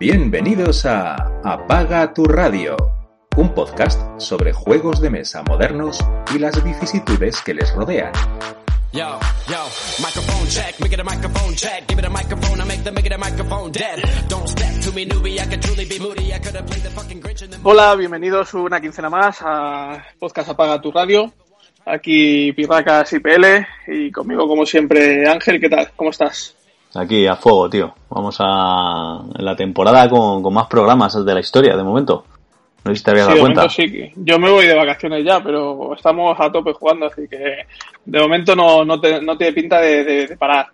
Bienvenidos a Apaga tu radio, un podcast sobre juegos de mesa modernos y las vicisitudes que les rodean. Yo, yo, microphone check, make it a microphone check, give it a microphone, I make the make it a microphone dead. Don't step to me newbie, I could truly be moody, I could have played the fucking Grinch in the Hola, bienvenidos una quincena más a Podcast Apaga tu Radio. Aquí Pirracas IPL y conmigo como siempre Ángel, ¿qué tal? ¿Cómo estás? Aquí a fuego, tío. Vamos a la temporada con, con más programas de la historia de momento. No sé si te habías Sí, dado cuenta. sí. Yo me voy de vacaciones ya, pero estamos a tope jugando, así que de momento no, no, te- no tiene pinta de, de- de parar.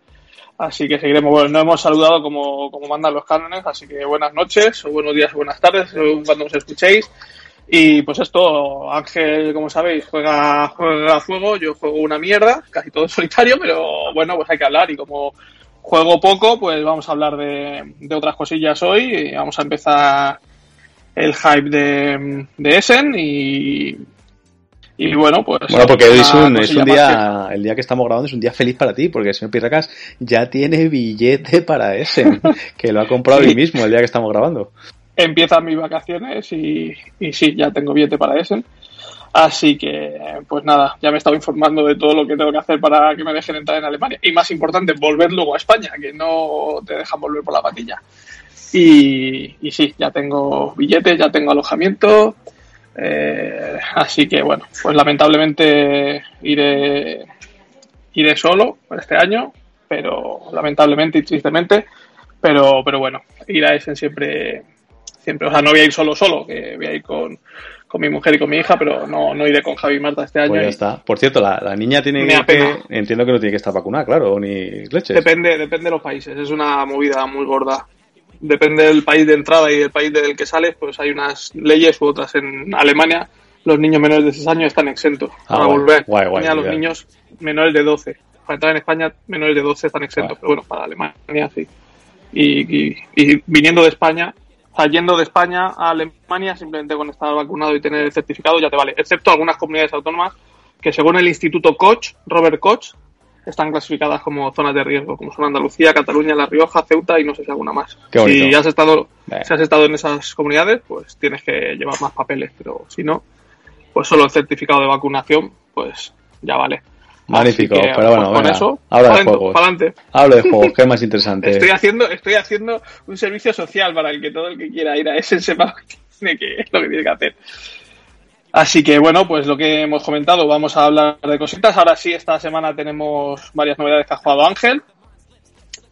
Así que seguiremos. Bueno, no hemos saludado como, como mandan los cánones, así que buenas noches, o buenos días, o buenas tardes, cuando nos escuchéis. Y pues esto, Ángel, como sabéis, juega, juega a fuego, yo juego una mierda, casi todo en solitario, pero bueno, pues hay que hablar y como juego poco, pues vamos a hablar de, de otras cosillas hoy vamos a empezar el hype de, de Essen y, y bueno, pues... Bueno, porque hoy es un, es día, el día que estamos grabando es un día feliz para ti, porque el señor Pirracas ya tiene billete para ese, que lo ha comprado Sí. hoy mismo, el día que estamos grabando. Empiezan mis vacaciones y, y sí, ya tengo billete para Essen. Así que, pues nada, ya me he estado informando de todo lo que tengo que hacer para que me dejen entrar en Alemania. Y más importante, volver luego a España, que no te dejan volver por la patilla. Y, y sí, ya tengo billetes, ya tengo alojamiento. eh, así que bueno, pues lamentablemente iré, iré solo este año, pero lamentablemente y tristemente. Pero, pero bueno, ir a Essen siempre, siempre, o sea, no voy a ir solo solo, que voy a ir con, con mi mujer y con mi hija, pero no, no iré con Javi y Marta este año. Pues ya y está. Por cierto, la, la niña tiene Me que, entiendo que no tiene que estar vacunada, claro, ni leches. Depende, depende de los países, es una movida muy gorda. Depende del país de entrada y del país del que sales, pues hay unas leyes u otras. En Alemania, los niños menores de 6 años están exentos Ah, para guay, volver. guay, guay, España, los niños menores de 12. Para entrar en España, menores de 12 están exentos, pero bueno, para Alemania sí. Y, y- y viniendo de España, o sea, yendo de España a Alemania, simplemente con estar vacunado y tener el certificado ya te vale. Excepto algunas comunidades autónomas que según el Instituto Koch, Robert Koch, están clasificadas como zonas de riesgo, como son Andalucía, Cataluña, La Rioja, Ceuta y no sé si alguna más. Si has estado, si has estado en esas comunidades, pues tienes que llevar más papeles, pero si no, pues solo el certificado de vacunación, pues ya vale. Magnífico, que, pero bueno, pues con venga, eso, habla de juegos. pa'lante. Hablo de juegos, que es más interesante. Estoy haciendo, estoy haciendo un servicio social para el que todo el que quiera ir a ese sepa lo que tiene que, lo que tiene que hacer. Así que bueno, pues lo que hemos comentado, vamos a hablar de cositas. Ahora sí, esta semana tenemos varias novedades que ha jugado Ángel.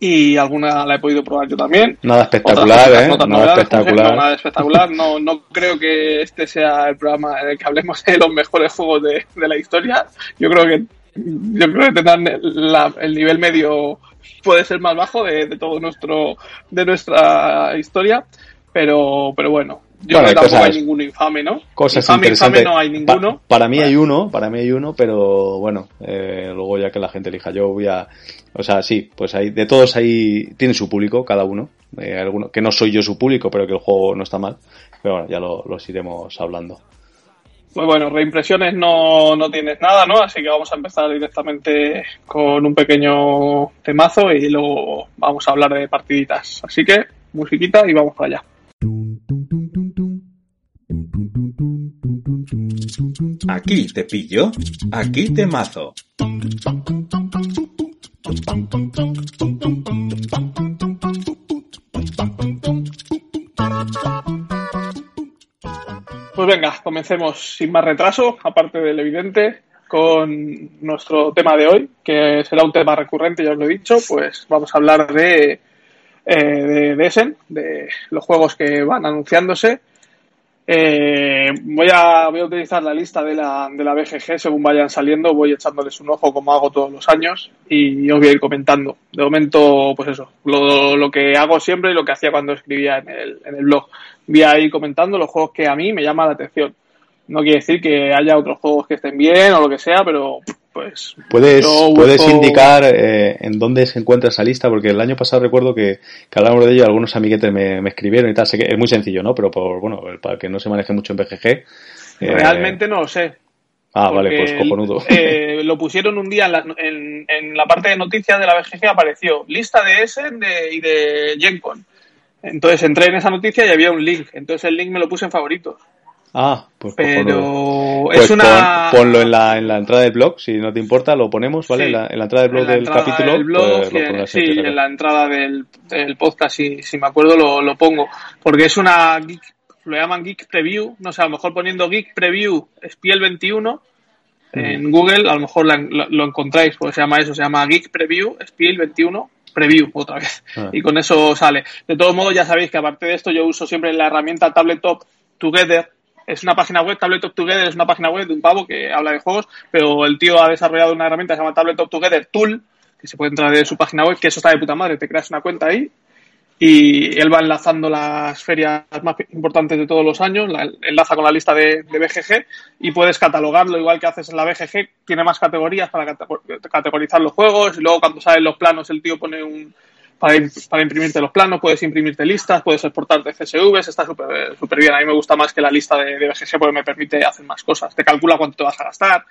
Y alguna la he podido probar yo también. Nada espectacular, Otras ¿eh? otras Nada novedades, como siempre, espectacular. no, nada espectacular. No, no creo que este sea el programa en el que hablemos de los mejores juegos de, de la historia. Yo creo que yo creo que tendrán la- el nivel medio puede ser más bajo de, de todo nuestro de nuestra historia, pero pero bueno, yo Bueno, creo que tampoco cosas- hay ninguno infame, ¿no? Cosas infame, interesantes. infame no hay Pa- ninguno. para mí hay uno, para mí hay uno, pero bueno, eh, luego ya que la gente elija, yo voy a, o sea, sí, pues hay, de todos ahí tiene su público, cada uno, eh, alguno, que no soy yo su público, pero que el juego no está mal, pero bueno, ya lo, los iremos hablando. Pues bueno, reimpresiones no, no tienes nada, ¿no? Así que vamos a empezar directamente con un pequeño temazo y luego vamos a hablar de partiditas. Así que, musiquita y vamos para allá. Aquí te pillo, aquí te mazo. Pues venga, comencemos sin más retraso, aparte del evidente, con nuestro tema de hoy, que será un tema recurrente, ya os lo he dicho, pues vamos a hablar de, eh, de, de Essen, de los juegos que van anunciándose. Eh, voy, a, voy a utilizar la lista de la, de la BGG según vayan saliendo, voy echándoles un ojo como hago todos los años y os voy a ir comentando. De momento, pues eso, lo, lo que hago siempre y lo que hacía cuando escribía en el, en el blog. Voy a ir comentando los juegos que a mí me llaman la atención. No quiere decir que haya otros juegos que estén bien o lo que sea, pero pues ¿Puedes, Yo puedes indicar eh, en dónde se encuentra esa lista? Porque el año pasado recuerdo que, que hablamos de ello, algunos amiguetes me, me escribieron y tal. Sé que es muy sencillo, ¿no? Pero por, bueno, para que no se maneje mucho en BGG. eh, realmente no lo sé. Ah, vale, pues cojonudo. eh, lo pusieron un día en la, en, en la parte de noticias de la BGG, apareció lista de Essen de, y de GenCon. Entonces entré en esa noticia y había un link. Entonces el link me lo puse en favoritos. Ah, pues, pues pero es una. ponlo en la, en la entrada del blog, si no te importa, lo ponemos, ¿vale? En, la, entrada del blog del capítulo. Del blog, pues, sí, en la entrada del, del podcast, si, si, me acuerdo, lo, lo, pongo. Porque es una geek, lo llaman Geek Preview, no sé, a lo mejor poniendo Geek Preview Spiel 21 en Google, a lo mejor lo, encontráis, porque se llama eso, se llama Geek Preview Spiel 21 preview otra vez. Ah. Y con eso sale. De todos modos, ya sabéis que aparte de esto, yo uso siempre la herramienta Tabletop Together, es una página web, Tabletop Together es una página web de un pavo que habla de juegos, pero el tío ha desarrollado una herramienta que se llama Tabletop Together Tool, que se puede entrar de su página web, que eso está de puta madre, te creas una cuenta ahí y él va enlazando las ferias más importantes de todos los años, la, enlaza con la lista de, de, BGG y puedes catalogarlo igual que haces en la BGG, tiene más categorías para categorizar los juegos y luego cuando salen los planos el tío pone un, para, imprimirte los planos, puedes imprimirte listas, puedes exportarte CSVs, está súper bien. A mí me gusta más que la lista de, de BGG porque me permite hacer más cosas. Te calcula cuánto te vas a gastar,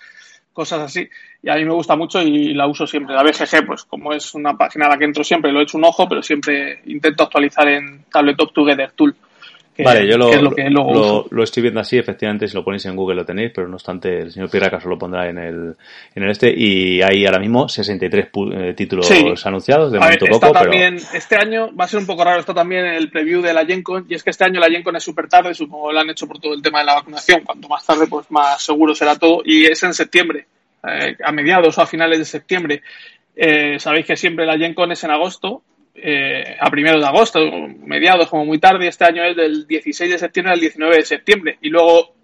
cosas así. Y a mí me gusta mucho y la uso siempre. La BGG, pues como es una página a la que entro siempre, lo he hecho un ojo, pero siempre intento actualizar en Tabletop Together Tool vale, yo lo, lo, estoy viendo así, efectivamente, si lo ponéis en Google lo tenéis, pero no obstante, el señor Pirraca lo pondrá en el, en el este, y hay ahora mismo 63 eh, títulos anunciados, de momento poco, también, Este año va a ser un poco raro, está también el preview de la GenCon, y es que este año la GenCon es súper tarde, supongo que lo han hecho por todo el tema de la vacunación, cuanto más tarde, pues más seguro será todo, y es en septiembre, eh, a mediados o a finales de septiembre. Eh, sabéis que siempre la GenCon es en agosto, eh, a primeros de agosto, mediados como muy tarde, este año es del 16 de septiembre al 19 de septiembre y luego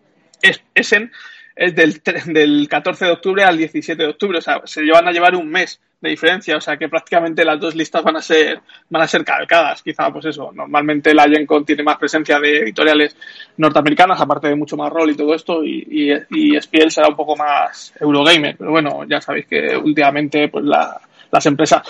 es, Essen es del, del 14 de octubre al 17 de octubre, o sea, se llevan a llevar un mes de diferencia, o sea que prácticamente las dos listas van a ser van a ser calcadas, quizá pues eso, normalmente la GenCon tiene más presencia de editoriales norteamericanas, aparte de mucho más rol y todo esto, y, y, será un poco más Eurogamer, pero bueno, ya sabéis que últimamente pues la, las empresas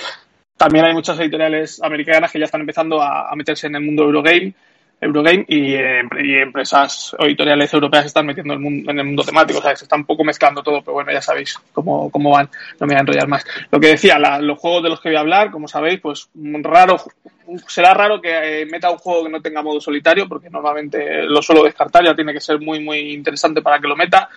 también hay muchas editoriales americanas que ya están empezando a, meterse en el mundo Eurogame, Eurogame y, empresas o editoriales europeas están metiendo en el mundo, en el mundo temático. O sea, se está un poco mezclando todo, pero bueno, ya sabéis cómo, cómo van. No me voy a enrollar más. Lo que decía, los juegos de los que voy a hablar, como sabéis, pues raro, será raro que eh, meta un juego que no tenga modo solitario, porque normalmente lo suelo descartar, ya tiene que ser muy, muy interesante para que lo meta.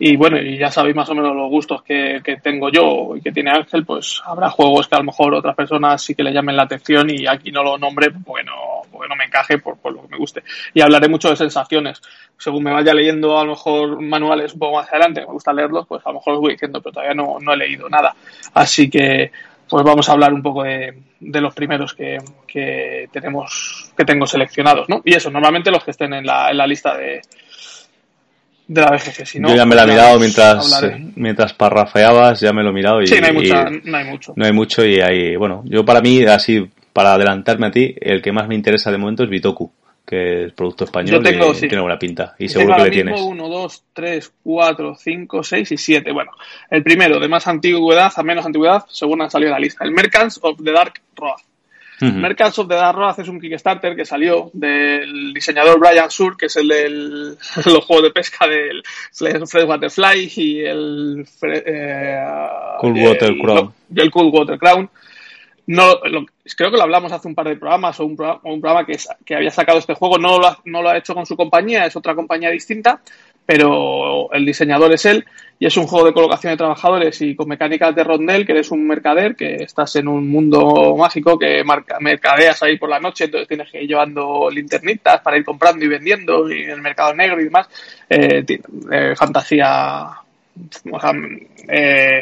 Y bueno, y ya sabéis más o menos los gustos que, que, tengo yo y que tiene Ángel, pues habrá juegos que a lo mejor otras personas sí que le llamen la atención y aquí no lo nombre porque no, porque no me encaje por, por lo que me guste. Y hablaré mucho de sensaciones. Según me vaya leyendo a lo mejor manuales un poco más adelante, me gusta leerlos, pues a lo mejor los voy diciendo, pero todavía no, no he leído nada. Así que pues vamos a hablar un poco de, de los primeros que, que tenemos, que tengo seleccionados, ¿no? Y eso, normalmente los que estén en la, en la lista de, de la BGG. Si no, Yo ya me la he mirado mientras, mientras parrafeabas, ya me lo he mirado. Y, sí, no hay, no hay mucho. No hay mucho y hay, bueno, yo para mí, así, para adelantarme a ti, el que más me interesa de momento es Bitoku, que es producto español y tiene buena pinta. Y seguro que le tienes. 1, 2, 3, 4, 5, 6 y 7. Bueno, el primero, de más antigüedad a menos antigüedad, según han salido la lista. El Merchants of the Dark Road. Uh Mercants of the Dark Road es un Kickstarter que salió del diseñador Brian Sur, que es el de los juegos de pesca del Freshwater Fly y el eh, Cool Water Crown. Y el Cool Water Crown. No, creo que lo hablamos hace un par de programas o un programa, un programa que, que, había sacado este juego. No lo, ha, no lo ha hecho con su compañía, es otra compañía distinta, pero el diseñador es él y es un juego de colocación de trabajadores y con mecánicas de rondel, que eres un mercader, que estás en un mundo mágico que mercadeas ahí por la noche, entonces tienes que ir llevando linternitas para ir comprando y vendiendo y en el mercado negro y demás. Eh, eh, fantasía, o sea, eh,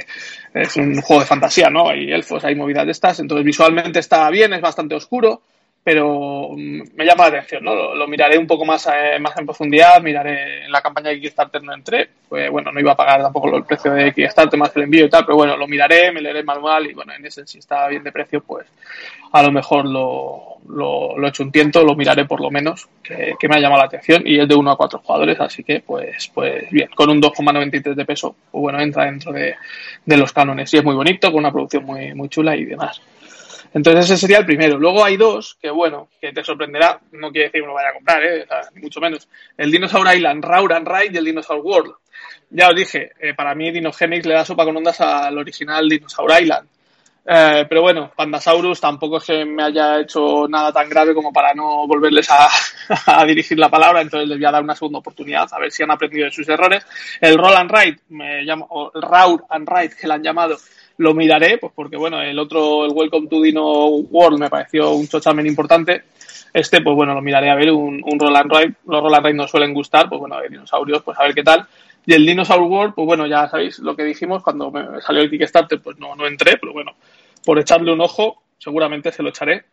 es un juego de fantasía, ¿no? Hay elfos, hay movidas de estas, entonces visualmente está bien, es bastante oscuro pero mm, me llama la atención, ¿no? Lo, miraré un poco más, eh, más en profundidad, miraré en la campaña de Kickstarter no entré, pues bueno, no iba a pagar tampoco el precio de Kickstarter más el envío y tal, pero bueno, lo miraré, me leeré el manual y bueno, en ese si está bien de precio, pues a lo mejor lo, lo, lo echo un tiento, lo miraré por lo menos, que, me ha llamado la atención y es de 1 a 4 jugadores, así que pues, pues bien, con un 2,93 de peso, pues bueno, entra dentro de, de los cánones y es muy bonito, con una producción muy, muy chula y demás. Entonces ese sería el primero. Luego hay dos que, bueno, que te sorprenderá. No quiere decir que lo vaya a comprar, ¿eh? ni mucho menos. El Dinosaur Island, Raur and Ride y el Dinosaur World. Ya os dije, eh, para mí Dinogenix le da sopa con ondas al original Dinosaur Island. Eh, pero bueno, Pandasaurus tampoco es que me haya hecho nada tan grave como para no volverles a, dirigir la palabra, entonces les voy a dar una segunda oportunidad a ver si han aprendido de sus errores. El Roll and Ride, me llamo, o Raur and Ride que le han llamado, lo miraré, pues porque bueno, el otro, el Welcome to Dino World me pareció un chochamen importante. Este, pues bueno, lo miraré a ver, un, un Roll and Ride. Los Roll and Ride no suelen gustar, pues bueno, de dinosaurios, pues a ver qué tal. Y el Dinosaur World, pues bueno, ya sabéis lo que dijimos cuando me salió el Kickstarter, pues no, no entré, pero bueno, por echarle un ojo, seguramente se lo echaré.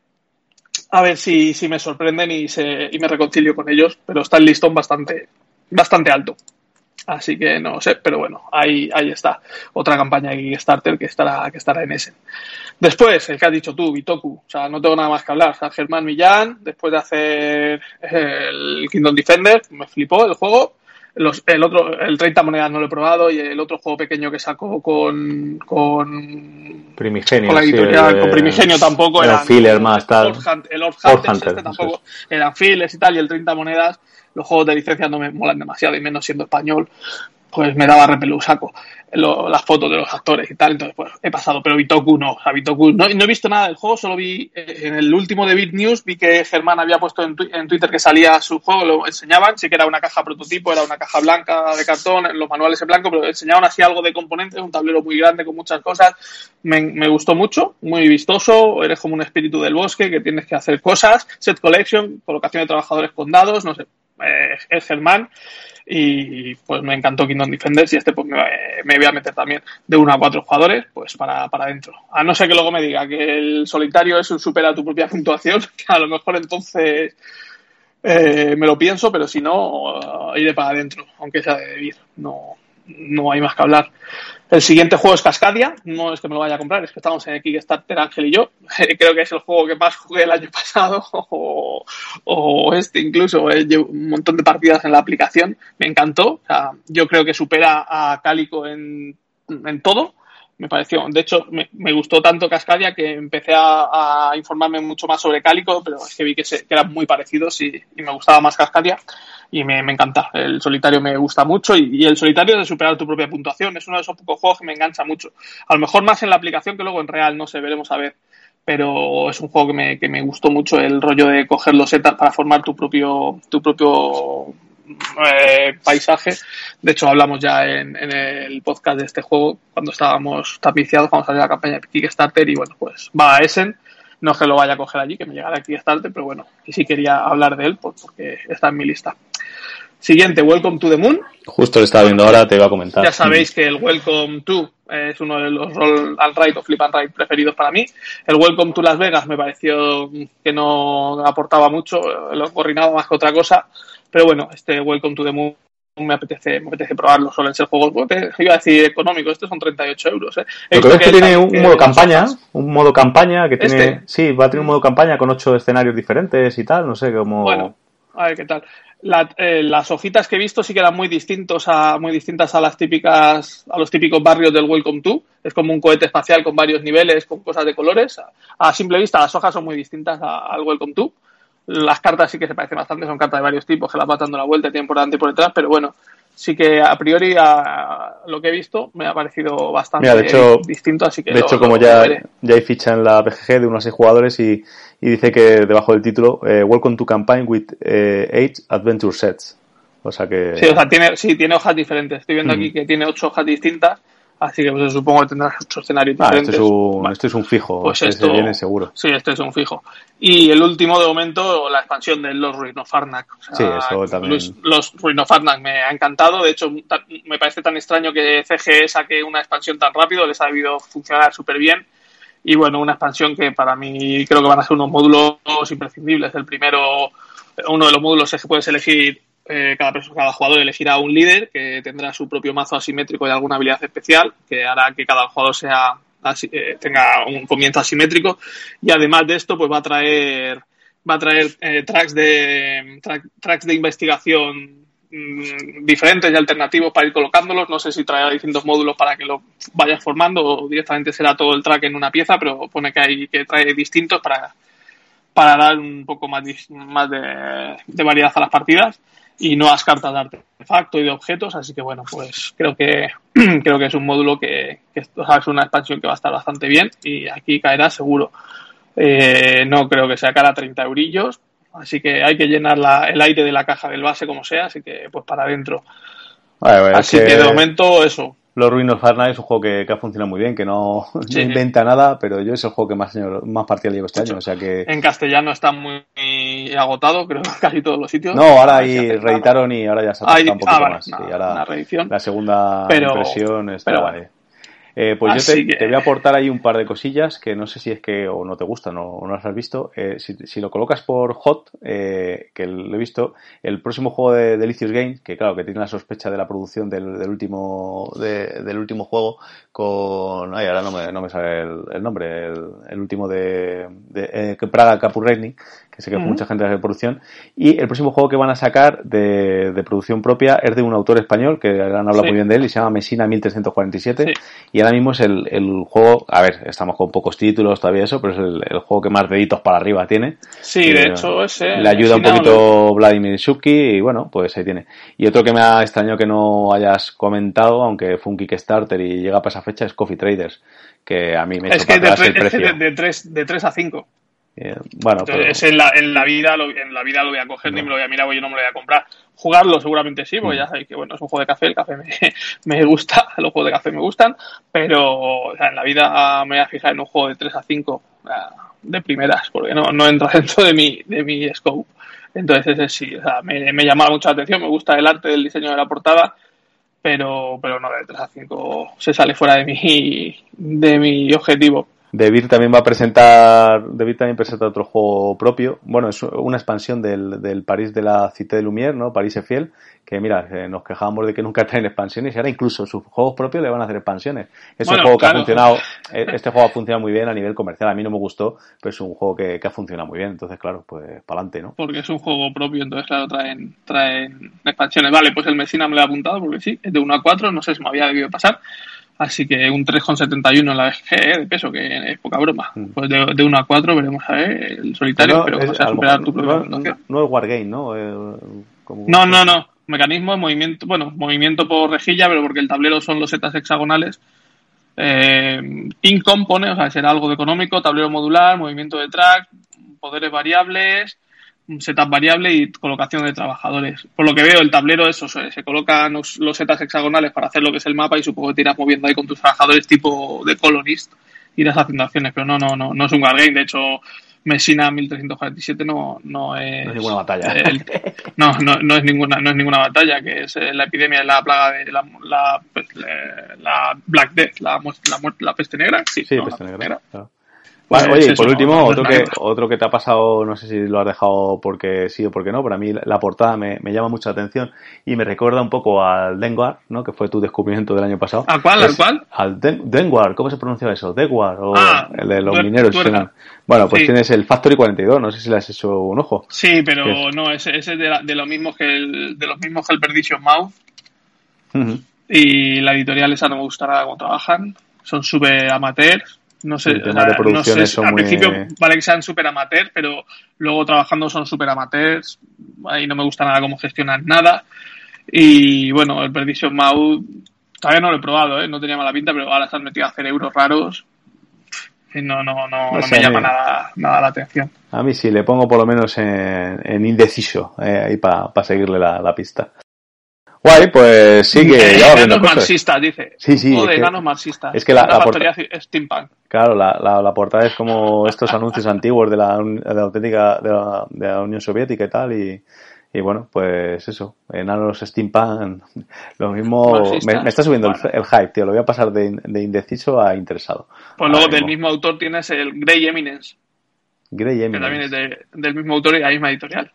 A ver si, si me sorprenden y, se, y me reconcilio con ellos, pero está el listón bastante, bastante alto. Así que no sé, pero bueno, ahí, ahí está. Otra campaña de Kickstarter que estará, que estará en ese. Después, el que has dicho tú, Bitoku. O sea, no tengo nada más que hablar. O sea, Germán Millán, después de hacer el Kingdom Defender, me flipó el juego. Los, el otro, el 30 monedas no lo he probado y el otro juego pequeño que sacó con, con Primigenio, con la editorial, sí, el, con Primigenio tampoco era filler más tal. Hunt, el Orc Hunters, este tampoco eran fillers y tal y el 30 monedas los juegos de licencia no me molan demasiado y menos siendo español pues me daba repelú saco lo, las fotos de los actores y tal, entonces pues he pasado, pero Bitoku no, o Bitoku no, no he visto nada del juego, solo vi eh, en el último de Bit News, vi que Germán había puesto en, en, Twitter que salía su juego, lo enseñaban, sí que era una caja prototipo, era una caja blanca de cartón, los manuales en blanco, pero enseñaban así algo de componentes, un tablero muy grande con muchas cosas, me, me gustó mucho, muy vistoso, eres como un espíritu del bosque que tienes que hacer cosas, set collection, colocación de trabajadores con dados, no sé, eh, es Germán y pues me encantó Kingdom Defenders y este pues me, voy a meter también de uno a cuatro jugadores pues para, para adentro. A no ser que luego me diga que el solitario es un supera tu propia puntuación, que a lo mejor entonces eh, me lo pienso, pero si no, uh, iré para adentro, aunque sea de vivir. No, no hay más que hablar. El siguiente juego es Cascadia, no es que me lo vaya a comprar, es que estamos en el Kickstarter Ángel y yo. Creo que es el juego que más jugué el año pasado, o, este incluso. Eh, llevo un montón de partidas en la aplicación, me encantó. O sea, yo creo que supera a Cálico en, en todo. Me pareció, de hecho, me, gustó tanto Cascadia que empecé a, informarme mucho más sobre Cálico, pero es que vi que, se, que eran muy parecidos y me gustaba más Cascadia y me, encanta. El solitario me gusta mucho y, el solitario de superar tu propia puntuación es uno de esos pocos juegos que me engancha mucho. A lo mejor más en la aplicación que luego en real, no sé, veremos a ver. Pero es un juego que me, que me gustó mucho el rollo de coger los setas para formar tu propio, tu propio eh, paisaje. De hecho, hablamos ya en, el podcast de este juego cuando estábamos tapiciados, cuando salió la campaña de Kickstarter y bueno, pues va a Essen. No es que lo vaya a coger allí, que me llegara a Kickstarter, pero bueno, y sí quería hablar de él porque está en mi lista. Siguiente, Welcome to the Moon. Justo lo estaba viendo ahora, te iba a comentar. Ya sabéis que el Welcome to es uno de los roll and ride o flip and ride preferidos para mí. El Welcome to Las Vegas me pareció que no aportaba mucho, lo coordinaba más que otra cosa. Pero bueno, este Welcome to the Moon me apetece, me apetece probarlo, suelen ser juegos, iba a decir económico, estos son 38 euros. ¿eh? Lo que que, que tiene un modo campaña, un modo campaña que tiene, este. sí, va a tener un modo campaña con ocho escenarios diferentes y tal, no sé, como... Bueno, a ver qué tal. La, eh, las hojitas que he visto sí que eran muy distintos a muy distintas a las típicas a los típicos barrios del Welcome to. Es como un cohete espacial con varios niveles con cosas de colores. A, a simple vista las hojas son muy distintas al Welcome to. Las cartas sí que se parecen bastante son cartas de varios tipos que las va dando la vuelta tienen por delante y por detrás pero bueno sí que a priori a lo que he visto me ha parecido bastante Mira, de hecho, distinto así que de lo, hecho como ya, ya hay ficha en la BGG de unos seis jugadores y, y dice que debajo del título eh, Welcome to Campaign with eh, eight Adventure Sets o sea que sí o sea tiene sí tiene hojas diferentes estoy viendo mm. aquí que tiene ocho hojas distintas así que pues, supongo que tendrá ocho escenarios ah, diferentes. Este es un, vale. este es un fijo, pues este esto, viene seguro. Sí, este es un fijo. Y el último, de momento, la expansión de los Ruin of Arnak. O sea, sí, eso también. Los, los Ruin of Arnak me ha encantado. De hecho, me parece tan extraño que CGE saque una expansión tan rápido. Les ha debido funcionar súper bien. Y bueno, una expansión que para mí creo que van a ser unos módulos imprescindibles. El primero, uno de los módulos es que puedes elegir eh, cada, persona, cada jugador elegirá un líder que tendrá su propio mazo asimétrico y alguna habilidad especial que hará que cada jugador sea así, eh, tenga un comienzo asimétrico y además de esto pues va a traer va a traer eh, tracks de tra tracks de investigación mmm, diferentes y alternativos para ir colocándolos no sé si traerá distintos módulos para que lo vayas formando o directamente será todo el track en una pieza pero pone que hay que trae distintos para para dar un poco más, más de, variedad a las partidas y nuevas cartas de artefacto y de objetos, así que bueno, pues creo que creo que es un módulo que, que es una expansión que va a estar bastante bien y aquí caerá seguro. Eh, no creo que sea cara 30 eurillos, así que hay que llenar la, el aire de la caja del base como sea, así que pues para adentro. así que, de momento eso. Los Ruinos Fahrenheit es un juego que, ha funcionado muy bien, que no, inventa nada, pero yo es el juego que más, más partida llevo este año, o sea que... En castellano está muy agotado, creo, casi todos los sitios. No, ahora ahí reeditaron y ahora ya se ha un poquito ah, más. ahora la segunda impresión está... Pero eh, pues yo te, voy a aportar ahí un par de cosillas que no sé si es que o no te gustan o, no las has visto. Eh, si, lo colocas por Hot, eh, que lo he visto, el próximo juego de Delicious Games, que claro, que tiene la sospecha de la producción del, último del último juego con... Ay, ahora no me, no me sale el, nombre, el, último de, de Praga Capurreini, que sé que mucha gente hace producción. Y el próximo juego que van a sacar de, de producción propia es de un autor español, que han hablado muy bien de él, y se llama Mesina 1347. Y ahora mismo es el, el, juego, a ver, estamos con pocos títulos todavía eso, pero es el, el juego que más deditos para arriba tiene. Sí, de hecho es Le ayuda un poquito Vladimir Shuki y bueno, pues ahí tiene. Y otro que me ha extrañado que no hayas comentado, aunque fue un Kickstarter y llega para esa fecha, es Coffee Traders, que a mí me es que de, el precio. de, 3, de 3 a 5. Eh, bueno, en, la, en, la vida lo, en la vida lo voy a coger ni me lo voy a mirar, yo no me lo voy a comprar. Jugarlo seguramente sí, porque mm. ya sabéis que bueno, es un juego de café, el café me, me, gusta, los juegos de café me gustan, pero en la vida me voy a fijar en un juego de 3 a 5 de primeras, porque no, no entra dentro de mi, de mi scope. Entonces ese sí, o sea, me, me llama mucho la atención, me gusta el arte del diseño de la portada, pero, pero no de 3 a 5 se sale fuera de mi, de mi objetivo. Debir también va a presentar, Debir también presenta otro juego propio. Bueno, es una expansión del, del París de la Cité de Lumière, ¿no? París es fiel, que mira, eh, nos quejábamos de que nunca traen expansiones y ahora incluso sus juegos propios le van a hacer expansiones. Es un juego que ha funcionado, eh, este juego ha funcionado muy bien a nivel comercial. A mí no me gustó, pero es un juego que, que ha funcionado muy bien. Entonces, claro, pues para adelante, ¿no? Porque es un juego propio, entonces, claro, traen, traen expansiones. Vale, pues el Messina me lo he apuntado porque sí, es de 1 a 4, no sé si me había debido pasar. Así que un 3,71 en la BG eh, de peso, que es poca broma. Mm. Pues de, de 1 a 4 veremos a ver el solitario, pero, vas a superar tu propio no, no, es Wargame, ¿no? Eh, no, no, no. Mecanismo, movimiento, bueno, movimiento por rejilla, pero porque el tablero son los setas hexagonales. Eh, income pone, o sea, será algo de económico, tablero modular, movimiento de track, poderes variables, setup variable y colocación de trabajadores. Por lo que veo, el tablero, eso, se, colocan los, setas hexagonales para hacer lo que es el mapa y supongo que te irás moviendo ahí con tus trabajadores tipo de colonist, irás haciendo acciones, pero no, no, no, no es un wargame, de hecho, Messina 1347 no, no es... No es ninguna batalla. no, no, no, es ninguna, no es ninguna batalla, que es eh, la epidemia de la plaga de la, la, pues, la Black Death, la, la, la peste negra. Sí, sí peste negra. Oye, y por último, otro que, otro que te ha pasado, no sé si lo has dejado porque sí o porque no, pero a mí la portada me, me llama mucha atención y me recuerda un poco al Denguar, ¿no? Que fue tu descubrimiento del año pasado. ¿A cuál? ¿Al cuál? Al Denguar, ¿cómo se pronuncia eso? Denguar, o ah, el de los mineros. Bueno, pues tienes el Factory 42, no sé si le has hecho un ojo. Sí, pero no, ese, es de, de, lo mismo que el, de los mismos que el Perdition Mouth. Y la editorial esa no me gustará cómo trabajan. Son súper amateurs no sé, no sé al principio vale que sean súper amateurs, pero luego trabajando son súper amateurs, ahí no me gusta nada cómo gestionan nada. Y bueno, el Perdition Mouth todavía no lo he probado, ¿eh? no tenía mala pinta, pero ahora están metido a hacer euros raros. Y no, no, no, no, me llama nada, nada la atención. A mí sí, le pongo por lo menos en, indeciso, eh, ahí para seguirle la pista. Guay, pues sigue. Eh, ya marxistas, dice. Sí, sí. O de marxistas. Es que la, la, portada. Steampunk. Claro, la, la, la, portada es como estos anuncios antiguos de la, de la auténtica. De la, de la, Unión Soviética y tal. Y, y bueno, pues eso. Enanos steampunk. Lo mismo. Me, está subiendo el, hype, tío. Lo voy a pasar de, de indeciso a interesado. Pues luego del mismo autor tienes el Grey Eminence. Grey Eminence. Que también es de, del mismo autor y la misma editorial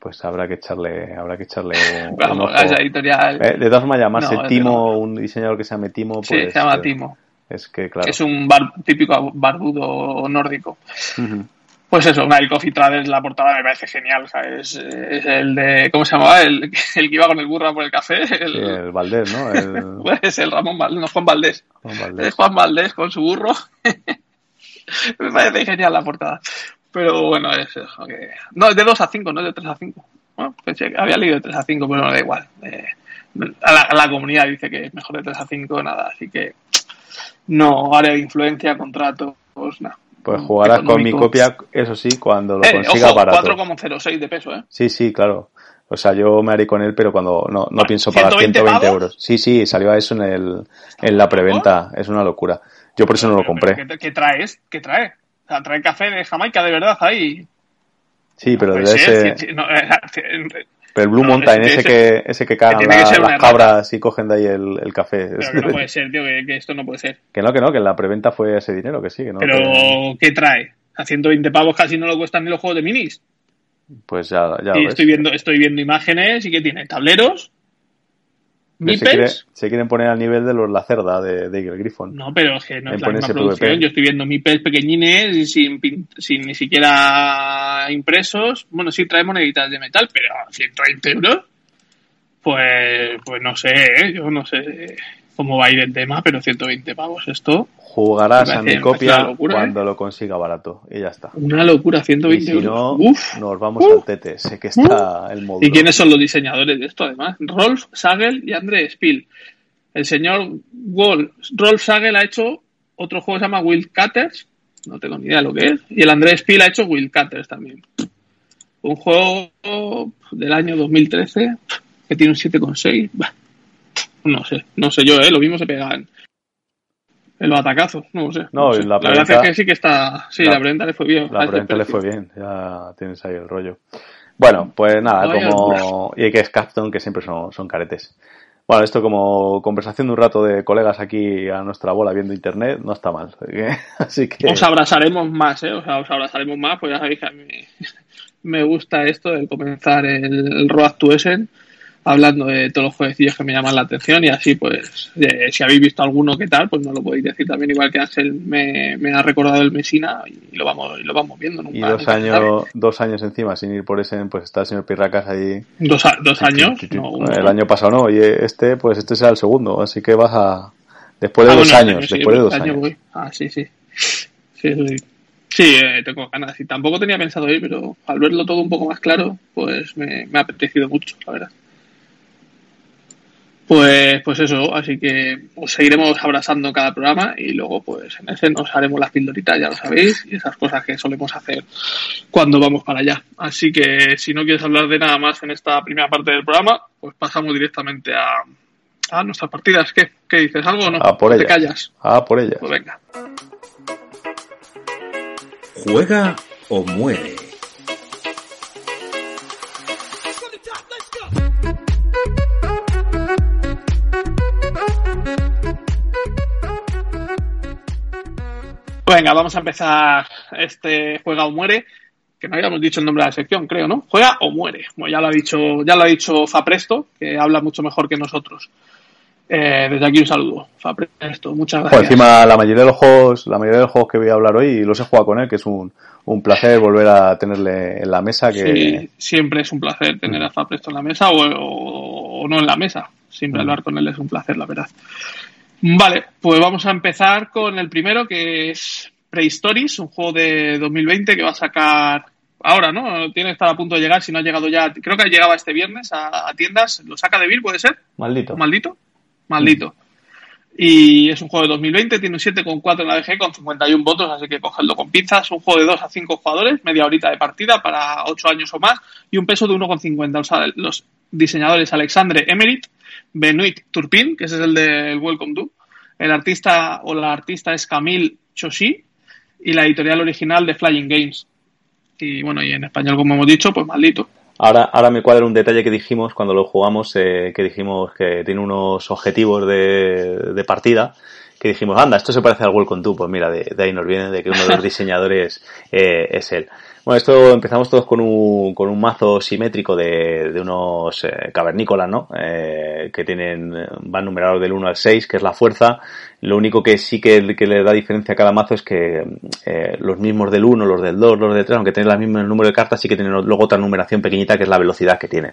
pues habrá que echarle, habrá que echarle Vamos, a esa editorial. Eh, de todas formas, llamarse Timo, un diseñador que se llame Timo, pues. Sí, se llama eh, Timo. Es que, claro. Es un típico barbudo nórdico. Pues eso, el Coffee Traders, la portada me parece genial, Es, el de, ¿cómo se llamaba? El, el que iba con el burra por el café. El, el Valdés, ¿no? El... pues el Ramón Valdés, no, Juan Valdés. Juan Valdés. Es Juan Valdés con su burro. me parece genial la portada. Pero bueno, es eso. Que... No, es de 2 a 5, no es de 3 a 5. Bueno, Pensé que había leído de 3 a 5, pero no da igual. Eh, a, la, comunidad dice que es mejor de 3 a 5, nada. Así que no, área de influencia, contratos, nada. Pues jugarás con mi copia, eso sí, cuando lo eh, consiga ojo, 4,06 de peso, ¿eh? Sí, sí, claro. O sea, yo me haré con él, pero cuando no, no pienso pagar 120 euros. Sí, sí, salió a eso en, el, en la preventa. Es una locura. Yo por eso no lo compré. ¿Qué, traes? ¿Qué trae? O sea, trae café de Jamaica de verdad ahí. Sí, pero de ese... pero el Blue Mountain, ese que, ese que cagan las cabras y cogen de ahí el, el café. Pero que no puede ser, tío, que, esto no puede ser. Que no, que no, que en la preventa fue ese dinero, que sí, que no. Pero, ¿qué trae? A 120 pavos casi no lo cuestan ni los juegos de minis. Pues ya, ya y estoy viendo, estoy viendo imágenes y que tiene tableros. ¿Mipels? Se, quieren poner al nivel de los Lacerda de, de Eagle Griffon. No, pero es que no es la misma producción. Yo estoy viendo Mipels pequeñines y sin, sin ni siquiera impresos. Bueno, sí trae moneditas de metal, pero 130 euros. Pues, pues no sé, ¿eh? yo no sé cómo va a ir el tema, pero 120 pavos esto. Jugarás a mi copia cuando ¿eh? lo consiga barato y ya está. Una locura, 120 y si no, nos vamos al tete. Sé que está el módulo. ¿Y quiénes son los diseñadores de esto además? Rolf Sagel y André Spiel. El señor Rolf Sagel ha hecho otro juego que se llama Will Cutters. No tengo ni idea de lo que es. Y el André Spiel ha hecho Will Cutters también. Un juego del año 2013 que tiene un 7,6. No sé, no sé yo, ¿eh? Lo mismo se pegan el batacazo, no sé. No, La, verdad es que sí que está. Sí, la, la le fue bien. La preventa le fue bien, ya tienes ahí el rollo. Bueno, pues nada, como. Y que es Capstone, que siempre son, son caretes. Bueno, esto como conversación de un rato de colegas aquí a nuestra bola viendo internet, no está mal. Así que... Os abrazaremos más, ¿eh? O sea, os abrazaremos más, pues ya sabéis que a mí me gusta esto de comenzar el, el Road to Essen hablando de todos los jueguecillos que me llaman la atención y así pues si habéis visto alguno que tal pues no lo podéis decir también igual que Ángel me, ha recordado el Mesina y lo vamos y lo vamos viendo y dos años dos años encima sin ir por ese pues está el señor Pirracas ahí. Dos, dos años el año pasado no y este pues este será el segundo así que vas a después de ah, dos años después de dos años, ah sí sí sí, sí. Eh, tengo ganas y tampoco tenía pensado ir pero al verlo todo un poco más claro pues me, me ha apetecido mucho la verdad pues, pues eso, así que os seguiremos abrazando cada programa y luego pues en ese nos haremos las pildoritas, ya lo sabéis, y esas cosas que solemos hacer cuando vamos para allá. Así que si no quieres hablar de nada más en esta primera parte del programa, pues pasamos directamente a, a nuestras partidas. ¿Qué? ¿Qué dices? ¿Algo o no? A por ¿Te callas? A por ellas. Pues venga. Juega o muere. Venga, vamos a empezar este Juega o Muere, que no habíamos dicho el nombre de la sección, creo, ¿no? Juega o muere. Bueno, ya lo ha dicho, ya lo ha dicho Fapresto, que habla mucho mejor que nosotros. Eh, desde aquí un saludo, Fapresto, muchas gracias. Por encima, la mayoría de los juegos, la mayoría de los juegos que voy a hablar hoy los he jugado con él, que es un, un placer volver a tenerle en la mesa. Que... Sí, siempre es un placer tener a Fapresto en la mesa o, no en la mesa. Siempre mm. hablar con él es un placer, la verdad. Vale, pues vamos a empezar con el primero que es Prehistories, un juego de 2020 que va a sacar ahora, ¿no? Tiene que estar a punto de llegar, si no ha llegado ya, creo que llegaba este viernes a, tiendas, ¿lo saca de Bill, puede ser? Maldito. Maldito. Maldito. Y es un juego de 2020, tiene un 7,4 en la DG con 51 votos, así que cogedlo con pinzas. Un juego de 2 a 5 jugadores, media horita de partida para 8 años o más y un peso de 1,50. O sea, los diseñadores Alexandre Emerit Benoit Turpin, que ese es el del Welcome To. El artista o la artista es Camille Choshi y la editorial original de Flying Games. Y bueno, y en español, como hemos dicho, pues maldito. Ahora, ahora me cuadra un detalle que dijimos cuando lo jugamos, eh, que dijimos que tiene unos objetivos de, de, partida, que dijimos, anda, esto se parece al Welcome To, pues mira, de, ahí nos viene de que uno de los diseñadores eh, es él. Bueno, esto empezamos todos con un, con un mazo simétrico de, de unos eh, cavernícolas, ¿no? Eh, que tienen, van numerados del 1 al 6, que es la fuerza, lo único que sí que, que, le da diferencia a cada mazo es que eh, los mismos del 1, los del 2, los del 3, aunque tienen el mismo número de cartas, sí que tienen luego otra numeración pequeñita que es la velocidad que tienen.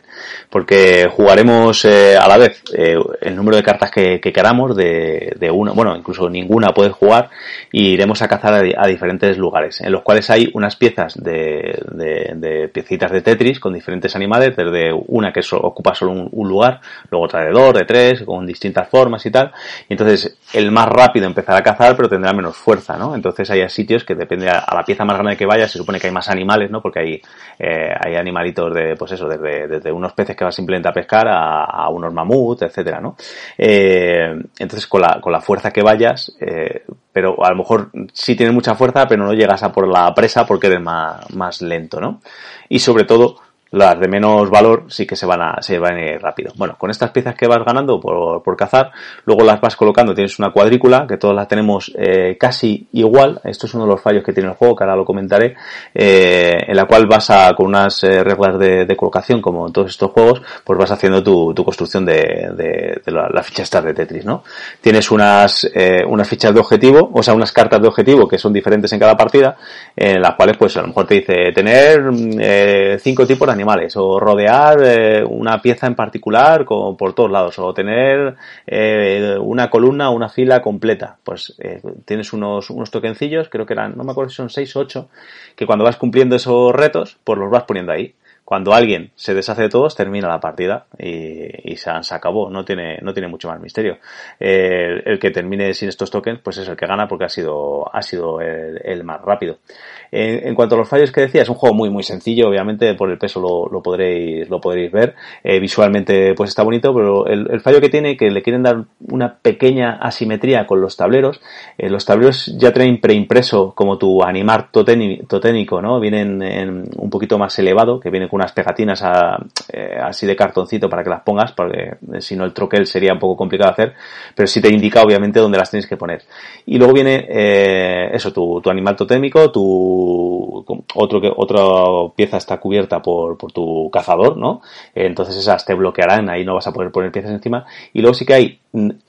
Porque jugaremos eh, a la vez el número de cartas que, que queramos de, de una, bueno, incluso ninguna puedes jugar y iremos a cazar a, diferentes lugares, en los cuales hay unas piezas de, de, piecitas de Tetris con diferentes animales, desde una que ocupa solo un, lugar, luego otra de dos, de tres, con distintas formas y tal. Y entonces el más rápido empezará a cazar, pero tendrá menos fuerza, ¿no? Entonces hay sitios que depende a, la pieza más grande que vaya, se supone que hay más animales, ¿no? Porque hay, eh, hay animalitos de, pues eso, desde, desde unos peces que vas simplemente a pescar a, a unos mamuts, etcétera, ¿no? Eh, entonces con la, con la fuerza que vayas, eh, pero a lo mejor sí tienes mucha fuerza, pero no llegas a por la presa porque eres más, más lento, ¿no? Y sobre todo, las de menos valor sí que se van a, se van a ir rápido. Bueno, con estas piezas que vas ganando por, por cazar, luego las vas colocando, tienes una cuadrícula, que todas las tenemos eh, casi igual, esto es uno de los fallos que tiene el juego, que ahora lo comentaré, eh, en la cual vas a, con unas eh, reglas de, de, colocación, como en todos estos juegos, pues vas haciendo tu, tu construcción de, de, de la, ficha star de Tetris, ¿no? Tienes unas, eh, unas fichas de objetivo, o sea, unas cartas de objetivo que son diferentes en cada partida, en las cuales pues a lo mejor te dice tener eh, cinco tipos de animales o rodear eh, una pieza en particular con, por todos lados o tener eh, una columna o una fila completa. Pues eh, tienes unos, unos tokencillos, creo que eran, no me acuerdo si son 6 o 8, que cuando vas cumpliendo esos retos, pues los vas poniendo ahí cuando alguien se deshace de todos, termina la partida y, se, se, acabó. No tiene, no tiene mucho más misterio. El, que termine sin estos tokens, pues es el que gana porque ha sido, ha sido el más rápido. En, cuanto a los fallos que decía, es un juego muy, muy sencillo. Obviamente, por el peso lo, lo podréis, lo podréis ver. Eh, visualmente, pues está bonito, pero el, fallo que tiene, que le quieren dar una pequeña asimetría con los tableros. Eh, los tableros ya traen preimpreso como tu animar toténico, ¿no? Vienen en un poquito más elevado, que viene con unas pegatinas a, eh, así de cartoncito para que las pongas, porque si no el troquel sería un poco complicado de hacer, pero sí te indica obviamente dónde las tienes que poner. Y luego viene eso, tu, tu, animal totémico, tu otro que otra pieza está cubierta por, por tu cazador, ¿no? Entonces esas te bloquearán, ahí no vas a poder poner piezas encima. Y luego sí que hay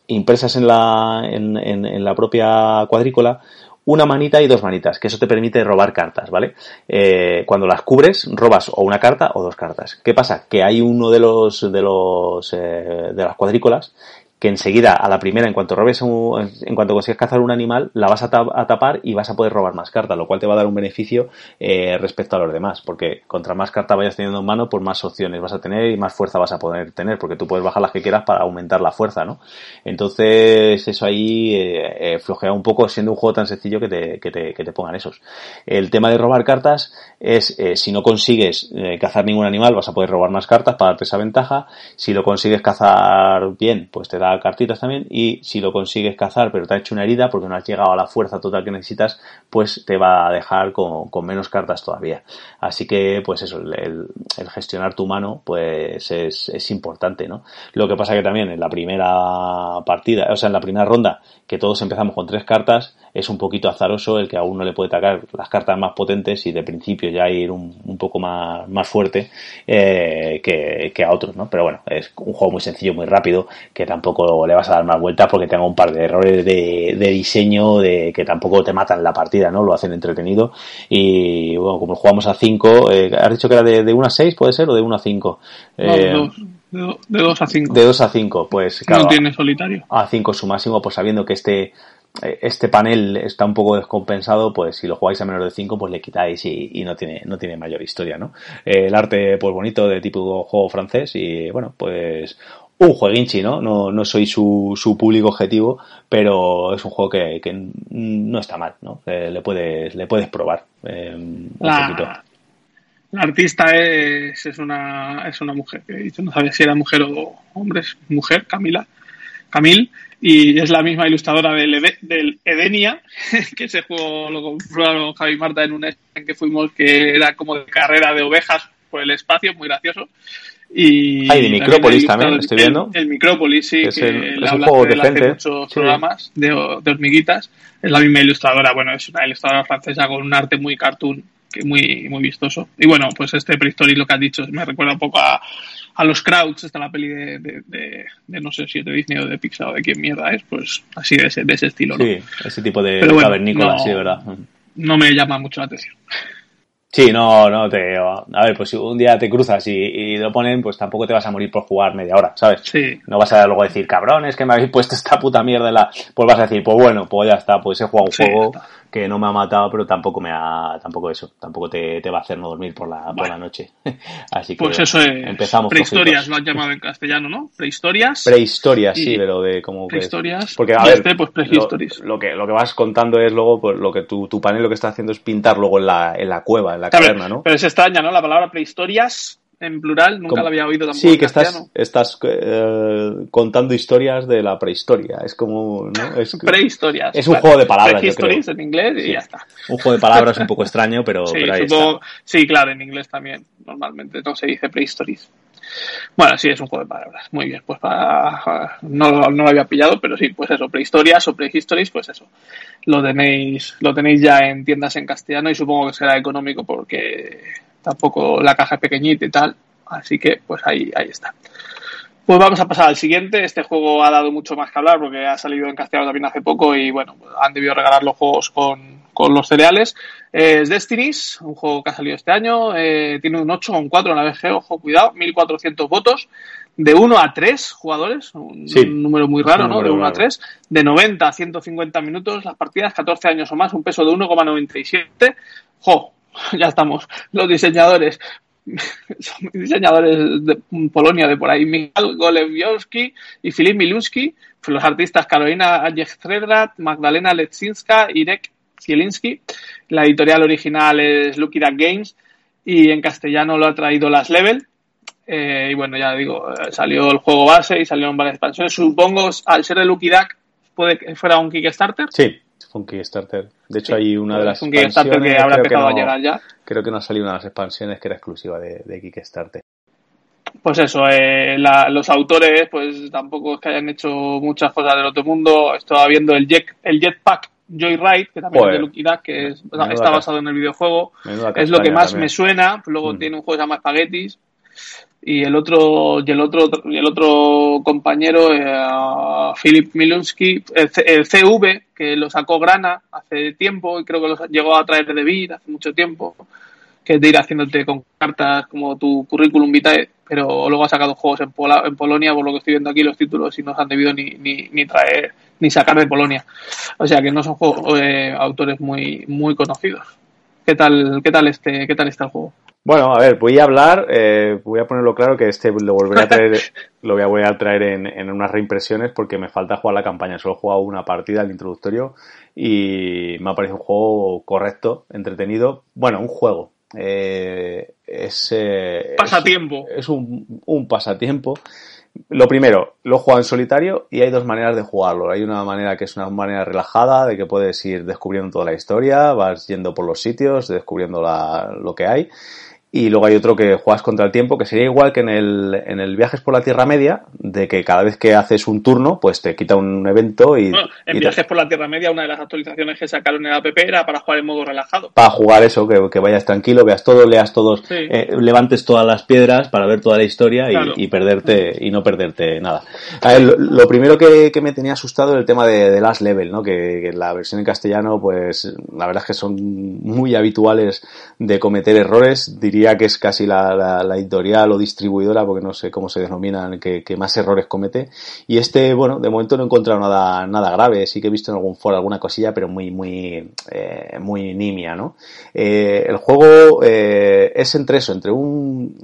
impresas en la, en, en, en la propia cuadrícula una manita y dos manitas, que eso te permite robar cartas, ¿vale? Eh, cuando las cubres, robas o una carta o dos cartas. ¿Qué pasa? Que hay uno de los, de los, eh, de las cuadrículas que enseguida, a la primera, en cuanto robes un, en cuanto consigas cazar un animal, la vas a, ta a, tapar y vas a poder robar más cartas, lo cual te va a dar un beneficio eh, respecto a los demás, porque contra más cartas vayas teniendo en mano, pues más opciones vas a tener y más fuerza vas a poder tener, porque tú puedes bajar las que quieras para aumentar la fuerza, ¿no? Entonces, eso ahí eh, eh, flojea un poco, siendo un juego tan sencillo que te, que te, que te pongan esos. El tema de robar cartas es, eh, si no consigues cazar ningún animal, vas a poder robar más cartas para darte esa ventaja. Si lo consigues cazar bien, pues te da cartitas también y si lo consigues cazar pero te ha hecho una herida porque no has llegado a la fuerza total que necesitas, pues te va a dejar con, con menos cartas todavía. Así que pues eso, el, el gestionar tu mano pues es, es, importante, ¿no? Lo que pasa que también en la primera partida, o sea en la primera ronda, que todos empezamos con tres cartas, es un poquito azaroso el que a uno le puede atacar las cartas más potentes y de principio ya ir un, un poco más, más fuerte eh, que, que, a otros, ¿no? Pero bueno, es un juego muy sencillo, muy rápido, que tampoco le vas a dar más vueltas porque tenga un par de errores de, de diseño de que tampoco te matan la partida, ¿no? Lo hacen entretenido y bueno, como jugamos a 5, eh, has dicho que era de, de 1 a 6, puede ser, o de 1 a 5. Eh, no, de 2 a 5. De 2 a 5, pues claro. No tiene solitario. A 5 su máximo, pues sabiendo que este este panel está un poco descompensado, pues si lo jugáis a menos de 5, pues le quitáis y, y, no tiene, no tiene mayor historia, ¿no? Eh, el arte, pues bonito, de tipo juego francés y bueno, pues un jueguinchi, ¿no? No, no soy su, su público objetivo, pero es un juego que, que no está mal, ¿no? Eh, le puedes, le puedes probar eh, un la, poquito. La artista es, es una, es una mujer, que no sabía si era mujer o hombre, es mujer, Camila, Camil, y es la misma ilustradora del, del Edenia, que ese juego lo compraron Javi y Marta en un en que fuimos que era como de carrera de ovejas por el espacio, muy gracioso. Y Hay de Micrópolis también, estoy viendo. El, el Micrópolis, sí, que, es, el, que es un juego decente. muchos sí. programas de, de, hormiguitas. Es la misma ilustradora, bueno, es una ilustradora francesa con un arte muy cartoon, que muy, muy vistoso. Y bueno, pues este Prehistory, lo que has dicho, me recuerda un poco a, a los Crowds, está la peli de, de, de, de, no sé si es de Disney o de Pixar o de quién mierda es, pues así de ese, de ese estilo, ¿no? Sí, ese tipo de bueno, cavernícola, no, sí, verdad. No me llama mucho la atención. Sí, no, no te. A ver, pues si un día te cruzas y, y, lo ponen, pues tampoco te vas a morir por jugar media hora, ¿sabes? Sí. No vas a luego decir, cabrón, es que me habéis puesto esta puta mierda en la. Pues vas a decir, pues bueno, pues ya está, pues he jugado un sí, juego, que no me ha matado, pero tampoco me ha, tampoco eso, tampoco te, te va a hacer no dormir por la, por la noche. Así que pues eso es, empezamos. Prehistorias lo han llamado en castellano, ¿no? Prehistorias. Prehistorias, sí, pero de como prehistorias. porque a ver, este, pues Lo, que lo que vas contando es luego pues, lo que tu, tu panel lo que está haciendo es pintar luego en la, en la cueva, en la caverna, ¿no? Pero es extraña, ¿no? La palabra prehistorias en plural, nunca lo había oído tampoco. Sí, que estás, estás eh, contando historias de la prehistoria. Es como. ¿no? Es, Prehistorias. Es un juego de palabras. Prehistories en inglés y ya está. Un juego de palabras un poco extraño, pero, sí, pero ahí Sí, claro, en inglés también. Normalmente no se dice prehistories. Bueno, sí, es un juego de palabras. Muy bien, pues para, no, no, lo había pillado, pero sí, pues eso, prehistorias o prehistories, pues eso. Lo tenéis, lo tenéis ya en tiendas en castellano y supongo que será económico porque tampoco la caja es pequeñita y tal, así que pues ahí, ahí está. Pues vamos a pasar al siguiente. Este juego ha dado mucho más que hablar porque ha salido en castellano también hace poco y bueno, han debido regalar los juegos con, con los cereales. Es Destinies, un juego que ha salido este año. Eh, tiene un 8 o un 4 en la BG, ojo, cuidado, 1400 votos. De 1 a 3 jugadores, un, número muy raro, ¿no? De 1 a 3. De 90 a 150 minutos las partidas, 14 años o más, un peso de 1,97. Jo, ya estamos, los diseñadores, son diseñadores de Polonia de por ahí, Miguel Golebiowski y Filip Miluski, los artistas Carolina Ajecredrat, Magdalena Letzinska, Irek Zielinski. La editorial original es Lucky Duck Games y en castellano lo ha traído Las Level. Eh, y bueno, ya digo, eh, salió el juego base y salieron varias expansiones. Supongo, al ser de Lucky Duck, puede que fuera un Kickstarter. Sí, fue un Kickstarter. De hecho, hay una de las un Kickstarter que habrá empezado a llegar ya. Creo que no ha salido una de las expansiones que era exclusiva de, Kickstarter. Pues eso, eh, los autores pues tampoco es que hayan hecho muchas cosas del otro mundo. Estaba viendo el, jet, el Jetpack Joyride, que también es de Lucky Duck, que está basado en el videojuego. Es lo que más me suena. Luego mm. tiene un juego que se llama Spaghettis y el otro y el otro y el otro compañero eh, Philip Milunsky el, CV que lo sacó Grana hace tiempo y creo que lo llegó a traer de Vid hace mucho tiempo que es de ir haciéndote con cartas como tu currículum vitae pero luego ha sacado juegos en, en Polonia por lo que estoy viendo aquí los títulos y no se han debido ni, ni, ni traer ni sacar de Polonia. O sea que no son juegos, eh, autores muy muy conocidos. Qué tal qué tal este qué tal está el juego bueno, a ver, voy a hablar, eh, voy a ponerlo claro que este lo volveré a traer, lo voy a, voy a traer en, en, unas reimpresiones porque me falta jugar la campaña. Solo he jugado una partida, el introductorio, y me ha parecido un juego correcto, entretenido. Bueno, un juego. Eh, es, eh, pasatiempo. Es, un, un pasatiempo lo primero, lo he jugado en solitario y hay dos maneras de jugarlo. Hay una manera que es una manera relajada, de que puedes ir descubriendo toda la historia, vas yendo por los sitios, descubriendo la, lo que hay. Y luego hay otro que juegas contra el tiempo, que sería igual que en el, en el Viajes por la Tierra Media, de que cada vez que haces un turno, pues te quita un evento y... en Viajes por la Tierra Media, una de las actualizaciones que sacaron en la app era para jugar en modo relajado. Para jugar eso, que, vayas tranquilo, veas todo, leas todos, eh, levantes todas las piedras para ver toda la historia y, perderte, y no perderte nada. lo, primero que, me tenía asustado era el tema de, Last Level, ¿no? Que, que la versión en castellano, pues la verdad es que son muy habituales de cometer errores, diría que es casi la, editorial o distribuidora, porque no sé cómo se denominan, que, más errores comete. Y este, bueno, de momento no he encontrado nada, nada grave. Sí que he visto en algún foro alguna cosilla, pero muy, muy, eh, muy nimia, ¿no? Eh, el juego eh, es entre eso, entre un,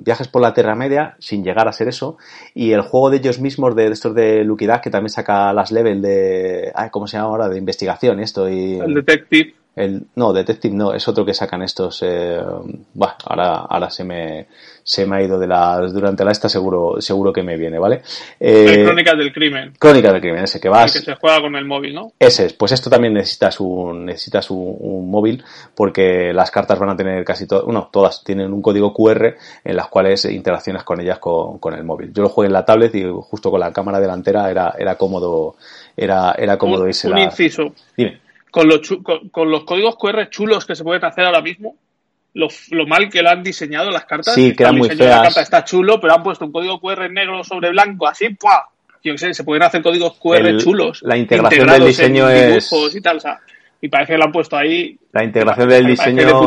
viajes por la Tierra Media, sin llegar a ser eso, y el juego de ellos mismos, de, estos de Lucky que también saca las level de, ¿cómo se llama ahora? De investigación, esto y... El Detective. El, no, Detective no, es otro que sacan estos. Eh, bueno, ahora, ahora se me, se me ha ido de las. Durante la esta, seguro, seguro que me viene, ¿vale? Eh, Crónicas del crimen. Crónicas del crimen, ese que vas. El que se juega con el móvil, ¿no? Ese es, pues esto también necesitas un, necesitas un, móvil porque las cartas van a tener casi todas, bueno, todas tienen un código QR en las cuales interaccionas con ellas con, con el móvil. Yo lo jugué en la tablet y justo con la cámara delantera era, era cómodo, era, era cómodo irse un inciso. Dime con los, con, los códigos QR chulos que se pueden hacer ahora mismo, lo, lo, mal que lo han diseñado las cartas. Sí, que muy feas. La carta está chulo, pero han puesto un código QR negro sobre blanco, así, ¡pua! Yo qué sé, se pueden hacer códigos QR chulos. La integración del diseño es. Y, tal, o sea, y parece que lo han puesto ahí. La integración del diseño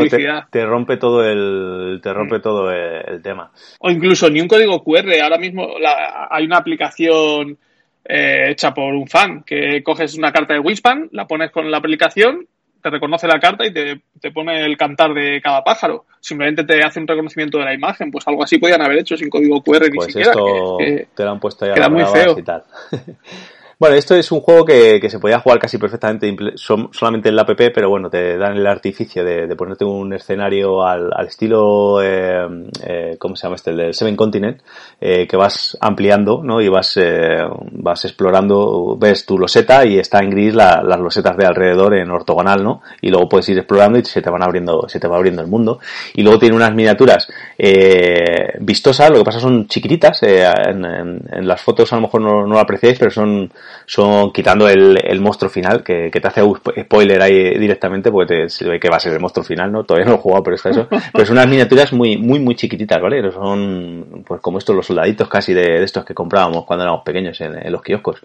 te, rompe todo el te rompe mm. todo el, tema. O incluso ni un código QR. Ahora mismo la, hay una aplicación eh, hecha por un fan, que coges una carta de Wingspan, la pones con la aplicación, te reconoce la carta y te, pone el cantar de cada pájaro. Simplemente te hace un reconocimiento de la imagen, pues algo así podían haber hecho sin código QR ni pues siquiera. Esto te lo han puesto ya queda muy feo. y tal. Bueno, esto es un juego que, se podía jugar casi perfectamente solamente en la app, pero bueno, te dan el artificio de, ponerte un escenario al, estilo, eh, eh, ¿cómo se llama este? El del Seven Continent, eh, que vas ampliando, ¿no? Y vas, eh, vas explorando, ves tu loseta y está en gris las losetas de alrededor en ortogonal, ¿no? Y luego puedes ir explorando y se te van abriendo, se te va abriendo el mundo. Y luego tiene unas miniaturas eh, vistosas, lo que pasa son chiquititas, en, en, en, las fotos a lo mejor no lo apreciáis, pero son son quitando el, el monstruo final, que, que, te hace un spoiler ahí directamente, porque te, se ve que va a ser el monstruo final, ¿no? Todavía no lo he jugado, pero es eso. Pero son unas miniaturas muy, muy, muy chiquititas, ¿vale? Son, pues como estos, los soldaditos casi de, de estos que comprábamos cuando éramos pequeños en, en los kioscos.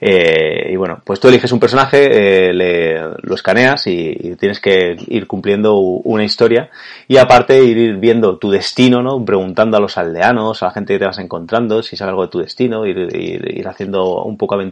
Eh, y bueno, pues tú eliges un personaje, eh, le, lo escaneas y, y, tienes que ir cumpliendo una historia y aparte ir viendo tu destino, ¿no? Preguntando a los aldeanos, a la gente que te vas encontrando, si sabe algo de tu destino, ir, ir, ir haciendo un poco aventura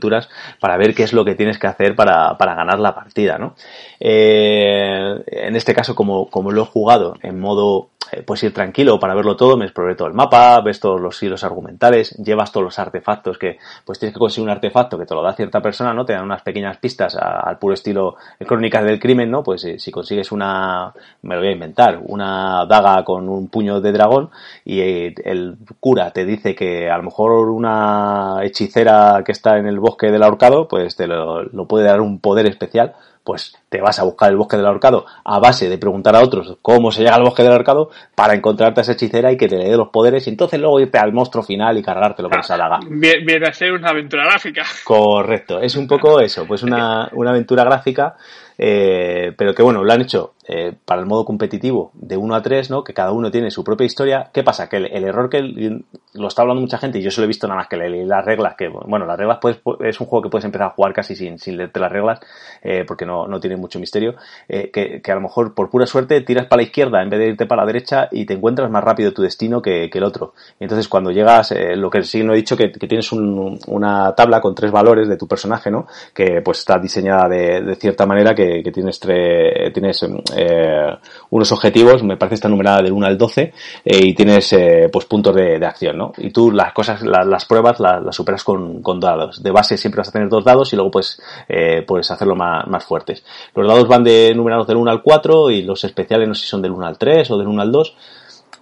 para ver qué es lo que tienes que hacer para, para ganar la partida, ¿no? Eh, en este caso, como, como lo he jugado en modo puedes ir tranquilo para verlo todo, me exploré todo el mapa, ves todos los hilos argumentales, llevas todos los artefactos que, pues tienes que conseguir un artefacto que te lo da cierta persona, ¿no? Te dan unas pequeñas pistas al puro estilo Crónicas del Crimen, ¿no? Pues eh, si consigues una, me lo voy a inventar, una daga con un puño de dragón y eh, el cura te dice que a lo mejor una hechicera que está en el bosque del ahorcado, pues te lo puede dar un poder especial pues te vas a buscar el bosque del ahorcado a base de preguntar a otros cómo se llega al bosque del ahorcado para encontrarte a esa hechicera y que te le dé los poderes y entonces luego irte al monstruo final y cargarte lo que les haga. Viene a ser una aventura gráfica. Correcto, es un poco eso, pues una, una aventura gráfica eh, pero que bueno, lo han hecho eh, para el modo competitivo de 1 a 3, ¿no? Que cada uno tiene su propia historia. ¿Qué pasa? Que el, el error que lo está hablando mucha gente y yo solo he visto nada más que leer las reglas, que bueno, las reglas pues, es un juego que puedes empezar a jugar casi sin, sin leerte las reglas, eh, porque no, no tiene mucho misterio, eh, que, que, a lo mejor por pura suerte tiras para la izquierda en vez de irte para la derecha y te encuentras más rápido tu destino que, que el otro. Entonces cuando llegas, eh, lo que sí no he dicho, que, que tienes un, una tabla con tres valores de tu personaje, ¿no? Que pues está diseñada de, de cierta manera que que, tienes, tres, tienes eh, unos objetivos, me parece está numerada del 1 al 12, eh, y tienes eh, pues puntos de, de, acción, ¿no? Y tú las cosas, la, las pruebas las, las superas con, con, dados. De base siempre vas a tener dos dados y luego pues puedes hacerlo más, más fuertes. Los dados van de numerados del 1 al 4 y los especiales no sé si son del 1 al 3 o del 1 al 2.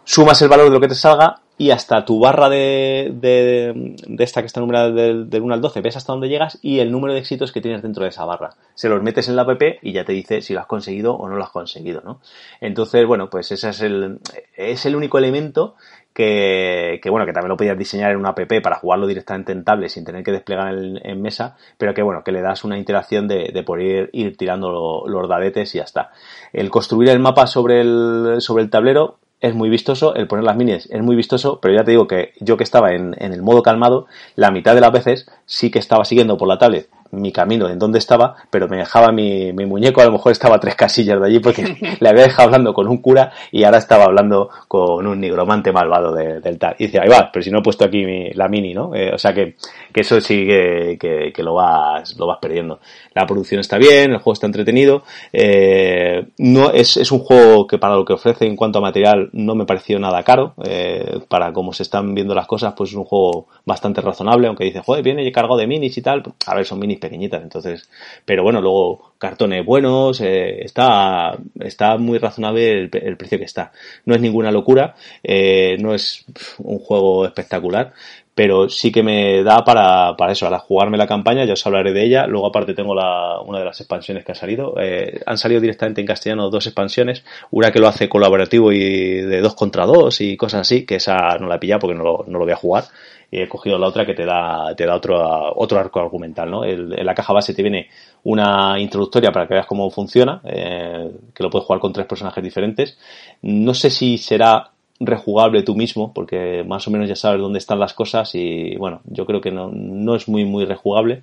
Sumas el valor de lo que te salga y hasta tu barra de, de, de esta que está numerada del, del, 1 al 12, ves hasta dónde llegas y el número de éxitos que tienes dentro de esa barra. Se los metes en la app y ya te dice si lo has conseguido o no lo has conseguido, ¿no? Entonces, bueno, pues ese es el, es el único elemento que, que, bueno, que también lo podías diseñar en una app para jugarlo directamente en tablet sin tener que desplegar en, mesa, pero que bueno, que le das una interacción de, de poder ir, ir tirando lo, los dadetes y ya está. El construir el mapa sobre el, sobre el tablero, es muy vistoso, el poner las minis es muy vistoso, pero ya te digo que yo que estaba en, en, el modo calmado, la mitad de las veces sí que estaba siguiendo por la tablet mi camino en donde estaba, pero me dejaba mi, mi muñeco, a lo mejor estaba a tres casillas de allí porque le había dejado hablando con un cura y ahora estaba hablando con un nigromante malvado de, del tal. Y decía, ahí va, pero si no he puesto aquí mi, la mini, ¿no? Eh, o sea que, que eso sí que, que, que, lo vas, lo vas perdiendo. La producción está bien, el juego está entretenido, eh, no, es, es un juego que para lo que ofrece en cuanto a material no me pareció nada caro, eh, para cómo se están viendo las cosas, pues es un juego bastante razonable, aunque dice, joder, viene cargado de minis y tal, a ver, son minis pequeñitas, entonces, pero bueno, luego cartones buenos, eh, está, está muy razonable el, el, precio que está. No es ninguna locura, eh, no es un juego espectacular, pero sí que me da para, para eso, para jugarme la campaña, ya os hablaré de ella. Luego aparte tengo la, una de las expansiones que ha salido. Eh, han salido directamente en castellano dos expansiones, una que lo hace colaborativo y de dos contra dos y cosas así, que esa no la he pillado porque no lo, no lo voy a jugar y he cogido la otra que te da, te da otro, otro arco argumental, ¿no? El, en la caja base te viene una introductoria para que veas cómo funciona, eh, que lo puedes jugar con tres personajes diferentes. No sé si será rejugable tú mismo, porque más o menos ya sabes dónde están las cosas y bueno, yo creo que no, no es muy, muy rejugable.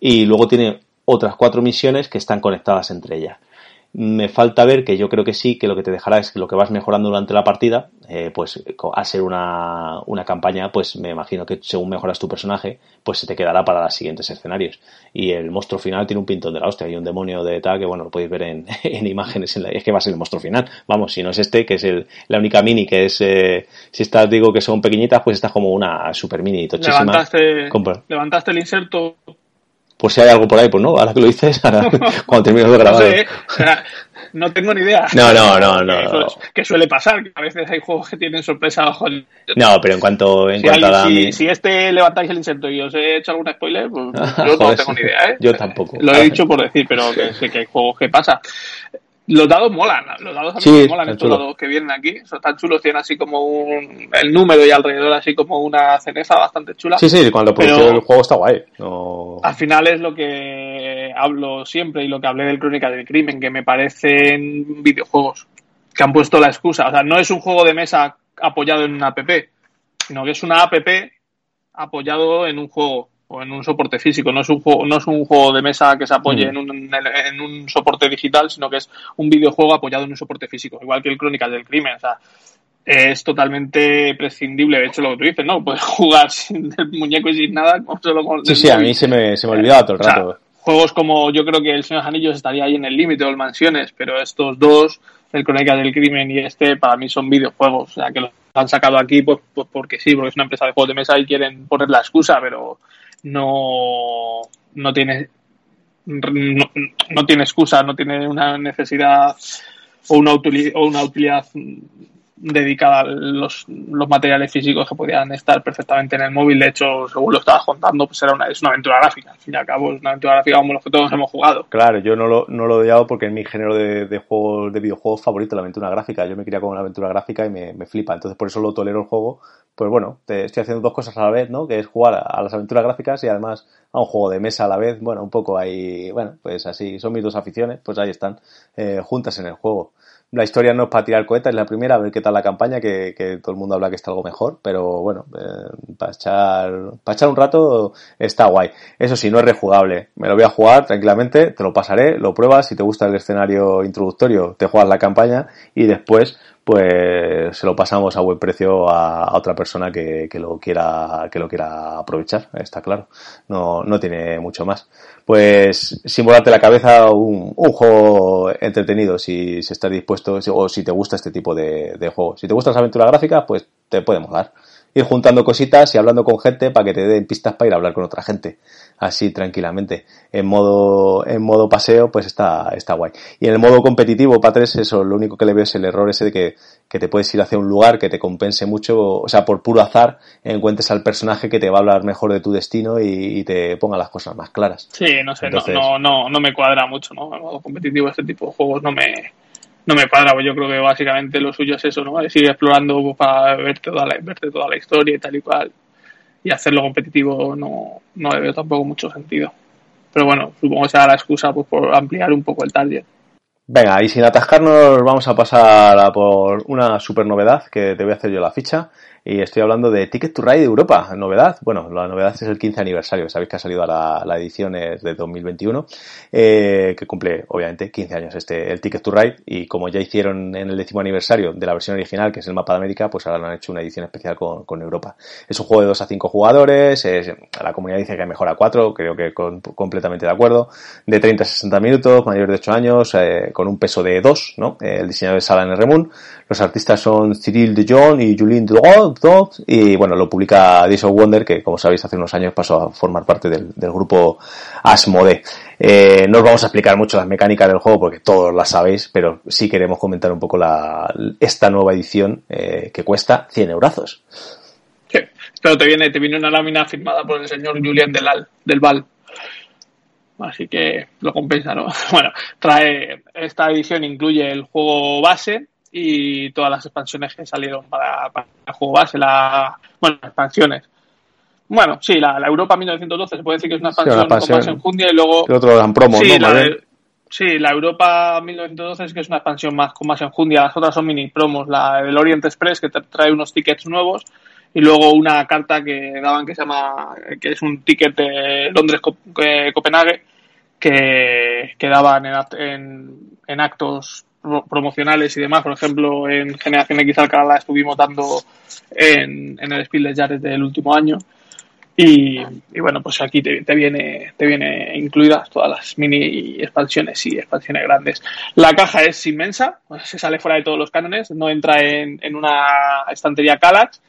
Y luego tiene otras cuatro misiones que están conectadas entre ellas. Me falta ver que yo creo que sí, que lo que te dejará es lo que vas mejorando durante la partida, eh, pues al ser una, una campaña, pues me imagino que según mejoras tu personaje, pues se te quedará para los siguientes escenarios. Y el monstruo final tiene un pintón de la hostia, hay un demonio de tal que, bueno, lo podéis ver en, en imágenes, es que va a ser el monstruo final. Vamos, si no es este, que es el, la única mini, que es, eh, si estas digo que son pequeñitas, pues esta es como una super mini tochísima. Levantaste, levantaste el inserto pues si hay algo por ahí, pues no, ahora que lo dices, ahora, cuando termino de grabar. No, no tengo ni idea. No, no, no, no. Que, suele pasar, que a veces hay juegos que tienen sorpresa bajo No, pero en cuanto, en si, cuanto a si, si, este levantáis el inserto y os he hecho algún spoiler, pues yo no tengo ni idea, ¿eh? Yo tampoco. Lo he dicho por decir, pero que sé que hay juegos que pasa. Los dados molan, los dados a mí molan, estos dados que vienen aquí, son tan chulos, tienen así como un, el número y alrededor así como una cenefa bastante chula. Sí, sí, cuando pero el juego está guay. Al final es lo que hablo siempre y lo que hablé del Crónica del Crimen, que me parecen videojuegos que han puesto la excusa. O sea, no es un juego de mesa apoyado en una app, sino que es una app apoyado en un juego o en un soporte físico. No es un juego, no es un juego de mesa que se apoye mm. en, un, en un soporte digital, sino que es un videojuego apoyado en un soporte físico, igual que el Crónicas del Crimen. O sea, es totalmente prescindible. De hecho, lo que tú dices, ¿no? Puedes jugar sin el muñeco y sin nada, solo con. Sí, sí, a mí se me, se me olvidaba todo el rato. juegos como yo creo que el Señor Anillos estaría ahí en el límite o el Mansiones, pero estos dos, el Crónicas del Crimen y este, para mí son videojuegos. O sea, que los han sacado aquí pues, pues porque sí, porque es una empresa de juegos de mesa y quieren poner la excusa, pero no, no tiene no, tiene excusa, no tiene una necesidad o una, o una utilidad dedicada a los, los, materiales físicos que podían estar perfectamente en el móvil. De hecho, según lo estabas contando, pues era una, es una aventura gráfica. Al fin y al cabo, es una aventura gráfica como los que todos hemos jugado. Claro, yo no lo, no lo he odiado porque es mi género de, de, juegos, de videojuegos favorito, la aventura gráfica. Yo me quería con una aventura gráfica y me, me, flipa. Entonces, por eso lo tolero el juego pues bueno, te estoy haciendo dos cosas a la vez, ¿no? Que es jugar a las aventuras gráficas y además a un juego de mesa a la vez. Bueno, un poco ahí, bueno, pues así, son mis dos aficiones, pues ahí están, eh, juntas en el juego. La historia no es para tirar cohetas, es la primera, a ver qué tal la campaña, que, que todo el mundo habla que está algo mejor, pero bueno, eh, para echar, para echar un rato está guay. Eso sí, no es rejugable. Me lo voy a jugar tranquilamente, te lo pasaré, lo pruebas, si te gusta el escenario introductorio, te juegas la campaña y después pues se lo pasamos a buen precio a, otra persona que, que, lo quiera que lo quiera aprovechar está claro. No, no tiene mucho más. Pues sin volarte la cabeza un, un juego entretenido si, si estás dispuesto o si te gusta este tipo de, de juegos si te gustan las aventuras gráficas pues te podemos dar ir juntando cositas y hablando con gente para que te den pistas para ir a hablar con otra gente así tranquilamente. En modo, en modo paseo, pues está, está guay. Y en el modo competitivo, para tres, eso, lo único que le veo es el error ese de que, que te puedes ir hacia un lugar que te compense mucho, o sea, por puro azar, encuentres al personaje que te va a hablar mejor de tu destino y, te ponga las cosas más claras. Sí, no sé, no, no, no, me cuadra mucho, ¿no? En modo competitivo este tipo de juegos no me, no me cuadra, pues yo creo que básicamente lo suyo es eso, ¿no? Es ir explorando para verte toda la, verte toda la historia y tal y cual y hacerlo competitivo no, no le veo tampoco mucho sentido. Pero bueno, supongo que será la excusa pues, por ampliar un poco el target. Venga, y sin atascarnos vamos a pasar a por una super novedad que te voy a hacer yo la ficha y estoy hablando de Ticket to Ride Europa, novedad. Bueno, la novedad es el 15 aniversario, sabéis que ha salido a la, edición de 2021, eh, que cumple obviamente 15 años este el Ticket to Ride y como ya hicieron en el décimo aniversario de la versión original, que es el mapa de América, pues ahora han hecho una edición especial con, con Europa. Es un juego de 2 a 5 jugadores, la comunidad dice que mejor a 4, creo que completamente de acuerdo, de 30 a 60 minutos, mayor de 8 años, eh, con un peso de 2, ¿no? El diseñador es Alan Remun, los artistas son Cyril de Jong y Julien Y bueno, lo publica Days of Wonder, que como sabéis hace unos años pasó a formar parte del, grupo Asmode. Eh, no os vamos a explicar mucho las mecánicas del juego porque todos las sabéis, pero sí queremos comentar un poco la, esta nueva edición eh, que cuesta 100 eurazos. Sí, pero te viene, te viene una lámina firmada por el señor Julián del, del Val. Así que lo compensa, ¿no? Bueno, trae, esta edición incluye el juego base, y todas las expansiones que salieron para, para el juego base, la, bueno, expansiones. Bueno, sí, la, Europa 1912 se puede decir que es una expansión, con más enjundia y luego... otro dan promo, sí, La, sí, la Europa 1912 es que es una expansión más con más enjundia, las otras son mini promos, la del Orient Express que te trae unos tickets nuevos y luego una carta que daban que se llama, que es un ticket de Londres-Copenhague que, que daban en, en, en actos promocionales y demás. Por ejemplo, en Generación X Alcalá estuvimos dando en, el Spiel de Jared del último año. Y, bueno, pues aquí te, viene te viene incluidas todas las mini expansiones y expansiones grandes. La caja es inmensa, se sale fuera de todos los cánones, no entra en, en una estantería Kallax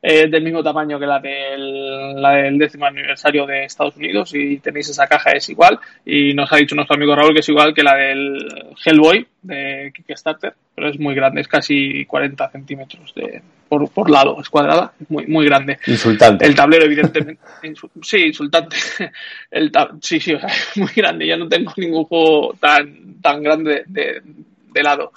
es del mismo tamaño que la del, la del décimo aniversario de Estados Unidos y tenéis esa caja es igual y nos ha dicho nuestro amigo Raúl que es igual que la del Hellboy de Kickstarter pero es muy grande, es casi 40 centímetros de, por, por lado, es cuadrada, es muy, muy grande. Insultante. El tablero evidentemente, sí, insultante, el sí, sí, muy grande, ya no tengo ningún juego tan, tan grande de, de lado.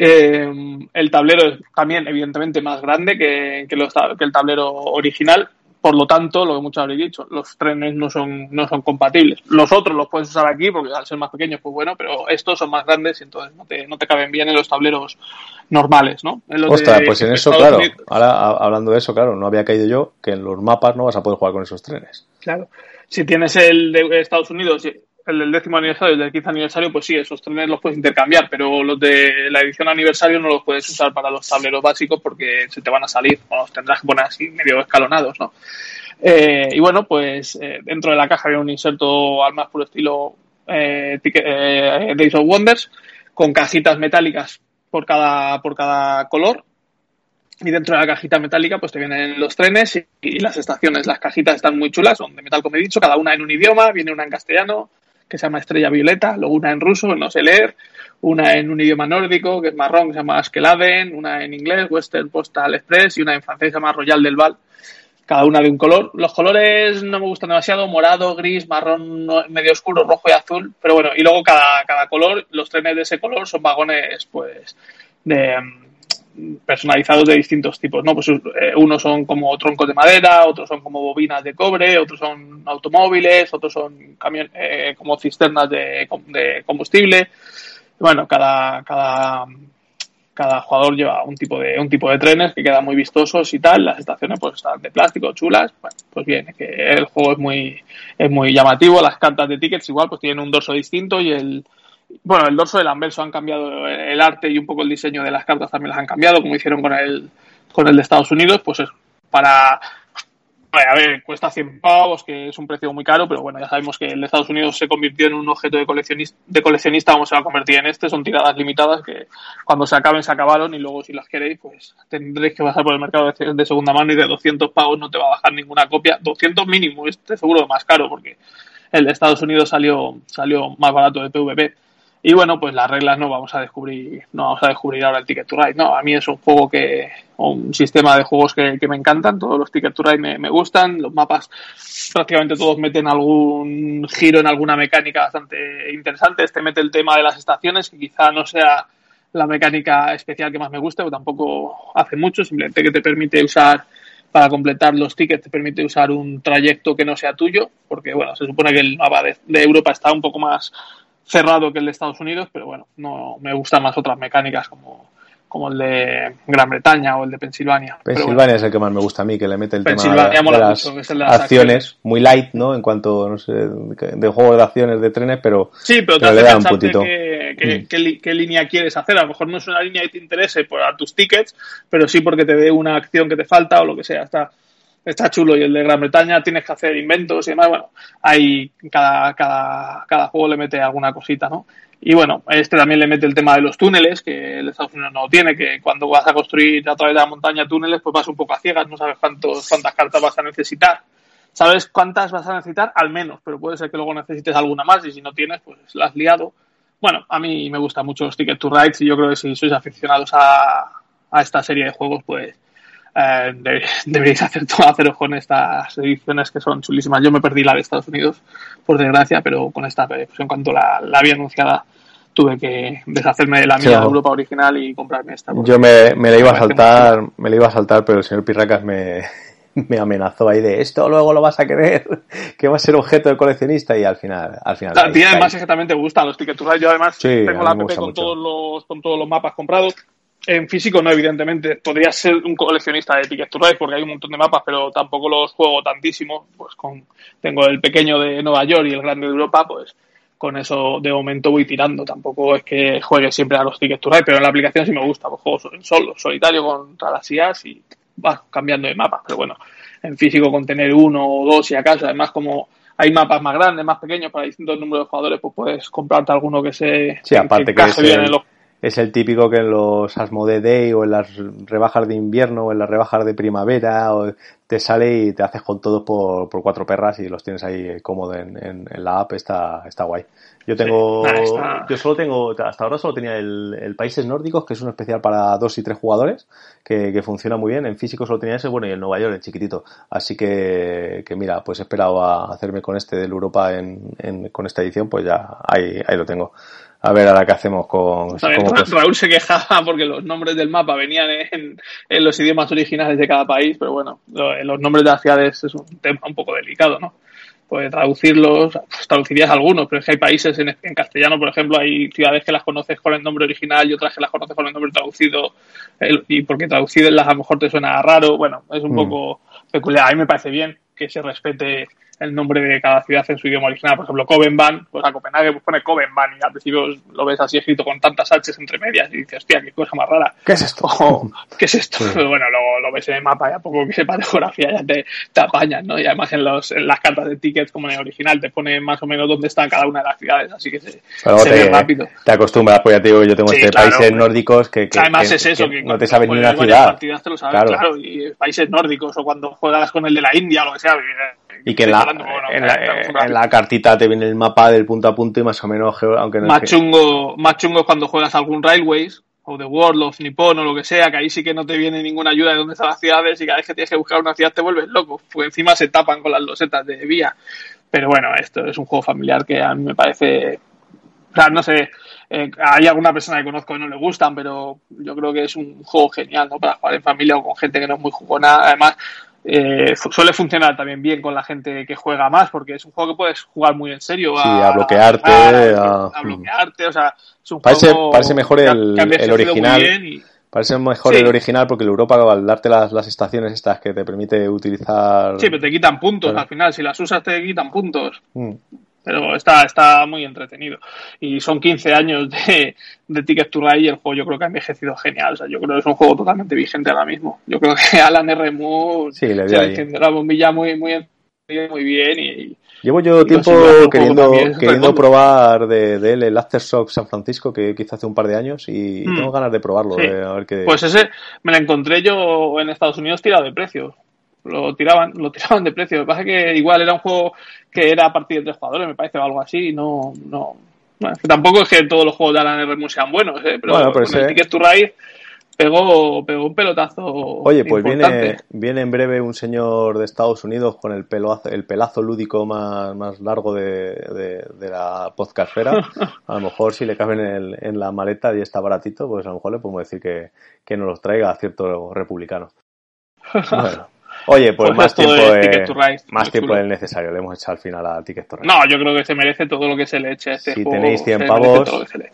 Eh, el tablero es también, evidentemente, más grande que, que, el tablero original. Por lo tanto, lo que muchos habréis dicho, los trenes no son, no son compatibles. Los otros los puedes usar aquí porque al ser más pequeños, pues bueno, pero estos son más grandes y entonces no te, no te caben bien en los tableros normales, ¿no? Ostras, pues en eso, claro, ahora hablando de eso, claro, no había caído yo que en los mapas no vas a poder jugar con esos trenes. Claro. Si tienes el de Estados Unidos el del décimo aniversario, el del 15 aniversario, pues sí, esos trenes los puedes intercambiar, pero los de la edición aniversario no los puedes usar para los tableros básicos porque se te van a salir, o los tendrás que poner así medio escalonados, ¿no? Eh, y bueno, pues eh, dentro de la caja había un inserto al más puro estilo eh, eh, Days of Wonders, con cajitas metálicas por cada, por cada color. Y dentro de la cajita metálica, pues te vienen los trenes y, y, las estaciones. Las cajitas están muy chulas, son de metal, como he dicho, cada una en un idioma, viene una en castellano, que se llama Estrella Violeta, luego una en ruso, no sé leer, una en un idioma nórdico, que es marrón, que se llama Askeladen, una en inglés, Western Postal Express, y una en francés, que se llama Royal del Val, cada una de un color. Los colores no me gustan demasiado, morado, gris, marrón medio oscuro, rojo y azul, pero bueno, y luego cada, cada color, los trenes de ese color son vagones, pues, de personalizados de distintos tipos, ¿no? Pues eh, unos son como troncos de madera, otros son como bobinas de cobre, otros son automóviles, otros son eh, como cisternas de, de, combustible. Bueno, cada, cada, cada jugador lleva un tipo de un tipo de trenes que quedan muy vistosos y tal. Las estaciones pues están de plástico, chulas. Bueno, pues bien, que el juego es muy es muy llamativo. Las cartas de tickets igual pues tienen un dorso distinto y el bueno, el dorso del anverso han cambiado el arte y un poco el diseño de las cartas también las han cambiado, como hicieron con el, con el de Estados Unidos, pues es para, a ver, cuesta 100 pavos, que es un precio muy caro, pero bueno, ya sabemos que el de Estados Unidos se convirtió en un objeto de coleccionista, de coleccionista como se va a convertir en este, son tiradas limitadas que cuando se acaben se acabaron y luego si las queréis, pues tendréis que pasar por el mercado de, segunda mano y de 200 pavos no te va a bajar ninguna copia, 200 mínimo, este seguro más caro porque el de Estados Unidos salió, salió más barato de PvP. Y bueno, pues las reglas no vamos a descubrir, no vamos a descubrir ahora el Ticket to Ride, no, a mí es un juego que, un sistema de juegos que, me encantan, todos los Ticket to Ride me, me, gustan, los mapas prácticamente todos meten algún giro en alguna mecánica bastante interesante, este mete el tema de las estaciones, que quizá no sea la mecánica especial que más me gusta, pero tampoco hace mucho, simplemente que te permite usar para completar los tickets te permite usar un trayecto que no sea tuyo, porque bueno, se supone que el mapa de Europa está un poco más cerrado que el de Estados Unidos, pero bueno, no me gustan más otras mecánicas como, como el de Gran Bretaña o el de Pensilvania. Pensilvania es el que más me gusta a mí, que le mete el tema de, las, acciones, muy light, ¿no? En cuanto, no sé, de juego de acciones de trenes, pero, sí, pero, te le da un puntito. Mm. qué, línea quieres hacer. A lo mejor no es una línea que te interese por tus tickets, pero sí porque te dé una acción que te falta o lo que sea. Está, está chulo y el de Gran Bretaña tienes que hacer inventos y demás. Bueno, hay cada, cada, cada juego le mete alguna cosita, ¿no? Y bueno, este también le mete el tema de los túneles, que el Estados Unidos no tiene, que cuando vas a construir a través de la montaña túneles, pues vas un poco a ciegas, no sabes cuántos, cuántas cartas vas a necesitar. Sabes cuántas vas a necesitar al menos, pero puede ser que luego necesites alguna más y si no tienes, pues la has liado. Bueno, a mí me gustan mucho los Ticket to Rides y yo creo que si sois aficionados a, a esta serie de juegos, pues eh, deberíais hacer, haceros con estas ediciones que son chulísimas. Yo me perdí la de Estados Unidos, por desgracia, pero con esta, pues, en cuanto la, la había anunciada, tuve que deshacerme de la mía de Europa original y comprarme esta. Yo me, me la iba a saltar, me la iba a saltar, pero el señor Pirracas me, me amenazó ahí de esto luego lo vas a querer, que va a ser objeto de coleccionista y al final, al final. A ti además es que también te gustan los tickets. Yo además tengo la app con todos los, con todos los mapas comprados en físico no, evidentemente. Podría ser un coleccionista de Ticket to Ride porque hay un montón de mapas, pero tampoco los juego tantísimo. Pues con tengo el pequeño de Nueva York y el grande de Europa, pues con eso de momento voy tirando. Tampoco es que juegue siempre a los tickets to ride, pero en la aplicación sí me gusta. Pues juego en solo, solitario contra las IAs y va cambiando de mapas. Pero bueno, en físico con tener uno o dos y acaso, además como hay mapas más grandes, más pequeños para distintos números de jugadores, pues puedes comprarte alguno que se sí, aparte que, bien en los es el típico que en los Asmode Day o en las rebajas de invierno o en las rebajas de primavera o te sale y te haces con todos por, por cuatro perras y los tienes ahí cómodo en, en, la app, está, está guay. Yo tengo, yo solo tengo, hasta ahora solo tenía el, el, Países Nórdicos, que es un especial para dos y tres jugadores, que, que, funciona muy bien. En físico solo tenía ese, bueno, y en Nueva York, en chiquitito. Así que, que mira, pues he esperado a hacerme con este del Europa en, en, con esta edición, pues ya ahí, ahí lo tengo a ver ahora qué hacemos con... Raúl se quejaba porque los nombres del mapa venían en, en, los idiomas originales de cada país, pero bueno, los nombres de las ciudades es un tema un poco delicado, ¿no? Pues traducirlos, pues traducirías algunos, pero es que hay países en, en, castellano, por ejemplo, hay ciudades que las conoces con el nombre original y otras que las conoces con el nombre traducido, y porque traducidas a lo mejor te suena raro, bueno, es un mm. poco peculiar. A mí me parece bien que se respete el nombre de cada ciudad en su idioma original. Por ejemplo, Copenhague, pues a Copenhague pues pone Copenhague y al principio lo ves así escrito con tantas H entre medias y dices, hostia, qué cosa más rara. ¿Qué es esto? ¿Qué es esto? bueno, luego lo ves en el mapa y a poco que sepa de geografía ya te, te apañas, ¿no? Y además en, los, en las cartas de tickets como en el original te pone más o menos dónde está cada una de las ciudades, así que se, ve rápido. Te acostumbras, pues ya te digo, yo tengo este países nórdicos que, además es eso, que, no te sabes ni una ciudad. Te lo sabes, claro. claro. y países nórdicos o cuando juegas con el de la India o lo que sea, y que en la, en, la, cartita te viene el mapa del punto a punto y más o menos, aunque no más chungo, más chungo es cuando juegas algún Railways o The World of Nippon o lo que sea, que ahí sí que no te viene ninguna ayuda de dónde están las ciudades y cada vez que tienes que buscar una ciudad te vuelves loco, porque encima se tapan con las losetas de vía. Pero bueno, esto es un juego familiar que a mí me parece o sea, no sé, eh, hay alguna persona que conozco que no le gustan, pero yo creo que es un juego genial, ¿no? Para jugar en familia o con gente que no es muy jugona. Además, eh, suele funcionar también bien con la gente que juega más, porque es un juego que puedes jugar muy en serio. Sí, a, bloquearte. A, bloquearte, o sea, es un parece, juego parece mejor el, el original. Parece mejor el original porque el Europa al darte las, las estaciones estas que te permite utilizar. Sí, pero te quitan puntos al final. Si las usas te quitan puntos. Mm pero está, está muy entretenido. Y son 15 años de, de Ticket to Ride y el juego yo creo que ha envejecido genial. O sea, yo creo que es un juego totalmente vigente ahora mismo. Yo creo que Alan R. Moore sí, le se la bombilla muy, muy, muy bien y, Llevo yo tiempo queriendo, queriendo probar de, de, él el Aftershock San Francisco, que quizá hace un par de años, y hmm. tengo ganas de probarlo. a ver qué... Pues ese me lo encontré yo en Estados Unidos tirado de precio lo tiraban, lo tiraban de precio. Lo que pasa es que igual era un juego que era a partir de tres jugadores, me parece, o algo así, y no, no, tampoco es que todos los juegos de Alan R. sean buenos, ¿eh? pero bueno, el Ticket to Ride pegó, pegó un pelotazo. Oye, pues viene, viene en breve un señor de Estados Unidos con el, pelo, el pelazo lúdico más, más largo de, de, la podcastera. A lo mejor si le caben en, en, la maleta y está baratito, pues a lo mejor le podemos decir que, que nos los traiga a cierto republicano. Bueno. Oye, pues, más tiempo, más tiempo del necesario le hemos echado al final a Ticket to Ride. No, yo creo que se merece todo lo que se le eche a este Si tenéis 100 pavos,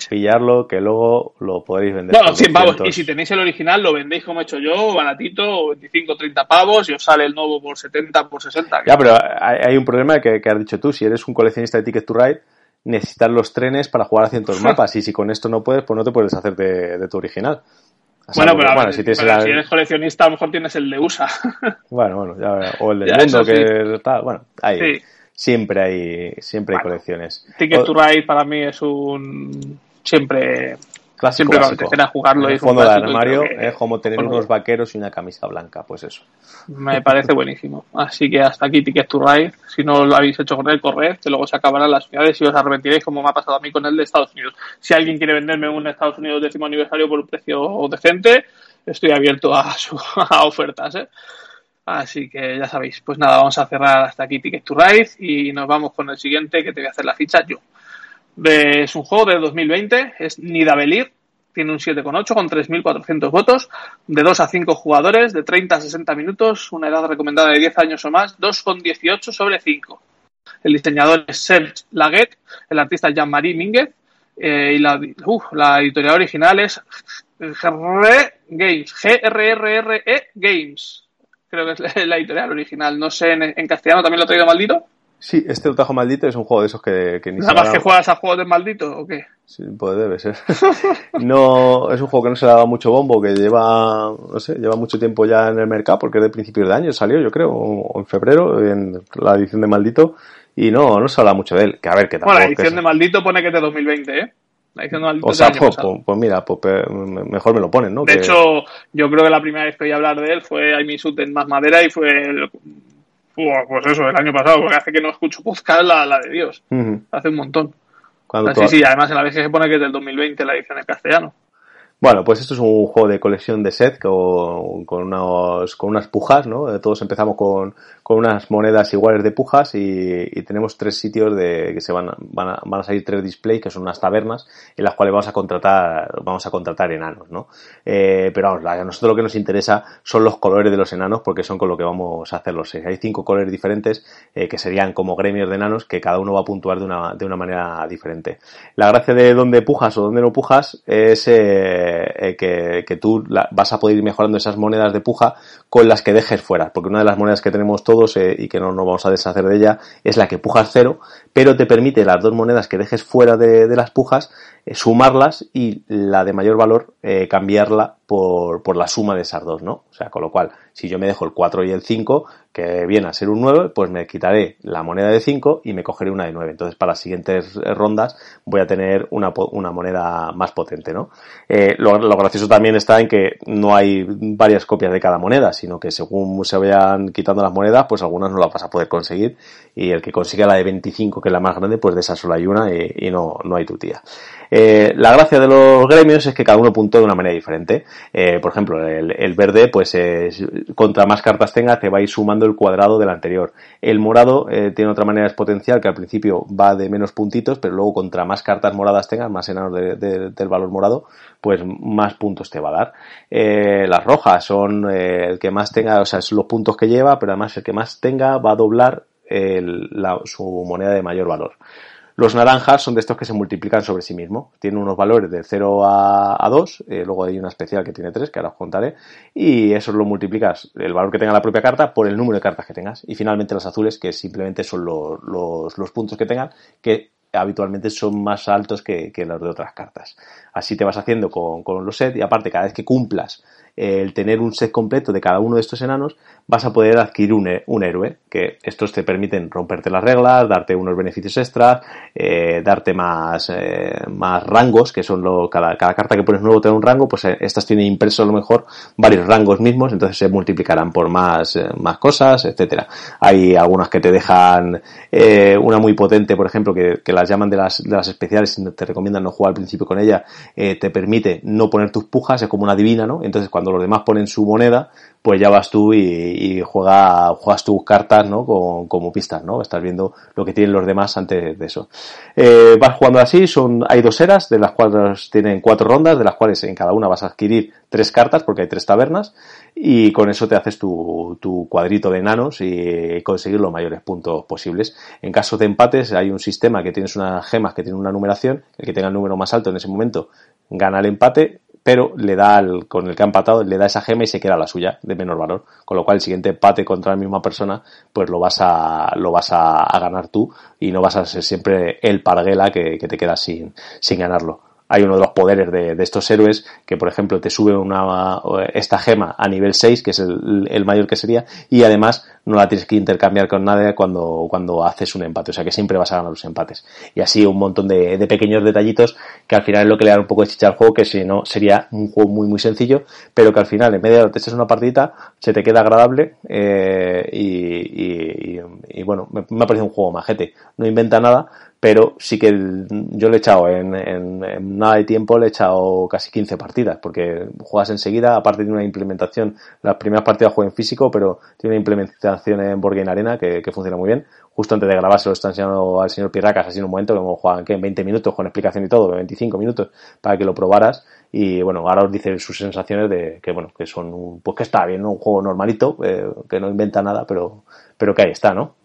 pillarlo, que luego lo podéis vender. No, 100 pavos. Y si tenéis el original, lo vendéis como he hecho yo, baratito, 25 30 pavos, y os sale el nuevo por 70, por 60. Ya, pero hay, un problema que, que has dicho tú. Si eres un coleccionista de Ticket to Ride, necesitas los trenes para jugar a cientos mapas. y si con esto no puedes, pues no te puedes hacer de, de tu original. Bueno, pero, si, eres coleccionista, a lo mejor tienes el de USA. Bueno, bueno, ya, o el del mundo, que tal. Bueno, hay, siempre hay, siempre hay colecciones. Ticket to Ride para mí es un. Siempre Clásico, Siempre a jugarlo. En el fondo del armario es como tener unos vaqueros y una camisa blanca, pues eso. Me parece buenísimo. Así que hasta aquí Ticket to Ride. Si no lo habéis hecho con él, corred, que luego se acabarán las ciudades y os arrepentiréis como me ha pasado a mí con el de Estados Unidos. Si alguien quiere venderme un Estados Unidos décimo aniversario por un precio decente, estoy abierto a, a ofertas, ¿eh? Así que ya sabéis, pues nada, vamos a cerrar hasta aquí Ticket to Ride y nos vamos con el siguiente que te voy a hacer la ficha yo. Es un juego de 2020, es Nidavellir, tiene un 7,8 con 3.400 votos, de 2 a 5 jugadores, de 30 a 60 minutos, una edad recomendada de 10 años o más, 2,18 sobre 5. El diseñador es Serge Laguet, el artista Jean-Marie Minguez, eh, y la, la, editorial original es GRE Games, G-R-R-R-E Games. Creo que es la editorial original. No sé, en castellano también lo he traído maldito. Sí, este trajo maldito es un juego de esos que, que ni ¿Nada más que juegas a juegos de maldito o qué? Sí, pues debe ser. no, es un juego que no se le daba mucho bombo, que lleva, no sé, lleva mucho tiempo ya en el mercado, porque es de principios de año salió, yo creo, o en febrero, en la edición de maldito, y no, no se habla mucho de él. Que a ver, que Bueno, la edición de maldito pone que es de 2020, ¿eh? La edición de maldito o sea, pues, pues, pues, mira, pues, mejor me lo ponen, ¿no? De hecho, yo creo que la primera vez que oí hablar de él fue I Suit en Más Madera y fue pues eso, el año pasado, porque hace que no escucho podcast la, la de Dios. Hace un montón. sí, sí, además en la vez se pone que es del 2020 la edición en castellano. Bueno, pues esto es un juego de colección de set con, con, unos, con unas pujas, ¿no? Todos empezamos con, con unas monedas iguales de pujas y, tenemos tres sitios de que se van, van, a, van a salir tres displays que son unas tabernas en las cuales vamos a contratar vamos a contratar enanos, ¿no? Eh, pero vamos, a nosotros lo que nos interesa son los colores de los enanos porque son con lo que vamos a hacerlos. Hay cinco colores diferentes eh, que serían como gremios de enanos que cada uno va a puntuar de una, de una manera diferente. La gracia de dónde pujas o dónde no pujas es eh, eh que, tú vas a poder ir mejorando esas monedas de puja con las que dejes fuera, porque una de las monedas que tenemos todos eh, y que no nos vamos a deshacer de ella es la que pujas cero, pero te permite las dos monedas que dejes fuera de, las pujas sumarlas y la de mayor valor eh, cambiarla por, por, la suma de esas dos, ¿no? O sea, con lo cual, si yo me dejo el 4 y el 5, que viene a ser un 9, pues me quitaré la moneda de 5 y me cogeré una de 9. Entonces, para las siguientes rondas voy a tener una, una moneda más potente, ¿no? Eh, lo, lo, gracioso también está en que no hay varias copias de cada moneda, sino que según se vayan quitando las monedas, pues algunas no las vas a poder conseguir y el que consiga la de 25, que es la más grande, pues de esa solo hay una y, y no, no hay tu tía. Eh, la gracia de los gremios es que cada uno puntúa de una manera diferente. Eh, por ejemplo, el, verde, pues contra más cartas tenga, te va a ir sumando el cuadrado del anterior. El morado eh, tiene otra manera exponencial que al principio va de menos puntitos, pero luego contra más cartas moradas tengas, más enanos del valor morado, pues más puntos te va a dar. las rojas son el que más tenga, o sea, son los puntos que lleva, pero además el que más tenga va a doblar su moneda de mayor valor. Los naranjas son de estos que se multiplican sobre sí mismos. Tienen unos valores de 0 a, 2, eh, luego hay una especial que tiene 3, que ahora os contaré, y eso lo multiplicas, el valor que tenga la propia carta, por el número de cartas que tengas. Y finalmente las azules, que simplemente son los, los, puntos que tengan, que habitualmente son más altos que, que, los de otras cartas. Así te vas haciendo con, con los sets y aparte cada vez que cumplas el tener un set completo de cada uno de estos enanos, vas a poder adquirir un, un héroe, que estos te permiten romperte las reglas, darte unos beneficios extras, eh, darte más, eh, más rangos, que son lo, cada, cada carta que pones nuevo te da un rango, pues eh, estas tienen impreso a lo mejor varios rangos mismos, entonces se multiplicarán por más, eh, más cosas, etcétera. Hay algunas que te dejan eh, una muy potente, por ejemplo, que, que las llaman de las, de las especiales te recomiendan no jugar al principio con ella, eh, te permite no poner tus pujas, es como una divina, ¿no? Entonces cuando los demás ponen su moneda, pues ya vas tú y, juega, juegas tus cartas, ¿no? Como, como, pistas, ¿no? Estás viendo lo que tienen los demás antes de eso. Eh, vas jugando así, son, hay dos eras, de las cuales tienen cuatro rondas, de las cuales en cada una vas a adquirir tres cartas, porque hay tres tabernas, y con eso te haces tu, tu cuadrito de enanos y conseguir los mayores puntos posibles. En caso de empates, hay un sistema que tienes unas gemas que tienen una numeración, el que tenga el número más alto en ese momento gana el empate, pero le da al, con el que ha empatado, le da esa gema y se queda la suya de menor valor. Con lo cual el siguiente empate contra la misma persona, pues lo vas a, lo vas a, ganar tú y no vas a ser siempre el parguela que, que te queda sin, sin ganarlo hay uno de los poderes de, estos héroes que, por ejemplo, te sube una, esta gema a nivel 6, que es el, mayor que sería, y además no la tienes que intercambiar con nadie cuando, cuando haces un empate, o sea que siempre vas a ganar los empates. Y así un montón de, pequeños detallitos que al final es lo que le da un poco de chicha al juego, que si no sería un juego muy muy sencillo, pero que al final en medio de te echas una partidita, se te queda agradable eh, y, y, bueno, me, me ha parecido un juego majete. No inventa nada, pero sí que yo le he echado en, en, nada de tiempo, le he echado casi 15 partidas, porque juegas enseguida, aparte de una implementación, las primeras partidas juego en físico, pero tiene una implementación en Board Arena que, que, funciona muy bien. Justo antes de grabar se lo está enseñando al señor Pirracas así en un momento, que hemos jugado en 20 minutos con explicación y todo, 25 minutos, para que lo probaras. Y bueno, ahora os dice sus sensaciones de que bueno, que son, pues que está bien, un juego normalito, eh, que no inventa nada, pero, pero que ahí está, ¿no?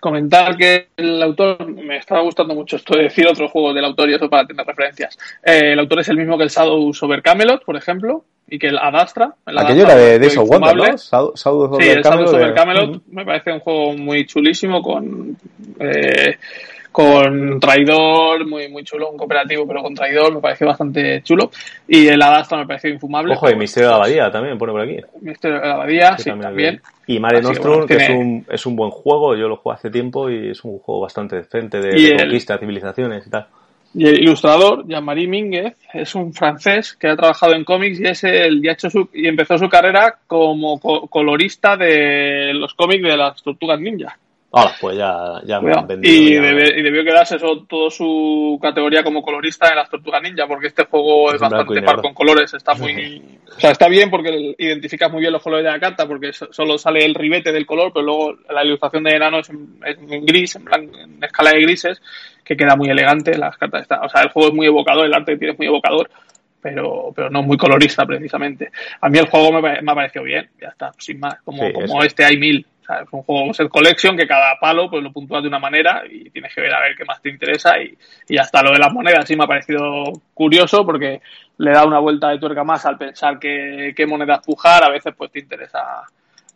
Comentar que el autor, me estaba gustando mucho esto de decir otro juego del autor y eso para tener referencias. Eh, el autor es el mismo que el Shadow Over Camelot, por ejemplo, y que el Adastra. El Aquello era de Days of Wonder, ¿no? Shadow, sí, el Shadow Over Camelot me parece un juego muy chulísimo con... Eh, con Traidor, muy, muy chulo, un cooperativo, pero con Traidor me pareció bastante chulo. Y el Adastra me pareció infumable. Ojo, y Misterio de la Abadía también, pone por aquí. Misterio de la Abadía, sí, también. Y Mare Nostrum, que, es, un, es un buen juego, yo lo jugué hace tiempo y es un juego bastante decente de, conquista, de civilizaciones y tal. Y el ilustrador, Jean-Marie Minguez, es un francés que ha trabajado en cómics y es el, y, ha hecho su, y empezó su carrera como colorista de los cómics de las tortugas ninja. Ahora, pues ya, ya me han vendido. Y, debió quedarse eso, todo su categoría como colorista en las Tortugas Ninja, porque este juego es, bastante par con colores, está muy... o sea, está bien porque identificas muy bien los colores de la carta, porque solo sale el ribete del color, pero luego la ilustración de enano es en, gris, en, en, escala de grises, que queda muy elegante, las cartas están... O sea, el juego es muy evocador, el arte que tiene es muy evocador, pero, pero no muy colorista precisamente. A mí el juego me, me ha parecido bien, ya está, sin más, como, como este hay mil es un juego set collection que cada palo pues lo puntúas de una manera y tienes que ver a ver qué más te interesa y, y hasta lo de las monedas sí me ha parecido curioso porque le da una vuelta de tuerca más al pensar qué, qué monedas pujar, a veces pues te interesa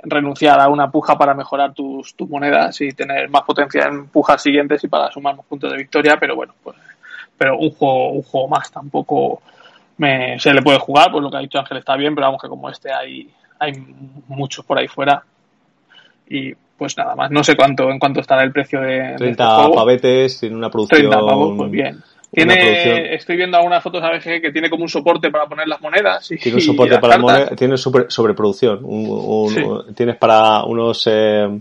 renunciar a una puja para mejorar tus, tus monedas y tener más potencia en pujas siguientes y para sumar más puntos de victoria, pero bueno, pues pero un juego, un juego más tampoco me, se le puede jugar, pues lo que ha dicho Ángel está bien, pero vamos que como este hay, hay muchos por ahí fuera, y pues nada más. No sé cuánto en cuánto estará el precio de. 30 este pavetes en una producción. 30 pavos, pues bien. Tiene, estoy viendo algunas fotos a veces que tiene como un soporte para poner las monedas. Y, tiene un soporte para monedas, tiene sobre, sobreproducción. Tienes para unos eh,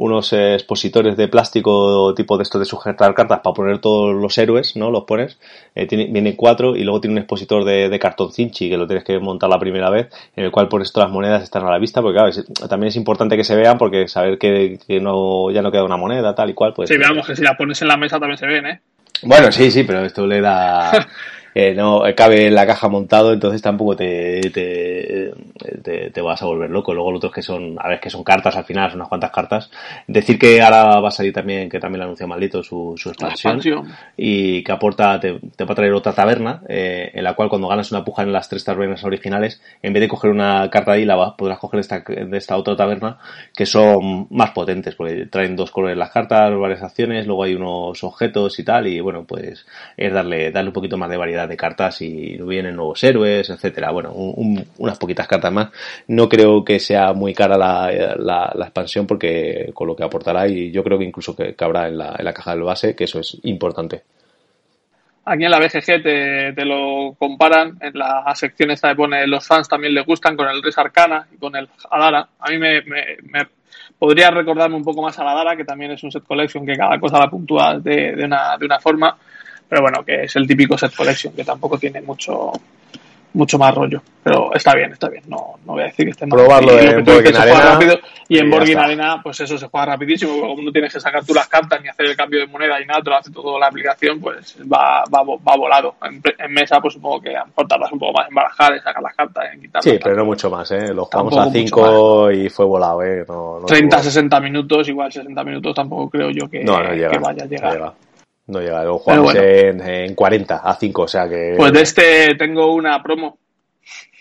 unos expositores de plástico tipo de esto de sujetar cartas para poner todos los héroes, ¿no? Los pones. Eh, tiene, viene cuatro y luego tiene un expositor de, cartón cinchi que lo tienes que montar la primera vez, en el cual pones todas las monedas están a la vista, porque claro, también es importante que se vean porque saber que, no, ya no queda una moneda, tal y cual, pues. Sí, veamos que si la pones en la mesa también se ven, ¿eh? Bueno, sí, sí, pero esto le da. Eh, no cabe en la caja montado, entonces tampoco te, te, te, vas a volver loco. Luego los otros que son, a ver, que son cartas al final, son unas cuantas cartas. Decir que ahora va a salir también, que también lo anunció Maldito, su, su expansión, y que aporta, te, va a traer otra taberna, eh, en la cual cuando ganas una puja en las tres tabernas originales, en vez de coger una carta de la podrás coger esta, de esta otra taberna, que son más potentes, porque traen dos colores las cartas, varias acciones, luego hay unos objetos y tal, y bueno, pues es darle, darle un poquito más de variedad de cartas y vienen nuevos héroes, etcétera. Bueno, unas poquitas cartas más. No creo que sea muy cara la, la, expansión porque con lo que aportará y yo creo que incluso que cabrá en la, en la caja del base, que eso es importante. Aquí en la BGG te, te, lo comparan, en la sección esta que pone los fans también les gustan con el Res Arcana y con el Adara. A mí me, me, podría recordarme un poco más a la Adara, que también es un set collection que cada cosa la puntúa de, de, una, de una forma pero bueno, que es el típico set collection, que tampoco tiene mucho mucho más rollo. Pero está bien, está bien. No, no voy a decir que esté mal. Probarlo en Borgin Arena. y en Borgin Arena, pues eso se juega rapidísimo. Como no tienes que sacar tú las cartas ni hacer el cambio de moneda y nada, te lo hace toda la aplicación, pues va, va, va volado. En, mesa, pues supongo que a lo tardas un poco más en barajar, en sacar las cartas, en quitar. Sí, pero no mucho más, ¿eh? Lo jugamos a 5 y fue volado, ¿eh? No, 30, 60 minutos, igual 60 minutos tampoco creo yo que, que vaya a llegar. No llega, lo jugamos en, en, 40 a 5, o sea que. Pues de este tengo una promo.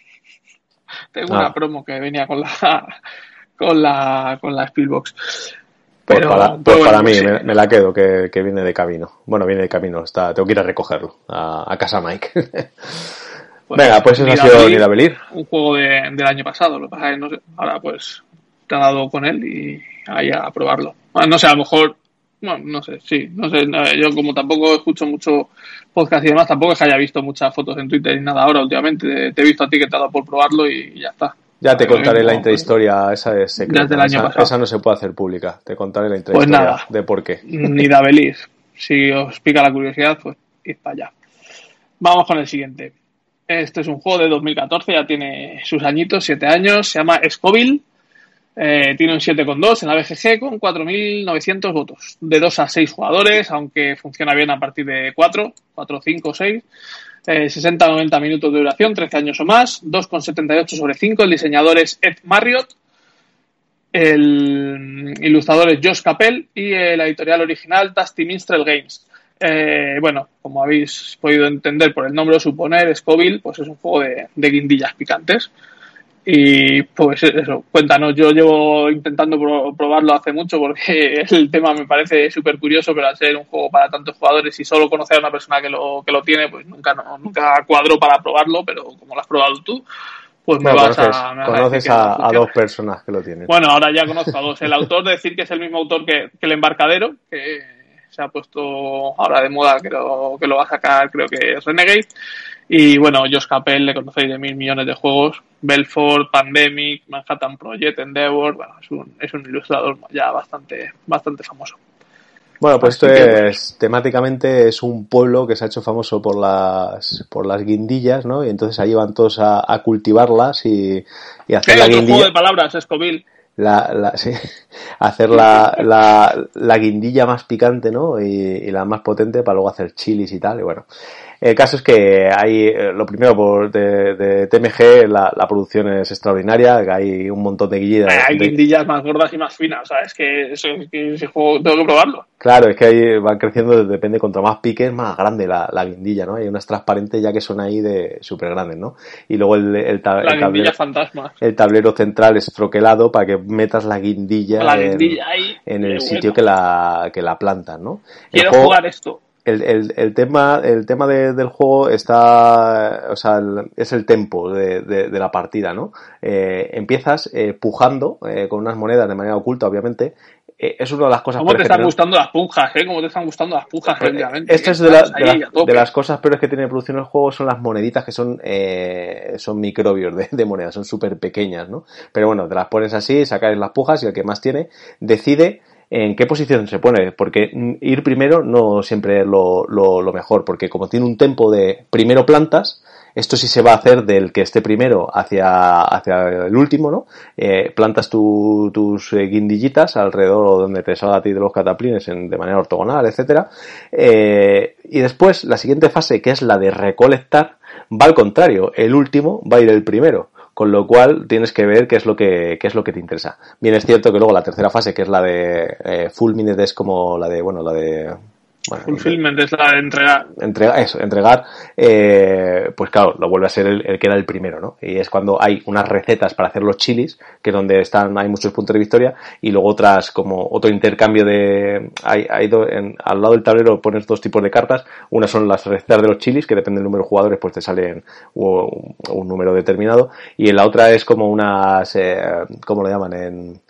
tengo una ah. promo que venía con la con la con la Spielbox. Pues para, pues para mí, me, la quedo, que, que, viene de camino. Bueno, viene de camino, está, tengo que ir a recogerlo, a, casa Mike. Venga, pues eso ha sido Nidavellir. Un juego de, del año pasado, lo que pasa es que no sé, ahora pues te ha dado con él y ahí a probarlo. no sé, a lo mejor bueno, no sé, sí, no sé, yo como tampoco escucho mucho podcast y demás, tampoco es que haya visto muchas fotos en Twitter y nada ahora últimamente, te he visto a ti que te ha dado por probarlo y ya está. Ya te contaré la intrahistoria, esa es secreta, esa, no se puede hacer pública, te contaré la intrahistoria pues nada, de por qué. Ni da Belis, si os pica la curiosidad, pues id para allá. Vamos con el siguiente. Este es un juego de 2014, ya tiene sus añitos, siete años, se llama Scoville eh, tiene un 7,2 en la BGG con 4.900 votos. De 2 a 6 jugadores, aunque funciona bien a partir de 4, 4, 5, 6. 60-90 minutos de duración, 13 años o más. 2,78 sobre 5. El diseñador es Ed Marriott. El ilustrador es Josh Capel y la editorial original Tasty Minstrel Games. Eh, bueno, como habéis podido entender por el nombre o suponer, Scoville pues es un juego de, guindillas picantes. Y pues eso, cuéntanos, yo llevo intentando probarlo hace mucho porque el tema me parece súper curioso, pero al ser un juego para tantos jugadores y solo conocer a una persona que lo, que lo tiene, pues nunca, nunca cuadro para probarlo, pero como lo has probado tú, pues me vas a... conoces a, dos personas que lo tienen. Bueno, ahora ya conozco a dos. El autor, decir que es el mismo autor que, el embarcadero, que se ha puesto ahora de moda, que lo, que lo va a sacar, creo que es Renegade. Y bueno, Josh Capel, le conocéis de mil millones de juegos. Belfort, Pandemic, Manhattan Project, Endeavor. Bueno, es un, es un ilustrador ya bastante, bastante famoso. Bueno, pues esto es, temáticamente es un pueblo que se ha hecho famoso por las, por las guindillas, ¿no? Y entonces ahí van todos a, cultivarlas y, y hacer la guindilla. juego de palabras, Escovil. La, la, sí, hacer la, la, la, guindilla más picante, ¿no? Y, y, la más potente para luego hacer chilis y tal. Y bueno, el caso es que hay, eh, lo primero, por de, de TMG, la, la, producción es extraordinaria, hay un montón de guindillas. Hay guindillas más gordas y más finas, o sea, es que, ese juego tengo que probarlo. Claro, es que ahí van creciendo, depende, contra más piques, más grande la, la guindilla, ¿no? Hay unas transparentes ya que son ahí de súper grandes, ¿no? Y luego el, el, tablero, el tablero central es troquelado para que metas la guindilla, en, el sitio que la, que la plantas, ¿no? Quiero jugar esto el, el, el, tema, el tema del juego está, o sea, es el tempo de, de, la partida, ¿no? Eh, empiezas eh, pujando eh, con unas monedas de manera oculta, obviamente. es una de las cosas. ¿Cómo te están gustando las pujas, eh? ¿Cómo te están gustando las pujas, pues, Esto es de, de, las cosas peores que tiene producción el juego son las moneditas que son, son microbios de, de monedas, son súper pequeñas, ¿no? Pero bueno, te las pones así, sacas las pujas y el que más tiene decide en qué posición se pone, porque ir primero no siempre es lo, mejor, porque como tiene un tempo de primero plantas, esto sí se va a hacer del que esté primero hacia, hacia el último, ¿no? Eh, plantas tus eh, guindillitas alrededor donde te salga a ti de los cataplines en, de manera ortogonal, etcétera. Eh, y después, la siguiente fase, que es la de recolectar, va al contrario. El último va a ir el primero con lo cual tienes que ver qué es lo que, qué es lo que te interesa. Bien, es cierto que luego la tercera fase, que es la de eh, Full Minute, es como la de, bueno, la de Fulfillment es la de entregar. Entrega, eso, entregar, eh, pues claro, lo vuelve a ser el, que era el primero, ¿no? Y es cuando hay unas recetas para hacer los chilis, que es donde están, hay muchos puntos de victoria, y luego otras, como otro intercambio de, hay, hay en, al lado del tablero pones dos tipos de cartas, una son las recetas de los chilis, que depende del número de jugadores, pues te salen un, un número determinado, y en la otra es como unas, eh, ¿cómo lo llaman? En,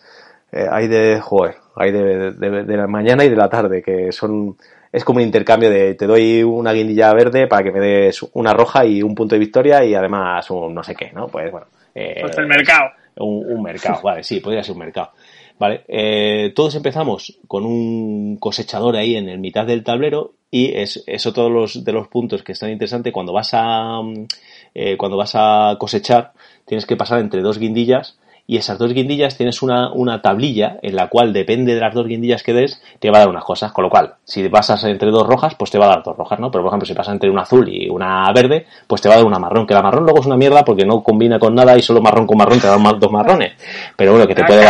eh, hay de, joder, hay de, de, de la mañana y de la tarde, que son, es como un intercambio de te doy una guindilla verde para que me des una roja y un punto de victoria y además un no sé qué, ¿no? Pues bueno. Eh, pues el mercado. Un, mercado, vale, sí, podría ser un mercado. Vale, eh, todos empezamos con un cosechador ahí en el mitad del tablero y es, eso todos los de los puntos que están interesantes cuando vas a eh, cuando vas a cosechar tienes que pasar entre dos guindillas y esas dos guindillas tienes una, una tablilla en la cual depende de las dos guindillas que des, te va a dar unas cosas. Con lo cual, si pasas entre dos rojas, pues te va a dar dos rojas, ¿no? Pero por ejemplo, si pasas entre una azul y una verde, pues te va a dar una marrón. Que la marrón luego es una mierda porque no combina con nada y solo marrón con marrón te dan dos marrones. Pero bueno, que te puede,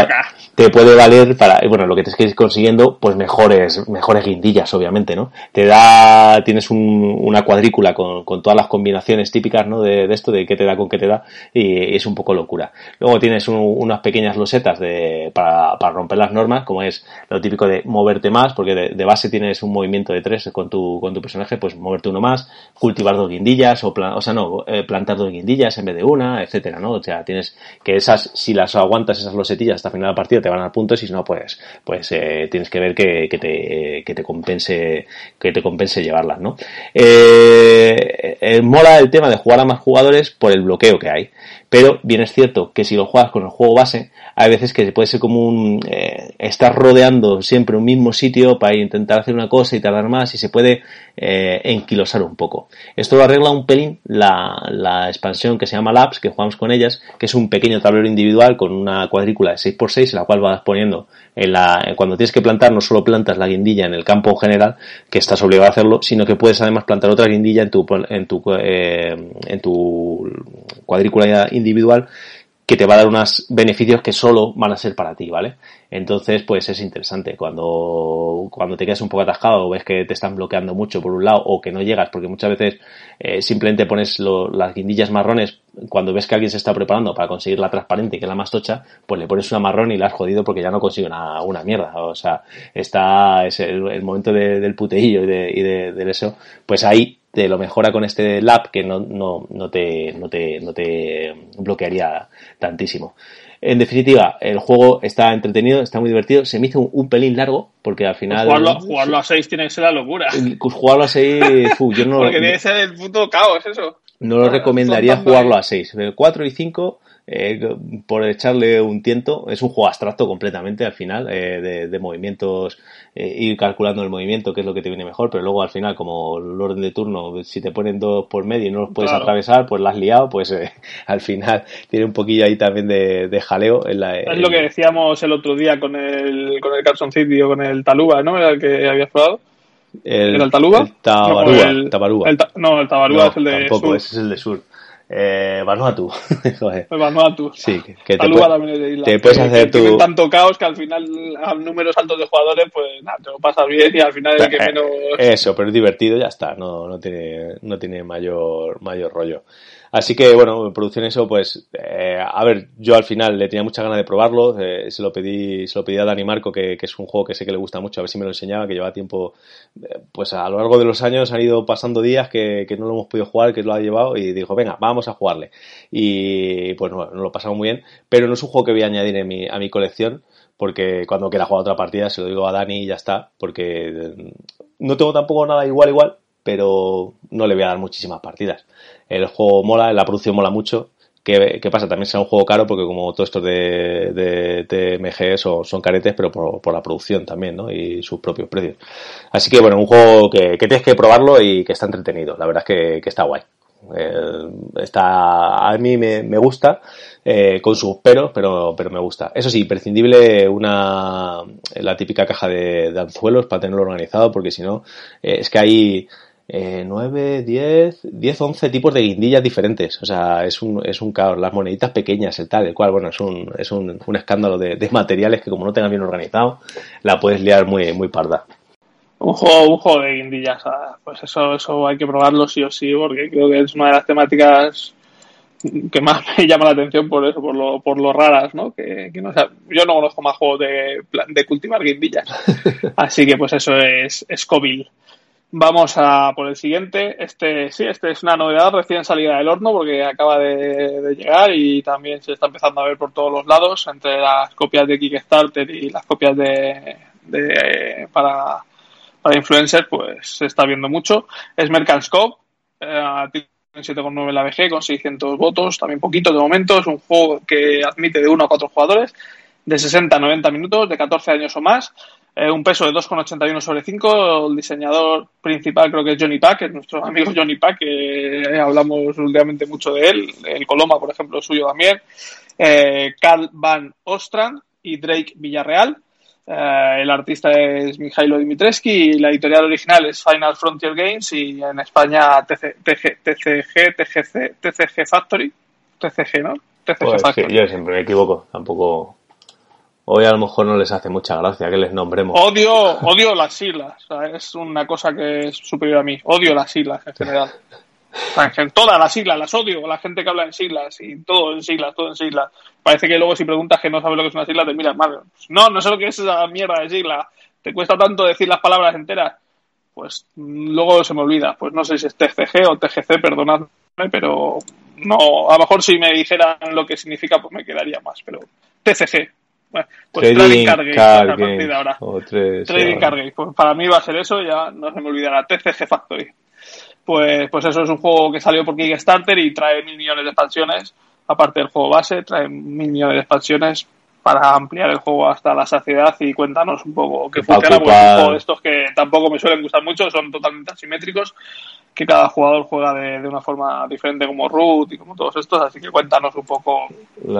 te puede valer para, bueno, lo que te estés consiguiendo, pues mejores, mejores guindillas, obviamente, ¿no? Te da, tienes un, una cuadrícula con, con todas las combinaciones típicas, ¿no? De, de esto, de qué te da con qué te da, y es un poco locura. Luego tienes un, unas pequeñas losetas de, para, para, romper las normas, como es lo típico de moverte más, porque de, base tienes un movimiento de tres con tu, con tu personaje, pues moverte uno más, cultivar dos guindillas, o, o sea, no, eh, plantar dos guindillas en vez de una, etcétera, ¿no? O sea, tienes que esas, si las aguantas esas losetillas hasta final del partido te van a dar puntos y si no, pues, pues eh, tienes que ver que, que, te, que te compense, que te compense llevarlas, ¿no? Eh, eh, mola el tema de jugar a más jugadores por el bloqueo que hay. Pero bien es cierto que si lo juegas con el juego base, hay veces que puede ser como un... Eh, estar rodeando siempre un mismo sitio para intentar hacer una cosa y tardar más y se puede eh, enquilosar un poco. Esto lo arregla un pelín la, expansión que se llama Labs, que jugamos con ellas, que es un pequeño tablero individual con una cuadrícula de 6x6 en la cual vas poniendo en la, cuando tienes que plantar no solo plantas la guindilla en el campo general, que estás obligado a hacerlo, sino que puedes además plantar otra guindilla en tu, en tu, eh, en tu cuadrícula que te va a dar unos beneficios que solo van a ser para ti, ¿vale? Entonces, pues es interesante. Cuando, cuando te quedas un poco atascado o ves que te están bloqueando mucho por un lado o que no llegas, porque muchas veces eh, simplemente pones las guindillas marrones cuando ves que alguien se está preparando para conseguir la transparente, que es la más tocha, pues le pones una marrón y la has jodido porque ya no consigue una, una mierda. O sea, está es el, momento del puteillo y de, y de eso, pues ahí te lo mejora con este lab que no, no, no, te, no, te, no te bloquearía tantísimo. En definitiva, el juego está entretenido, está muy divertido. Se me hizo un, pelín largo, porque al final. jugarlo, a 6 tiene que ser la locura. Jugarlo a 6, yo no. Porque tiene que ser el puto caos, eso. No lo recomendaría jugarlo a 6. El 4 y 5 eh, por echarle un tiento. Es un juego abstracto completamente al final, eh, de, movimientos, eh, ir calculando el movimiento, que es lo que te viene mejor, pero luego al final, como el orden de turno, si te ponen dos por medio y no los puedes atravesar, pues la has liado, pues al final tiene un poquillo ahí también de, jaleo. En la, es lo que decíamos el otro día con el, con el Carson City o con el Taluba, ¿no? Era el que habías probado. El, ¿Era el Taluba? El Tabarúa. No, el, Tabarúa. no, el Tabarúa es el de tampoco, ese es el de Sur. Eh, Vanuatu. Vanuatu. Sí, que, te, puede, te puedes hacer tu... tanto caos que al final a números altos de jugadores, pues nada, te lo pasas bien y al final es el que eh, menos... Eso, pero es divertido, ya está, no, no tiene, no tiene mayor, mayor rollo. Así que, bueno, en producción eso, pues, eh, a ver, yo al final le tenía mucha ganas de probarlo, eh, se lo pedí, se lo pedí a Dani Marco, que, es un juego que sé que le gusta mucho, a ver si me lo enseñaba, que lleva tiempo, eh, pues a lo largo de los años han ido pasando días que, no lo hemos podido jugar, que lo ha llevado y dijo, venga, vamos a jugarle. Y pues no, no lo pasamos muy bien, pero no es un juego que voy a añadir en mi, a mi colección, porque cuando quiera jugar otra partida se lo digo a Dani y ya está, porque no tengo tampoco nada igual igual, pero no le voy a dar muchísimas partidas. El juego mola, la producción mola mucho. ¿Qué, pasa? También será un juego caro porque como todo esto de, de TMG son, son caretes, pero por, la producción también, ¿no? Y sus propios precios. Así que bueno, un juego que, tienes que probarlo y que está entretenido. La verdad es que, está guay. Está, a mí me, gusta, eh, con sus peros, pero, pero me gusta. Eso sí, imprescindible una, la típica caja de, anzuelos para tenerlo organizado, porque si no, eh, es que hay, eh, 9, 10, 10, 11 tipos de guindillas diferentes. O sea, es un, es un caos. Las moneditas pequeñas, el tal, el cual, bueno, es un, es un, un escándalo de, materiales que como no tengas bien organizado, la puedes liar muy, muy parda. Un juego, un juego de guindillas, pues eso, eso hay que probarlo sí o sí, porque creo que es una de las temáticas que más me llama la atención por eso, por lo, por lo raras, ¿no? Que, que no, yo no conozco más juegos de, de cultivar guindillas. Así que pues eso es Scoville. Vamos a por el siguiente. Este sí, este es una novedad recién salida del horno porque acaba de, llegar y también se está empezando a ver por todos los lados entre las copias de Kickstarter y las copias de, de para, para influencers, pues se está viendo mucho. Es Mercanscope, eh, tiene 7,9 en la VG con 600 votos, también poquito de momento. Es un juego que admite de 1 a 4 jugadores, de 60 a 90 minutos, de 14 años o más eh, un peso de 2,81 sobre 5. El diseñador principal creo que es Johnny Pack, es nuestro amigo Johnny Pack, que eh, hablamos últimamente mucho de él. El Coloma, por ejemplo, suyo también. Eh, Carl Van Ostrand y Drake Villarreal. el artista es Mijailo Dimitrescu y la editorial original es Final Frontier Games y en España TCG, TGC, TCG Factory. TCG, ¿no? TCG pues Factory. yo siempre me equivoco, tampoco hoy a lo mejor no les hace mucha gracia que les nombremos. Odio, odio las siglas, es una cosa que es superior a mí. Odio las siglas en general. En todas las siglas las odio, la gente que habla en siglas y todo en siglas, todo en siglas. Parece que luego si preguntas que no sabes lo que es una sigla te miras mal. No, no sé lo que es esa mierda de sigla. Te cuesta tanto decir las palabras enteras. Pues luego se me olvida. Pues no sé si es TCG o TGC, perdonadme, pero no, a lo mejor si me dijeran lo que significa pues me quedaría más, pero TCG, pues Trading, Card Game, ahora. trading Card Game. Pues para mí va a ser eso, ya no se me olvidará. TCG Factory. Pues, pues eso es un juego que salió por Kickstarter y trae mil millones de expansiones. Aparte del juego base, trae mil millones de expansiones para ampliar el juego hasta la saciedad y cuéntanos un poco qué funciona. Porque estos que tampoco me suelen gustar mucho, son totalmente asimétricos que cada jugador juega de, una forma diferente como Root y como todos estos, así que cuéntanos un poco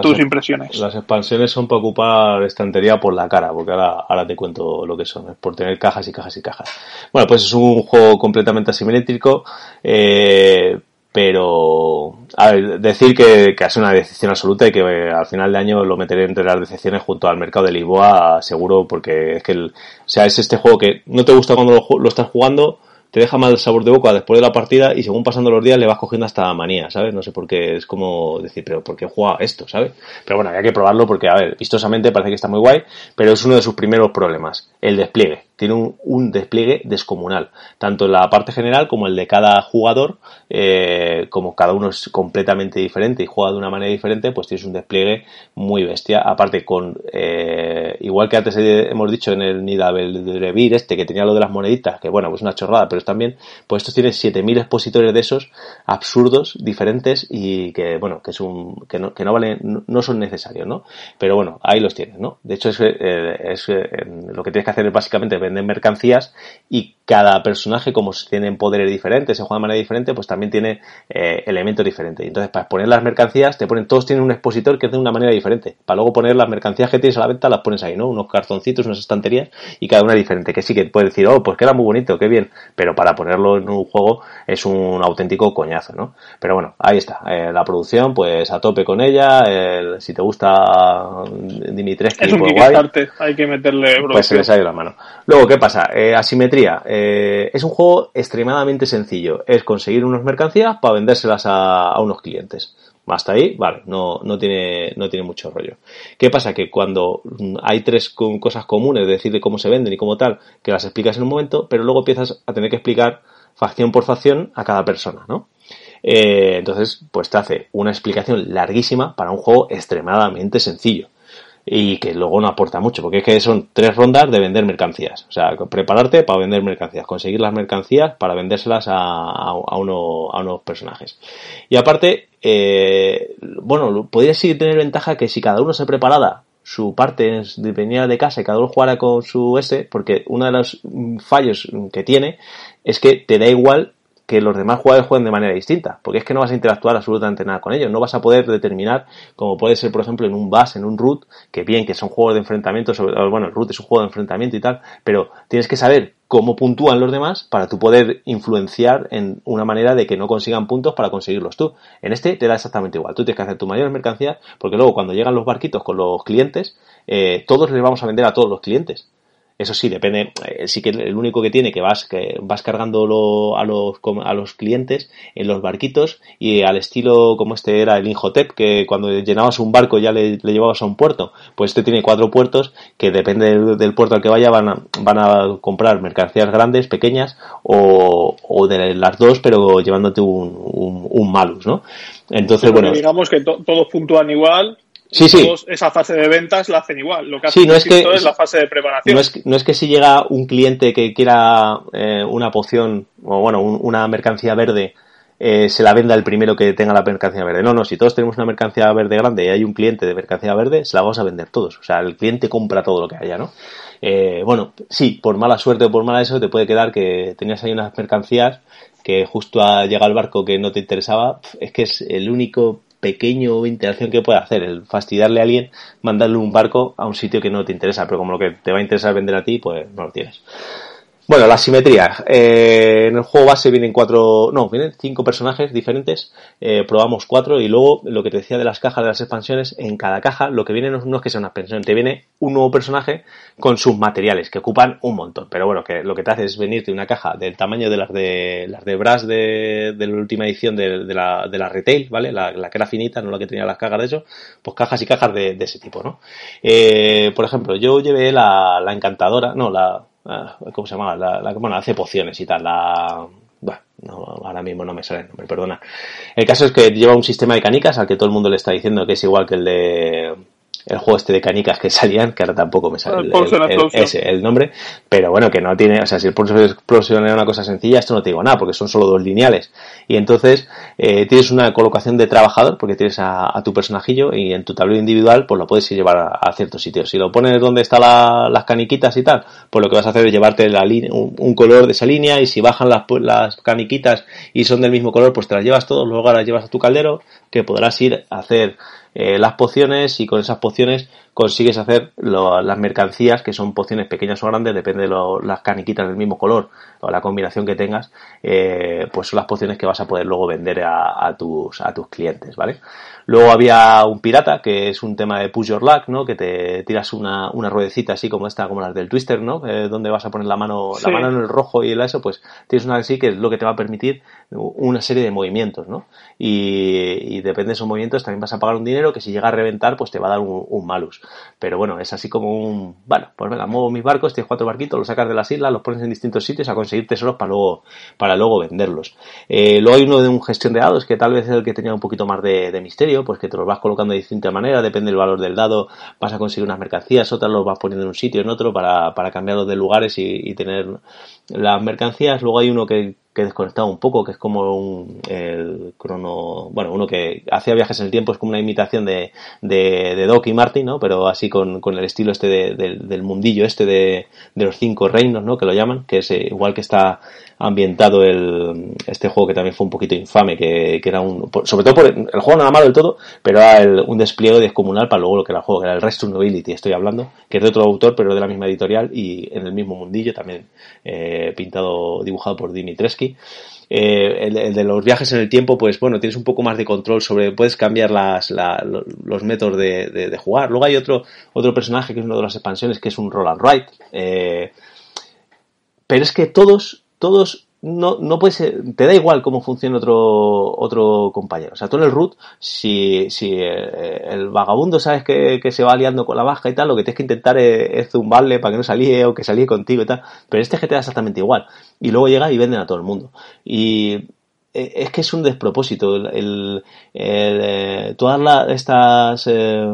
tus impresiones. Las expansiones son para ocupar estantería por la cara, porque ahora, ahora te cuento lo que son, es por tener cajas y cajas y cajas. Bueno, pues es un juego completamente asimétrico, eh, pero a ver, decir que, que ha sido una decepción absoluta y que eh, al final de año lo meteré entre las decepciones junto al mercado de Lisboa seguro porque es que el, o sea es este juego que no te gusta cuando lo, estás jugando te deja mal sabor de boca después de la partida y según pasando los días le vas cogiendo hasta manía, ¿sabes? No sé por qué, es como decir, pero ¿por qué juega esto, ¿sabes? Pero bueno, hay que probarlo porque, a ver, vistosamente parece que está muy guay, pero es uno de sus primeros problemas, el despliegue. Tiene un, un despliegue descomunal, tanto en la parte general como el de cada jugador, eh, como cada uno es completamente diferente y juega de una manera diferente, pues tienes un despliegue muy bestia. Aparte con, eh, igual que antes hemos dicho en el Nidavelrevir este que tenía lo de las moneditas, que bueno, pues una chorrada, pero también, pues estos tienen 7000 expositores de esos absurdos, diferentes y que, bueno, que es un, que no, que no valen, no son necesarios, ¿no? Pero bueno, ahí los tienes, ¿no? De hecho, es, eh, es eh, lo que tienes que hacer es básicamente vender mercancías y cada personaje, como tienen poderes diferentes, se juega de manera diferente, pues también tiene eh, elementos diferentes. Entonces, para poner las mercancías, te ponen, todos tienen un expositor que es de una manera diferente. Para luego poner las mercancías que tienes a la venta, las pones ahí, ¿no? Unos cartoncitos, unas estanterías, y cada una diferente. Que sí que puedes decir, oh, pues queda muy bonito, qué bien. Pero para ponerlo en un juego es un auténtico coñazo, ¿no? Pero bueno, ahí está. Eh, la producción, pues a tope con ella. El, si te gusta Dimitrescu, es un pues guay, hay que meterle Pues se les ha ido la mano. Luego, ¿qué pasa? Eh, asimetría. Eh, es un juego extremadamente sencillo. Es conseguir unas mercancías para vendérselas a, a unos clientes. Hasta ahí, vale, no, no, tiene, no tiene mucho rollo. ¿Qué pasa? Que cuando hay tres cosas comunes, de decir de cómo se venden y cómo tal, que las explicas en un momento, pero luego empiezas a tener que explicar facción por facción a cada persona, ¿no? Eh, entonces, pues te hace una explicación larguísima para un juego extremadamente sencillo y que luego no aporta mucho, porque es que son tres rondas de vender mercancías. O sea, prepararte para vender mercancías, conseguir las mercancías para vendérselas a, uno, a unos personajes. Y aparte, eh, bueno, podría sí tener ventaja que si cada uno se preparara su parte dependía de casa y cada uno jugara con su S, porque uno de los fallos que tiene es que te da igual que los demás jugadores jueguen de manera distinta, porque es que no vas a interactuar absolutamente nada con ellos, no vas a poder determinar, como puede ser por ejemplo en un bus, en un root, que bien, que son juegos de enfrentamiento, sobre, bueno, el root es un juego de enfrentamiento y tal, pero tienes que saber cómo puntúan los demás para tú poder influenciar en una manera de que no consigan puntos para conseguirlos tú. En este te da exactamente igual, tú tienes que hacer tu mayor mercancía, porque luego cuando llegan los barquitos con los clientes, eh, todos les vamos a vender a todos los clientes. Eso sí, depende, eh, sí que el único que tiene que vas, que vas cargándolo a los, a los clientes en los barquitos y al estilo como este era el Inhotep, que cuando llenabas un barco ya le, le llevabas a un puerto. Pues este tiene cuatro puertos que depende del, del puerto al que vaya van a, van a comprar mercancías grandes, pequeñas o, o de las dos, pero llevándote un, un, un malus, ¿no? Entonces, Pero bueno. Digamos que to todos puntúan igual Sí, sí. Esa fase de ventas la hacen igual. Lo que hacen sí, no es, que, es la fase de preparación. No es, no es que si llega un cliente que quiera eh, una poción o bueno, un, una mercancía verde, eh, se la venda el primero que tenga la mercancía verde. No, no, si todos tenemos una mercancía verde grande y hay un cliente de mercancía verde, se la vamos a vender todos. O sea, el cliente compra todo lo que haya, ¿no? Eh, bueno, sí, por mala suerte o por mala eso, te puede quedar que tenías ahí unas mercancías que justo a llegar al barco que no te interesaba, es que es el único pequeño interacción que puede hacer, el fastidiarle a alguien, mandarle un barco a un sitio que no te interesa, pero como lo que te va a interesar vender a ti, pues no lo tienes. Bueno, la simetría. Eh, en el juego base vienen cuatro, no, vienen cinco personajes diferentes. Eh, probamos cuatro y luego lo que te decía de las cajas de las expansiones, en cada caja lo que viene no, es que sea una expansión, te viene un nuevo personaje con sus materiales que ocupan un montón. Pero bueno, que lo que te hace es venirte una caja del tamaño de las de las de Brass de, de la última edición de, la, de la retail, ¿vale? La, la, que era finita, no la que tenía las cajas de eso, pues cajas y cajas de, de ese tipo, ¿no? Eh, por ejemplo, yo llevé la, la encantadora, no, la, ¿cómo se llama? La, la, bueno, hace pociones y tal, la, bueno, no, ahora mismo no me sale el nombre, perdona. El caso es que lleva un sistema de canicas al que todo el mundo le está diciendo que es igual que el de el juego este de canicas que salían, que ahora tampoco me sale el, el, el, ese, el nombre, pero bueno, que no tiene, o sea, si el Pulse Explosion era una cosa sencilla, esto no te digo nada, porque son solo dos lineales. Y entonces eh, tienes una colocación de trabajador, porque tienes a, a, tu personajillo y en tu tablero individual, pues lo puedes llevar a, a ciertos sitios. Si lo pones donde están la, las caniquitas y tal, pues lo que vas a hacer es llevarte la línea, un, un, color de esa línea y si bajan las, las caniquitas y son del mismo color, pues te las llevas todos, luego las llevas a tu caldero, que podrás ir a hacer eh, las pociones y con esas pociones consigues hacer las mercancías que son pociones pequeñas o grandes, depende de las caniquitas del mismo color o la combinación que tengas, eh, pues son las pociones que vas a poder luego vender a, tus, a tus clientes, ¿vale? Luego había un pirata, que es un tema de push your luck, ¿no? Que te tiras una, una ruedecita así como esta, como las del Twister, ¿no? Eh, donde vas a poner la mano, la mano en el rojo y el eso, pues tienes una así que es lo que te va a permitir una serie de movimientos, ¿no? Y, depende de esos movimientos también vas a pagar un dinero que si llega a reventar, pues te va a dar un, malus. Pero bueno, es así como un, bueno, pues venga, muevo mis barcos, tienes cuatro barquitos, los sacas de las islas, los pones en distintos sitios a conseguir tesoros para luego, para luego venderlos. Eh, luego hay uno de un gestión de dados, que tal vez es el que tenía un poquito más de misterio, pues que te los vas colocando de distinta manera, depende del valor del dado, vas a conseguir unas mercancías, otras los vas poniendo en un sitio, en otro, para, para cambiarlos de lugares y, tener las mercancías. Luego hay uno que, que he desconectado un poco, que es como un el crono, bueno, uno que hacía viajes en el tiempo, es como una imitación de, de, Doc y Martin, ¿no? Pero así con, con el estilo este del mundillo este de, de los cinco reinos, ¿no? Que lo llaman, que es igual que está ambientado el, este juego que también fue un poquito infame, que, que era un, sobre todo por el juego no era malo del todo, pero era un despliegue descomunal para luego lo que era el juego, que era el Rest Nobility, estoy hablando, que es de otro autor, pero de la misma editorial y en el mismo mundillo, también eh, pintado, dibujado por Dimitrescu. Eh, el, de los viajes en el tiempo, pues bueno, tienes un poco más de control sobre, puedes cambiar las, los métodos de, jugar. Luego hay otro, otro personaje que es una de las expansiones, que es un Roll and Ride. Eh, pero es que todos todos no, no puedes, te da igual cómo funciona otro, otro compañero. O sea, tú en el root, si, si eh, el, vagabundo sabes que, que, se va liando con la baja y tal, lo que tienes que intentar es, zumbarle para que no salíe o que salíe contigo y tal. Pero este te da exactamente igual. Y luego llega y venden a todo el mundo. Y eh, es que es un despropósito. El, eh, todas estas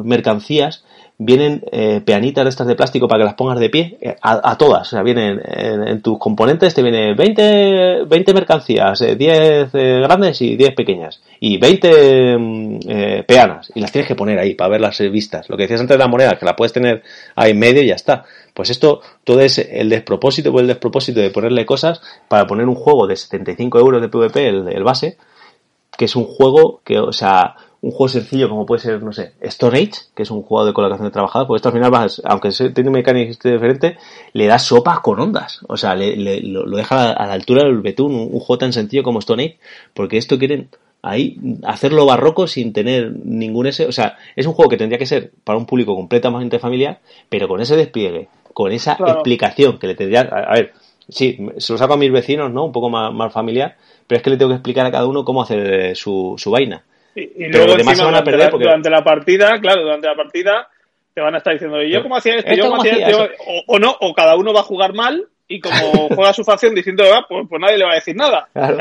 mercancías vienen eh, peanitas de estas de plástico para que las pongas de pie, eh, a, todas, o sea, vienen en, tus componentes, te vienen 20, 20 mercancías, 10 eh, grandes y 10 pequeñas, y 20 mm, peanas, y las tienes que poner ahí para verlas vistas. Lo que decías antes de la moneda, que la puedes tener ahí en medio y ya está. Pues esto, todo es el despropósito o el despropósito de ponerle cosas para poner un juego de 75 euros de PvP, el, el base, que es un juego que, o sea, un juego sencillo como puede ser, no sé, Stone Age, que es un juego de colocación de trabajador, pues esto al final vas, aunque tiene mecánicas diferente, le da sopa con ondas. O sea, le, lo, deja a la, altura del betún, un, juego tan sencillo como Stone Age, porque esto quieren ahí hacerlo barroco sin tener ningún ese, o sea, es un juego que tendría que ser para un público completamente familiar, pero con ese despliegue, con esa explicación que le tendría, a, ver, sí, se lo saco a mis vecinos, ¿no? Un poco más, más familiar, pero es que le tengo que explicar a cada uno cómo hacer su, su vaina. Y, luego encima, van a perder durante, la, partida, claro, durante la partida te van a estar diciendo, ¿y yo cómo hacía esto? ¿Yo cómo hacía esto? O, no, o cada uno va a jugar mal y como juega su facción diciendo, ah, pues, pues, nadie le va a decir nada. O,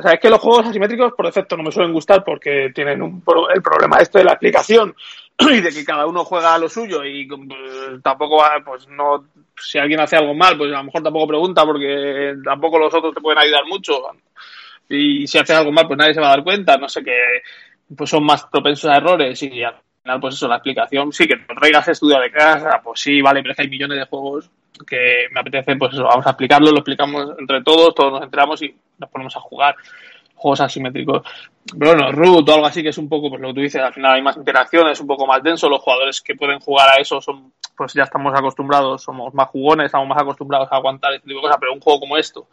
sea, es, que los juegos asimétricos por defecto no me suelen gustar porque tienen un, el problema este de la explicación y de que cada uno juega a lo suyo y pues, tampoco va, pues no, si alguien hace algo mal, pues a lo mejor tampoco pregunta porque tampoco los otros te pueden ayudar mucho y si haces algo mal, pues nadie se va a dar cuenta, no sé qué, pues son más propensos a errores y al final, pues eso, la explicación, sí, que traigas estudio de casa, pues sí, vale, pero es que hay millones de juegos que me apetece, pues eso, vamos a explicarlo, lo explicamos entre todos, todos nos enteramos y nos ponemos a jugar juegos asimétricos. Pero bueno, Root o algo así que es un poco, pues lo que tú dices, al final hay más interacción, es un poco más denso, los jugadores que pueden jugar a eso son, pues ya estamos acostumbrados, somos más jugones, estamos más acostumbrados a aguantar este tipo de cosas, pero un juego como esto,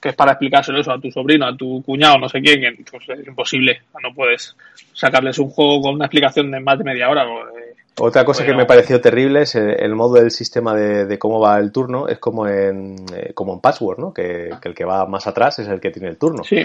que es para explicárselo eso a tu sobrino, a tu cuñado, no sé quién, pues es imposible. No puedes sacarles un juego con una explicación de más de media hora. Eh, Otra cosa que me pareció terrible es el, modo del sistema de, cómo va el turno. Es como en, eh, como en Password, ¿no? Que, que, el que va más atrás es el que tiene el turno. Sí.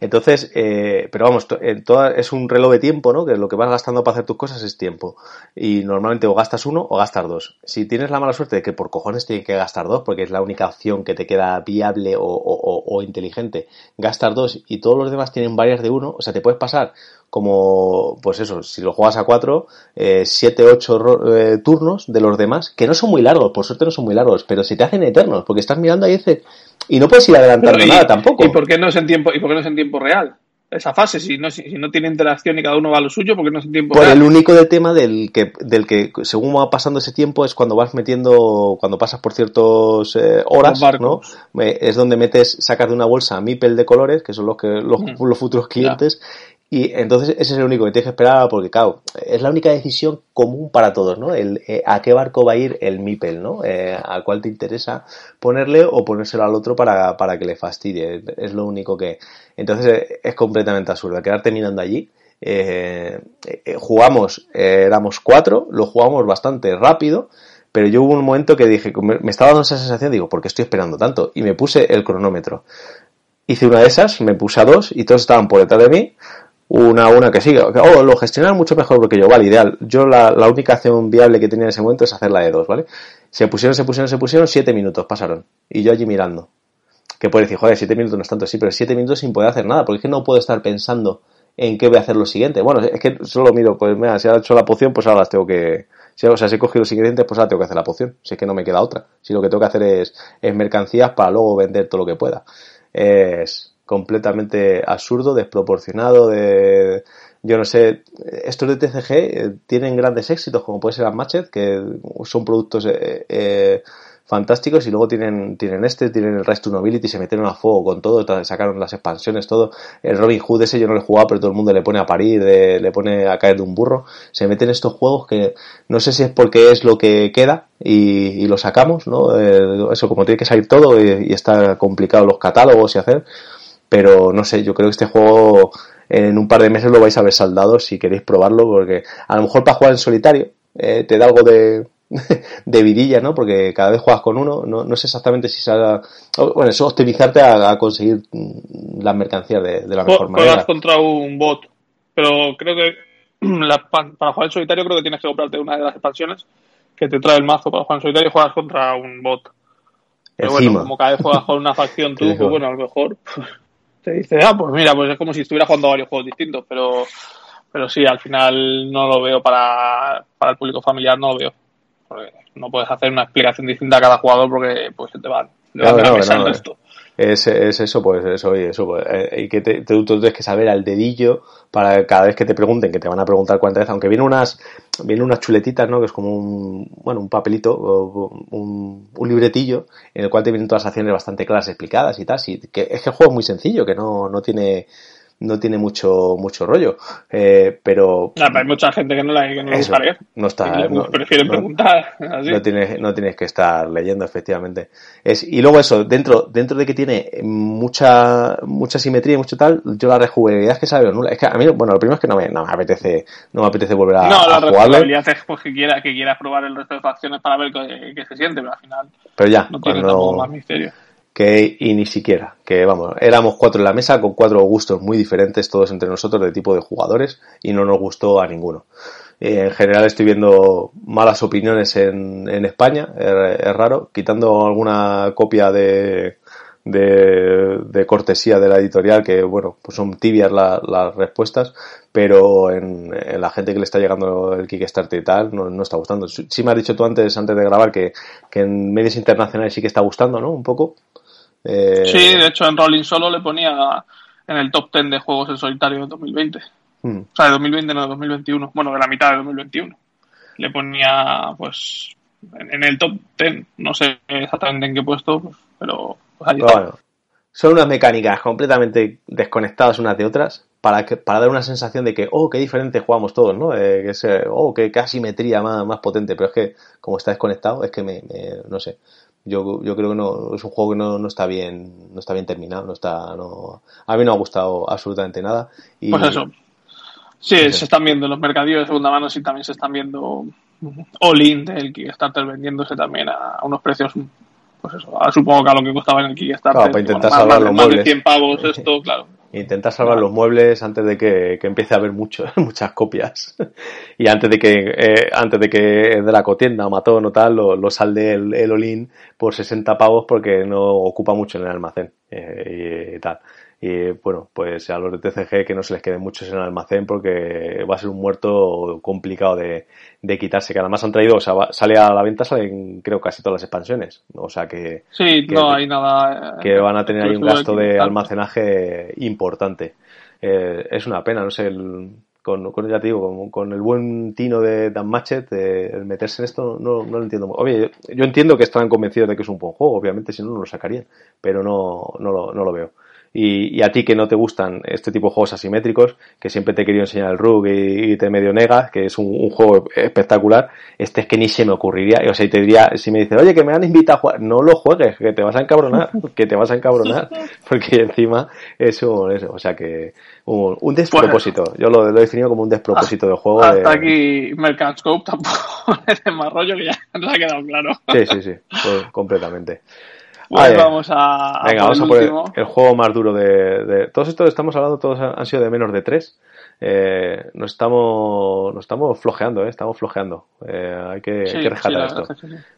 Entonces, eh, pero vamos, en toda, es un reloj de tiempo, ¿no? Que lo que vas gastando para hacer tus cosas es tiempo. Y normalmente o gastas uno o gastas dos. Si tienes la mala suerte de que por cojones tienes que gastar dos, porque es la única opción que te queda viable o, o, o inteligente, gastar dos y todos los demás tienen varias de uno, o sea, te puedes pasar como, pues eso, si lo juegas a cuatro, eh, siete, ocho eh, turnos de los demás, que no son muy largos, por suerte no son muy largos, pero se te hacen eternos, porque estás mirando ahí y dices, y no puedes ir adelantando nada tampoco. ¿Y por qué no es en tiempo, y por qué no es en tiempo real? esa fase, si no, si, no tiene interacción y cada uno va a lo suyo, porque no es en tiempo Por el único de tema del que, del que según va pasando ese tiempo es cuando vas metiendo, cuando pasas por ciertas eh, horas, ¿no? es donde metes, sacas de una bolsa mipel de colores, que son los que los, mm. los futuros clientes, Y entonces ese es el único que tienes que esperar porque, claro, es la única decisión común para todos, ¿no? El, eh, a qué barco va a ir el MIPEL, ¿no? Eh, al cual te interesa ponerle o ponérselo al otro para, para que le fastidie. Es lo único que... Entonces eh, es completamente absurdo. Quedarte mirando allí. Eh, jugamos, éramos cuatro, lo jugamos bastante rápido, pero yo hubo un momento que dije, me, me estaba dando esa sensación, digo, ¿por qué estoy esperando tanto? Y me puse el cronómetro. Hice una de esas, me puse a dos y todos estaban por detrás de mí una una que siga. Oh, lo gestionan mucho mejor que yo, vale, ideal. Yo la, la, única acción viable que tenía en ese momento es hacer la de dos, ¿vale? Se pusieron, se pusieron, se pusieron, siete minutos pasaron. Y yo allí mirando. Que puede decir, joder, siete minutos no es tanto, sí, pero siete minutos sin poder hacer nada, porque es que no puedo estar pensando en qué voy a hacer lo siguiente. Bueno, es que solo miro, pues mira, si ha hecho la poción, pues ahora las tengo que... Si, o sea, si he cogido los ingredientes, pues ahora tengo que hacer la poción. Si es que no me queda otra. Si lo que tengo que hacer es, es mercancías para luego vender todo lo que pueda. Es completamente absurdo, desproporcionado, de yo no sé, estos de TCG eh, tienen grandes éxitos, como puede ser Unmatched, que son productos eh, eh, fantásticos, y luego tienen, tienen este, tienen el Rise to Nobility, se metieron a fuego con todo, sacaron las expansiones, todo. El Robin Hood ese yo no lo he jugado, pero todo el mundo le pone a parir, le pone a caer de un burro. Se meten estos juegos que no sé si es porque es lo que queda y, y lo sacamos, ¿no? eso, como tiene que salir todo y, y está complicado los catálogos y hacer, pero no sé, yo creo que este juego en un par de meses lo vais a ver saldado si queréis probarlo, porque a lo mejor para jugar en solitario eh, te da algo de, de vidilla, ¿no? Porque cada vez juegas con uno, no, no sé exactamente si será... Bueno, eso optimizarte a, conseguir mm, las mercancías de, la mejor manera. Juegas contra un bot, pero creo que para jugar en solitario creo que tienes que comprarte una de las expansiones que te trae el mazo para jugar en solitario y juegas contra un bot. Pero bueno, como cada vez juegas con una facción tú, pues bueno, a lo mejor te dice, ah, pues mira, pues es como si estuviera jugando varios juegos distintos, pero, pero sí, al final no lo veo para, para el público familiar, no lo veo. Porque no puedes hacer una explicación distinta a cada jugador porque pues se te va, te va a el resto es, es eso, pues eso, y eso, pues, eh, y que te, tú tienes que saber al dedillo para cada vez que te pregunten, que te van a preguntar cuántas veces, aunque vienen unas, vienen unas chuletitas, ¿no? Que es como un, bueno, un papelito, un, un libretillo, en el cual te vienen todas las acciones bastante claras explicadas y tal, y que es que el juego es muy sencillo, que no, no tiene, no tiene mucho mucho rollo. Eh, pero. hay mucha gente que no la que no eso, No está. No, prefieren preguntar. Así. No, tienes, no tienes que estar leyendo, efectivamente. Es, y luego eso, dentro, dentro de que tiene mucha, mucha simetría y mucho tal, yo la rejugabilidad es que sabe nula. Es que a mí, bueno, lo primero es que no me, no me apetece, no me apetece volver a, no, la rejugabilidad es pues, que quieras que quiera probar el resto de facciones para ver qué, se siente, pero al final. Pero ya, no tiene tampoco más misterio que y ni siquiera, que vamos, éramos cuatro en la mesa con cuatro gustos muy diferentes todos entre nosotros de tipo de jugadores y no nos gustó a ninguno. Eh, en general estoy viendo malas opiniones en, en España, es, raro, quitando alguna copia de, de, de, cortesía de la editorial, que bueno, pues son tibias la, las respuestas, pero en, en, la gente que le está llegando el Kickstarter y tal, no, no está gustando. Sí me has dicho tú antes, antes de grabar, que, que en medios internacionales sí que está gustando, ¿no? Un poco. Eh... Sí, de hecho en Rolling Solo le ponía en el top 10 de juegos en solitario de 2020. Hmm. O sea, de 2020, no de 2021. Bueno, de la mitad de 2021. Le ponía, pues, en, en el top 10. No sé exactamente en qué puesto, pues, pero pues ahí bueno, está. Son unas mecánicas completamente desconectadas unas de otras para, que, para dar una sensación de que, oh, qué diferente jugamos todos, ¿no? Eh, que es, oh, qué, qué asimetría más, más potente. Pero es que, como está desconectado, es que me, me no sé yo, yo creo que no es un juego que no, no está bien no está bien terminado no está no a mí no ha gustado absolutamente nada y, pues eso. Sí se están viendo los mercadillos de segunda mano sí también se están viendo all-in del Kickstarter vendiéndose también a, unos precios pues eso supongo que a lo que costaba en el Kickstarter claro, para intentar bueno, salvar más, los más muebles. de 100 pavos esto claro intentar salvar los muebles antes de que, que empiece a haber mucho, muchas copias. Y antes de que eh, antes de que Draco tienda o Matón o tal lo, lo salde el, el Olin por 60 pavos porque no ocupa mucho en el almacén eh, y, tal y bueno pues a los de TCG que no se les queden muchos en el almacén porque va a ser un muerto complicado de, de quitarse que además han traído o sea va, sale a la venta salen creo casi todas las expansiones o sea que sí que, no hay nada que van a tener ahí un gasto de almacenaje importante eh, es una pena no sé el, con, con, ya te digo, con, con, el buen tino de Dan Matchet, eh, el meterse en esto, no, no lo entiendo. Oye, yo, yo, entiendo que están convencidos de que es un buen juego, obviamente, si no, no lo sacarían, pero no, no, lo, no lo veo. Y, a ti que no te gustan este tipo de juegos asimétricos, que siempre te he querido enseñar el RUG y, te medio negas, que es un, juego espectacular, este es que ni se me ocurriría, o sea, y te diría, si me dices, oye, que me han invitado a jugar, no lo juegues, que te vas a encabronar, que te vas a encabronar, porque encima es un, eso, o sea que un, un despropósito, pues, yo lo, he definido como un despropósito de juego. Hasta aquí Mercant Scope tampoco es más rollo que ya nos ha quedado claro. Sí, sí, sí, completamente. Pues vamos a. Venga, vamos a por el, juego más duro de, de. Todos estos estamos hablando, todos han sido de menos de tres eh, nos estamos nos estamos flojeando, ¿eh? estamos flojeando. Eh, hay que, rescatar esto.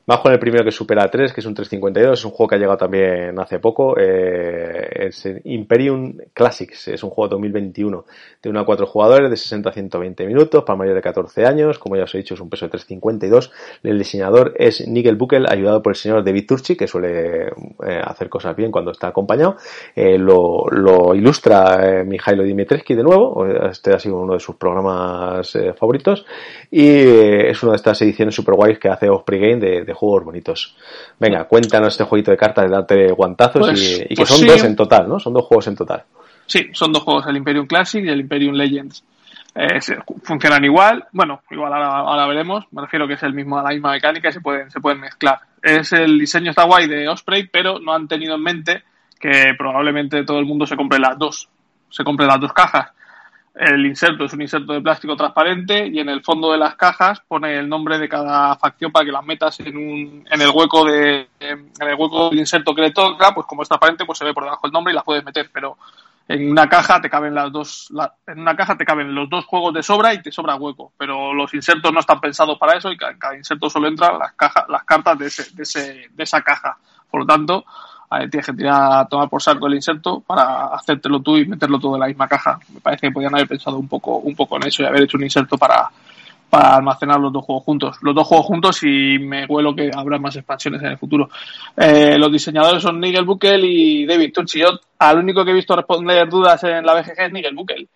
Vamos con el primero que supera a 3, que es un 352, es un juego que ha llegado también hace poco. Eh, es Imperium Classics, es un juego de 2021 de 1 a 4 jugadores de 60 a 120 minutos para mayores de 14 años. Como ya os he dicho, es un peso de 352. El diseñador es Nigel Buckel, ayudado por el señor David Turchi, que suele eh, hacer cosas bien cuando está acompañado. lo, lo ilustra Mijailo Dimitrescu de nuevo. Este este ha sido uno de sus programas eh, favoritos y eh, es una de estas ediciones super guays que hace Osprey Game de, juegos bonitos. Venga, cuéntanos este jueguito de cartas de darte guantazos y, pues, que pues son dos en total, ¿no? Son dos juegos en total. Sí, son dos juegos, el Imperium Classic y el Imperium Legends. Eh, funcionan igual, bueno, igual ahora, veremos, me refiero que es el mismo, la misma mecánica y se pueden, se pueden mezclar. Es el diseño está guay de Osprey, pero no han tenido en mente que probablemente todo el mundo se compre las dos, se compre las dos cajas. El inserto es un inserto de plástico transparente y en el fondo de las cajas pone el nombre de cada facción para que las metas en, un, en el hueco de en el hueco del inserto que le toca, pues como es transparente, pues se ve por debajo el nombre y las puedes meter, pero en una caja te caben las dos en una caja te caben los dos juegos de sobra y te sobra hueco, pero los insertos no están pensados para eso y cada, cada inserto solo entra las cajas las cartas de ese, de ese de esa caja. Por lo tanto, tienes que tirar a tomar por saco el inserto para hacértelo tú y meterlo todo en la misma caja. Me parece que podían haber pensado un poco, un poco en eso y haber hecho un inserto para, para almacenar los dos juegos juntos. Los dos juegos juntos y me huelo que habrá más expansiones en el futuro. Eh, los diseñadores son Nigel Buckel y David Turchi. Yo al único que he visto responder dudas en la BGG es Nigel Buckel.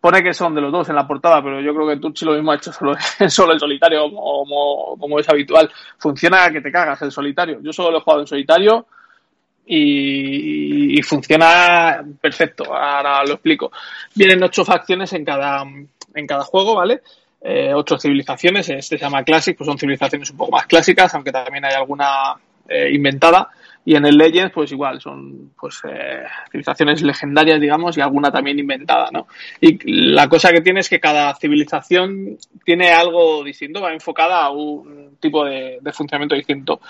Pone que son de los dos en la portada, pero yo creo que Turchi lo mismo ha hecho solo, solo el solitario, como, como es habitual. Funciona que te cagas el solitario. Yo solo lo he jugado en solitario y, funciona perfecto. Ahora lo explico. Vienen ocho facciones en cada, en cada juego, ¿vale? Eh, ocho civilizaciones. Este se llama Classic, pues son civilizaciones un poco más clásicas, aunque también hay alguna eh, inventada. Y en el Legends, pues igual, son pues eh, civilizaciones legendarias, digamos, y alguna también inventada, ¿no? Y la cosa que tiene es que cada civilización tiene algo distinto, va enfocada a un tipo de funcionamiento distinto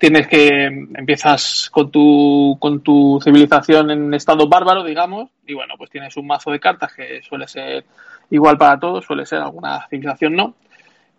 tienes que empiezas con tu con tu civilización en estado bárbaro, digamos, y bueno, pues tienes un mazo de cartas que suele ser igual para todos, suele ser alguna civilización no.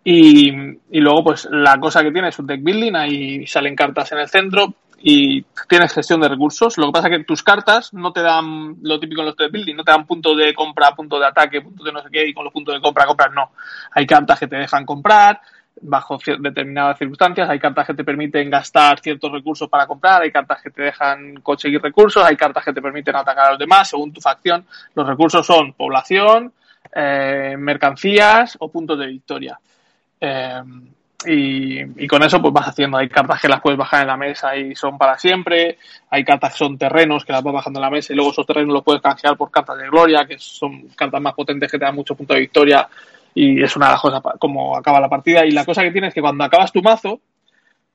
Y, y luego, pues la cosa que tienes es un deck building, ahí salen cartas en el centro y tienes gestión de recursos. Lo que pasa es que tus cartas no te dan lo típico en los deck building, no te dan punto de compra, punto de ataque, punto de no sé qué, y con los puntos de compra, compras no. Hay cartas que te dejan comprar, bajo determinadas circunstancias. Hay cartas que te permiten gastar ciertos recursos para comprar, hay cartas que te dejan conseguir recursos, hay cartas que te permiten atacar a los demás según tu facción. Los recursos son población, eh, mercancías o puntos de victoria. Eh, y, con eso pues vas haciendo. Hay cartas que las puedes bajar en la mesa y son para siempre. Hay cartas que son terrenos que las vas bajando en la mesa y luego esos terrenos los puedes canjear por cartas de gloria, que son cartas más potentes que te dan muchos puntos de victoria y es una de las cosas como acaba la partida. Y la cosa que tienes es que cuando acabas tu mazo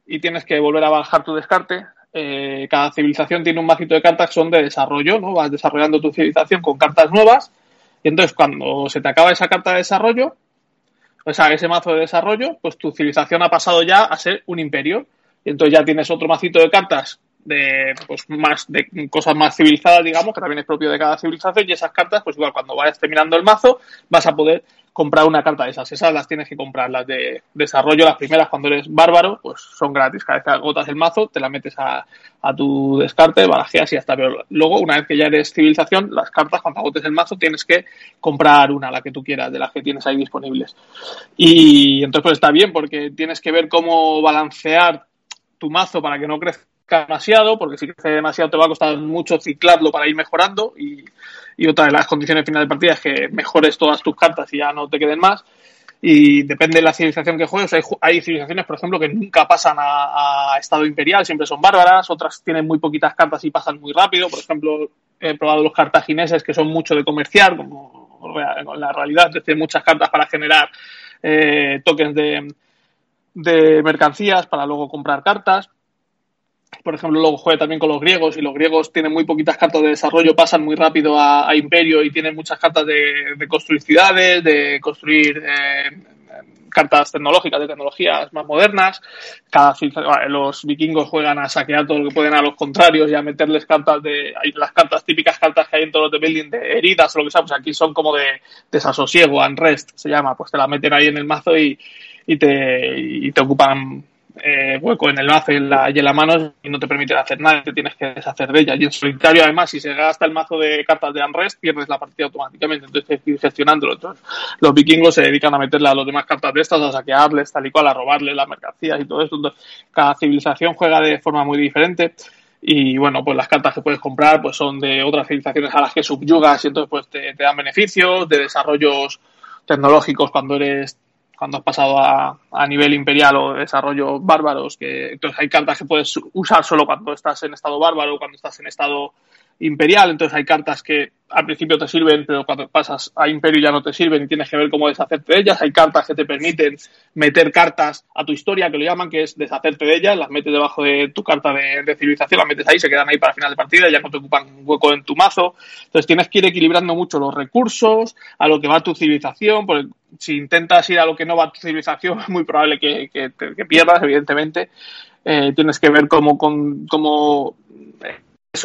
y tienes que volver a bajar tu descarte, eh, cada civilización tiene un macito de cartas que son de desarrollo, ¿no? Vas desarrollando tu civilización con cartas nuevas y entonces cuando se te acaba esa carta de desarrollo, o sea, ese mazo de desarrollo, pues tu civilización ha pasado ya a ser un imperio. Y entonces ya tienes otro macito de cartas de pues más de cosas más civilizadas, digamos, que también es propio de cada civilización, y esas cartas, pues igual cuando vayas terminando el mazo, vas a poder comprar una carta de esas. Esas las tienes que comprar. Las de desarrollo, las primeras cuando eres bárbaro, pues son gratis. Cada vez que agotas el mazo, te la metes a, tu descarte, barajeas y ya está. Pero luego, una vez que ya eres civilización, las cartas, cuando agotes el mazo, tienes que comprar una, la que tú quieras, de las que tienes ahí disponibles. Y entonces pues está bien porque tienes que ver cómo balancear tu mazo para que no crezca demasiado, porque si crece demasiado te va a costar mucho ciclarlo para ir mejorando y otra de las condiciones finales de partida es que mejores todas tus cartas y ya no te queden más. y depende de la civilización que juegues. Hay, civilizaciones, por ejemplo, que nunca pasan a, estado imperial, siempre son bárbaras, otras tienen muy poquitas cartas y pasan muy rápido. Por ejemplo, he probado los cartagineses que son mucho de comerciar, como en la realidad tienen muchas cartas para generar eh, tokens de, de mercancías para luego comprar cartas por ejemplo, luego juega también con los griegos y los griegos tienen muy poquitas cartas de desarrollo, pasan muy rápido a, imperio y tienen muchas cartas de, construir ciudades, de construir eh, cartas tecnológicas, de tecnologías más modernas. Cada, los vikingos juegan a saquear todo lo que pueden a los contrarios y a meterles cartas de las cartas típicas cartas que hay en todos los de building de heridas o lo que sea, pues aquí son como de desasosiego, unrest se llama, pues te la meten ahí en el mazo y, y te, y te ocupan eh, hueco en el mazo y en, la, y en la mano y no te permite hacer nada, te tienes que deshacer de ella. Y en solitario, además, si se gasta el mazo de cartas de Unrest, pierdes la partida automáticamente. Entonces tienes que ir gestionándolo. Entonces, los vikingos se dedican a meterle a los demás cartas de estas, a saquearles, tal y cual, a robarles las mercancías y todo eso. Entonces, cada civilización juega de forma muy diferente. Y bueno, pues las cartas que puedes comprar pues son de otras civilizaciones a las que subyugas y entonces pues te, te dan beneficios de desarrollos tecnológicos cuando eres cuando has pasado a, a, nivel imperial o desarrollo bárbaros, que entonces hay cartas que puedes usar solo cuando estás en estado bárbaro cuando estás en estado imperial, entonces hay cartas que al principio te sirven, pero cuando pasas a imperio ya no te sirven y tienes que ver cómo deshacerte de ellas. Hay cartas que te permiten meter cartas a tu historia, que lo llaman, que es deshacerte de ellas, las metes debajo de tu carta de, civilización, las metes ahí, se quedan ahí para final de partida, ya no te ocupan un hueco en tu mazo. Entonces tienes que ir equilibrando mucho los recursos, a lo que va tu civilización, porque si intentas ir a lo que no va tu civilización, es muy probable que, pierdas, evidentemente. Eh, tienes que ver cómo, cómo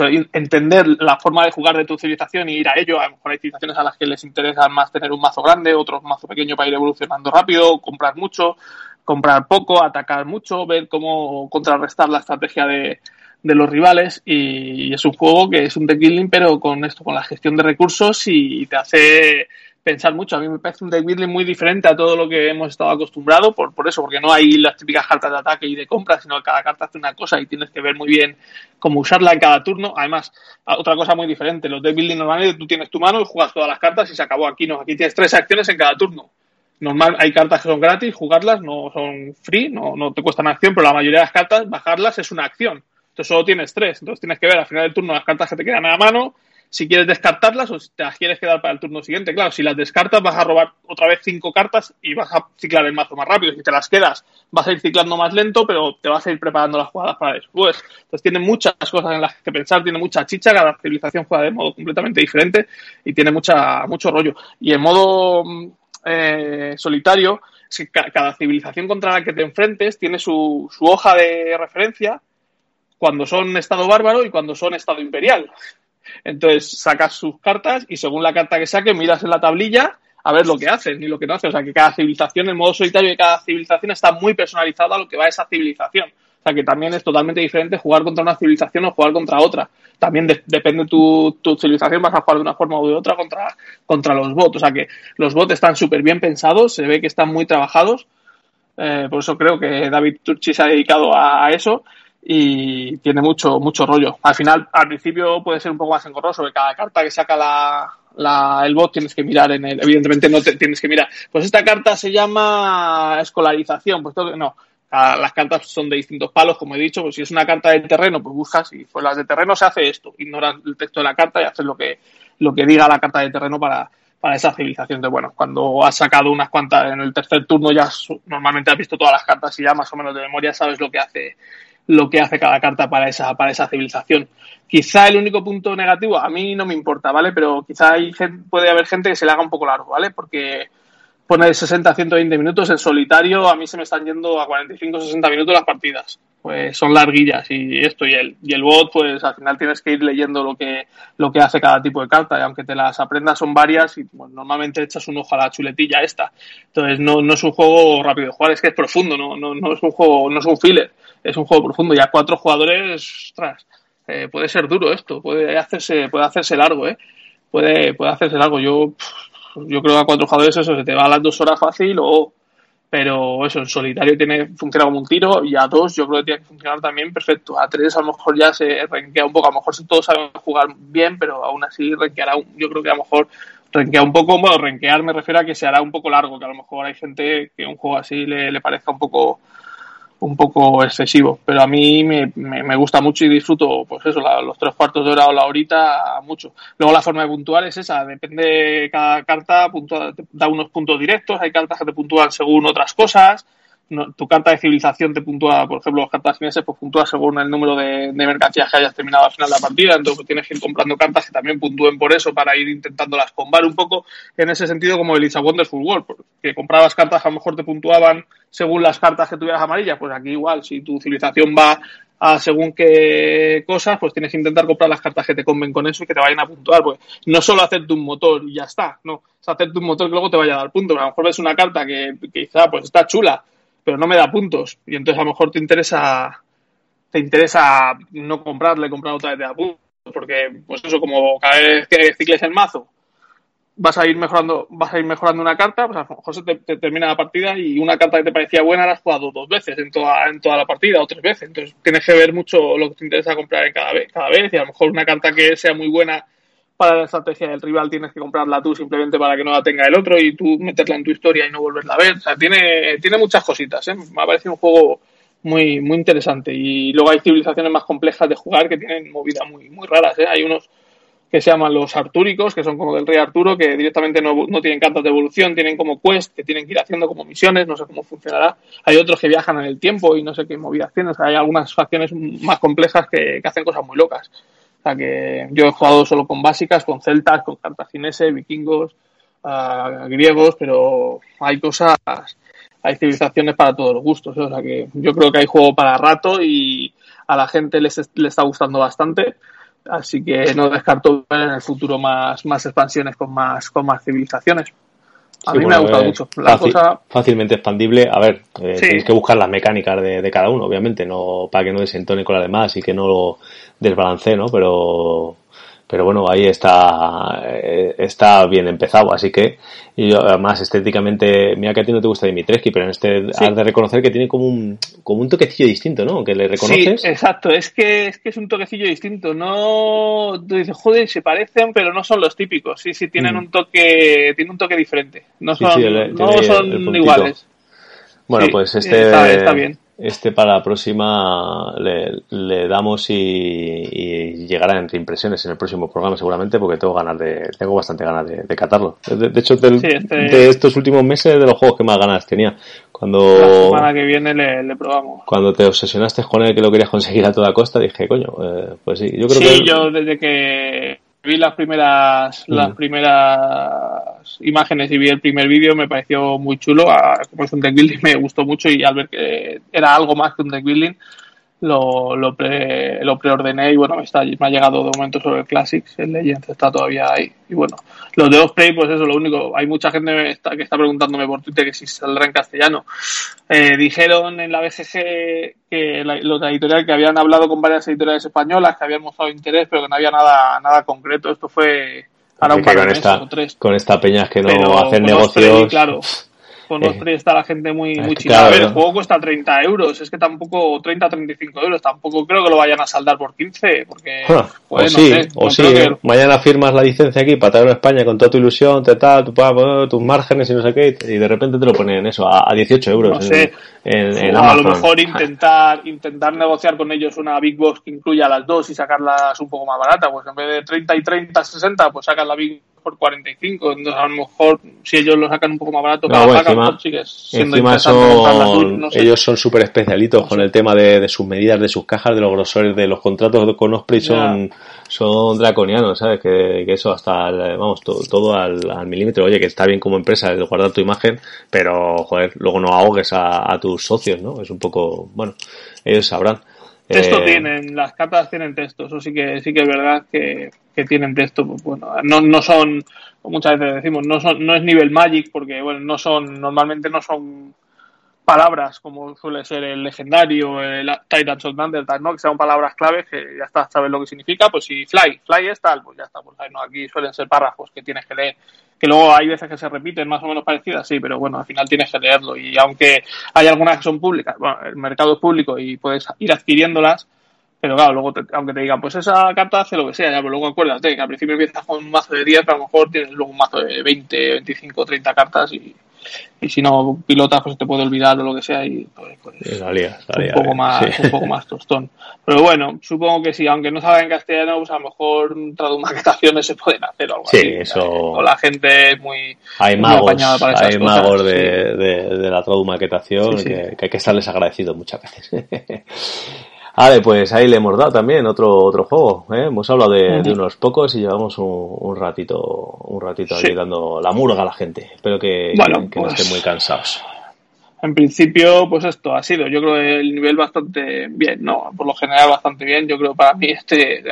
eh, entender la forma de jugar de tu civilización y ir a ello. A lo mejor hay civilizaciones a las que les interesa más tener un mazo grande, otros mazo pequeño para ir evolucionando rápido, comprar mucho, comprar poco, atacar mucho, ver cómo contrarrestar la estrategia de, de los rivales y, es un juego que es un deck building pero con esto, con la gestión de recursos y te hace pensar mucho. A mí me parece un deck building muy diferente a todo lo que hemos estado acostumbrados, por, por eso, porque no hay las típicas cartas de ataque y de compra, sino que cada carta hace una cosa y tienes que ver muy bien cómo usarla en cada turno. Además, otra cosa muy diferente, los deck building normalmente tú tienes tu mano y juegas todas las cartas y se acabó. Aquí no, aquí tienes tres acciones en cada turno. Normal, hay cartas que son gratis, jugarlas no son free, no, no te cuestan acción, pero la mayoría de las cartas, bajarlas es una acción. Entonces solo tienes tres. Entonces tienes que ver al final del turno las cartas que te quedan a la mano si quieres descartarlas o si te las quieres quedar para el turno siguiente. Claro, si las descartas vas a robar otra vez cinco cartas y vas a ciclar el mazo más rápido. Si te las quedas vas a ir ciclando más lento, pero te vas a ir preparando las jugadas para después. Entonces tiene muchas cosas en las que pensar, tiene mucha chicha, cada civilización juega de modo completamente diferente y tiene mucha, mucho rollo. Y en modo eh, solitario, cada civilización contra la que te enfrentes tiene su, su hoja de referencia cuando son estado bárbaro y cuando son estado imperial. Entonces sacas sus cartas y según la carta que saques miras en la tablilla a ver lo que hacen y lo que no hacen. O sea que cada civilización, el modo solitario de cada civilización está muy personalizado a lo que va esa civilización. O sea que también es totalmente diferente jugar contra una civilización o jugar contra otra. También depende de tu, tu, civilización, vas a jugar de una forma u de otra contra, contra los bots. O sea que los bots están súper bien pensados, se ve que están muy trabajados. Eh, por eso creo que David Turchi se ha dedicado a eso y tiene mucho, mucho rollo. Al final, al principio puede ser un poco más engorroso, que cada carta que saca la, la, el bot tienes que mirar en el, evidentemente no te, tienes que mirar. Pues esta carta se llama escolarización, pues todo, no, las cartas son de distintos palos, como he dicho, pues si es una carta de terreno, pues buscas y pues las de terreno se hace esto, ignoras el texto de la carta y haces lo que, lo que diga la carta de terreno para, para esa civilización. De bueno, cuando has sacado unas cuantas en el tercer turno ya normalmente has visto todas las cartas y ya más o menos de memoria sabes lo que hace lo que hace cada carta para esa, para esa civilización. Quizá el único punto negativo, a mí no me importa, ¿vale? Pero quizá hay puede haber gente que se le haga un poco largo, ¿vale? Porque pone 60 a 120 minutos en solitario, a mí se me están yendo a 45 60 minutos las partidas. Pues son larguillas y esto y el, y el bot, pues al final tienes que ir leyendo lo que, lo que hace cada tipo de carta y aunque te las aprendas son varias y normalmente echas un ojo a la chuletilla esta. Entonces no, no es un juego rápido de jugar, es que es profundo, no, no, no es un juego, no es un filler es un juego profundo. Ya cuatro jugadores, ostras, eh, puede ser duro esto, puede hacerse, puede hacerse largo, ¿eh? Puede, puede hacerse largo. Yo, yo creo que a cuatro jugadores eso se te va a las dos horas fácil o, pero eso, en solitario tiene, funciona como un tiro y a dos yo creo que tiene que funcionar también perfecto. A tres a lo mejor ya se renquea un poco, a lo mejor todos saben jugar bien, pero aún así renqueará, yo creo que a lo mejor renkea un poco, bueno, renquear me refiero a que se hará un poco largo, que a lo mejor hay gente que un juego así le, le parezca un poco un poco excesivo, pero a mí me, me, gusta mucho y disfruto, pues eso, los tres cuartos de hora o la horita, mucho. Luego la forma de puntuar es esa, depende, cada carta puntúa, da unos puntos directos, hay cartas que te puntúan según otras cosas, tu carta de civilización te puntúa, por ejemplo, las cartas chinesas, pues puntúa según el número de, de, mercancías que hayas terminado al final de la partida, entonces pues tienes que ir comprando cartas que también puntúen por eso para ir intentándolas combar un poco. En ese sentido como el It's a Wonderful World, porque comprabas cartas que a lo mejor te puntuaban según las cartas que tuvieras amarillas, pues aquí igual, si tu civilización va a según qué cosas, pues tienes que intentar comprar las cartas que te conven con eso y que te vayan a puntuar, pues no solo hacerte un motor y ya está, no, hacerte un motor que luego te vaya a dar puntos, a lo mejor ves una carta que, que quizá pues está chula, pero no me da puntos. Y entonces a lo mejor te interesa, te interesa no comprarle, comprar otra vez de da puntos. Porque, pues eso, como cada vez que cicles el mazo, vas a ir mejorando, vas a ir mejorando una carta, pues a lo mejor se te, termina la partida y una carta que te parecía buena la has jugado dos veces en toda, en toda la partida o tres veces. Entonces tienes que ver mucho lo que te interesa comprar en cada vez, cada vez, y a lo mejor una carta que sea muy buena para la estrategia del rival tienes que comprarla tú simplemente para que no la tenga el otro y tú meterla en tu historia y no volverla a ver. O sea, tiene, tiene muchas cositas, ¿eh? Me ha parecido un juego muy, muy interesante. Y luego hay civilizaciones más complejas de jugar que tienen movidas muy, muy raras, ¿eh? Hay unos que se llaman los artúricos, que son como del rey Arturo, que directamente no, no tienen cartas de evolución, tienen como quest, que tienen que ir haciendo como misiones, no sé cómo funcionará. Hay otros que viajan en el tiempo y no sé qué movidas tienen. hay algunas facciones más complejas que, que hacen cosas muy locas. O sea que yo he jugado solo con básicas, con celtas, con cartagineses, vikingos, uh, griegos, pero hay cosas, hay civilizaciones para todos los gustos. ¿eh? O sea que yo creo que hay juego para rato y a la gente les, le está gustando bastante. Así que no descarto ver en el futuro más, más expansiones con más, con más civilizaciones. A mí me ha gustado mucho. La cosa... Fácilmente expandible. A ver, eh, tenéis que buscar las mecánicas de, de, cada uno, obviamente, no para que no desentone con la demás y que no lo desbalance, ¿no? Pero pero bueno, ahí está, eh, está bien empezado, así que, y además estéticamente, mira que a ti no te gusta Dimitrescu, pero en este has de reconocer que tiene como un, como un toquecillo distinto, ¿no? Que le reconoces. Sí, exacto, es que, es que es un toquecillo distinto, no, tú dices, joder, se parecen, pero no son los típicos, sí, sí, tienen mm. un toque, tiene un toque diferente, no son, no son iguales. Bueno, pues este está bien este para la próxima le, le damos y, y, llegará entre impresiones en el próximo programa seguramente porque tengo ganas de tengo bastante ganas de, de catarlo. De, hecho del, este de estos últimos meses de los juegos que más ganas tenía. Cuando la semana que viene le, le, probamos. cuando te obsesionaste con él que lo querías conseguir a toda costa dije coño eh, pues sí yo creo sí, que yo desde que vi las primeras las primeras imágenes y vi el primer vídeo me pareció muy chulo como es un deck building me gustó mucho y al ver que era algo más que un deck building lo, lo, pre, lo preordené y bueno, me, está, me ha llegado de momento sobre el Classics, el Legends está todavía ahí. Y bueno, los de Osprey, pues eso, lo único, hay mucha gente está, que está preguntándome por Twitter que si saldrá en castellano. Eh, dijeron en la BGG que los editoriales que habían hablado con varias editoriales españolas, que habían mostrado interés, pero que no había nada, nada concreto. Esto fue ahora un par de meses o tres. Con esta peña que no hacen negocios. claro con eh, está la gente muy, muy china. a ver, el juego cuesta 30 euros, es que tampoco, 30, 35 euros, tampoco creo que lo vayan a saldar por 15, porque... Ah, o sí, o sí, mañana firmas la licencia aquí para traerlo a España con toda tu ilusión, te tal, tu, tus márgenes y no sé qué, y de repente te lo ponen eso, a, 18 euros. No sé, en, a lo mejor intentar, intentar negociar con ellos una Big Box que incluya las dos y sacarlas un poco más barata, pues en vez de 30 y 30, 60, pues sacan la Big por 45. Entonces, a lo mejor, si ellos lo sacan un poco más barato, no, encima, encima son, ellos son súper especialitos con el tema de, sus medidas, de sus cajas, de los grosores, de los contratos con Osprey son, son draconianos, ¿sabes? Que, eso hasta, vamos, todo, al, milímetro. Oye, que está bien como empresa el guardar tu imagen, pero, joder, luego no ahogues a, a tus socios, ¿no? Es un poco, bueno, ellos sabrán. Texto eh, tienen, las cartas tienen texto, eso sí que sí que es verdad que, que tienen texto, pues bueno, no, no son, muchas veces decimos, no son, no es nivel Magic, porque bueno, no son, normalmente no son palabras como suele ser el legendario, el of Undertale, ¿no? Que sean palabras claves que ya está, sabes lo que significa, pues si fly, fly es tal, pues ya está, pues aquí suelen ser párrafos que tienes que leer que luego hay veces que se repiten más o menos parecidas, sí, pero bueno, al final tienes que leerlo y aunque hay algunas que son públicas, bueno, el mercado es público y puedes ir adquiriéndolas, Pero claro, luego, aunque te digan, pues esa carta hace lo que sea, ya, pero luego acuérdate que al principio empiezas con un mazo de 10, pero a lo mejor tienes luego un mazo de 20, 25, 30 cartas y, y si no pilotas pues te puede olvidar o lo que sea y pues, pues un poco más un poco más tostón. Pero bueno supongo que sí aunque no salga en castellano pues a lo mejor tradumaquetaciones se pueden hacer o algo sí, eso o la gente es muy hay magos hay magos de, de, la tradumaquetación que, que hay que estarles agradecidos muchas veces Vale, pues ahí le hemos dado también otro otro juego. ¿eh? Hemos hablado de, unos pocos y llevamos un, ratito un ratito ahí dando la murga a la gente. Espero que, no pues estén muy cansados. En principio, pues esto ha sido, yo creo el nivel bastante bien, no, por lo general bastante bien. Yo creo para mí este,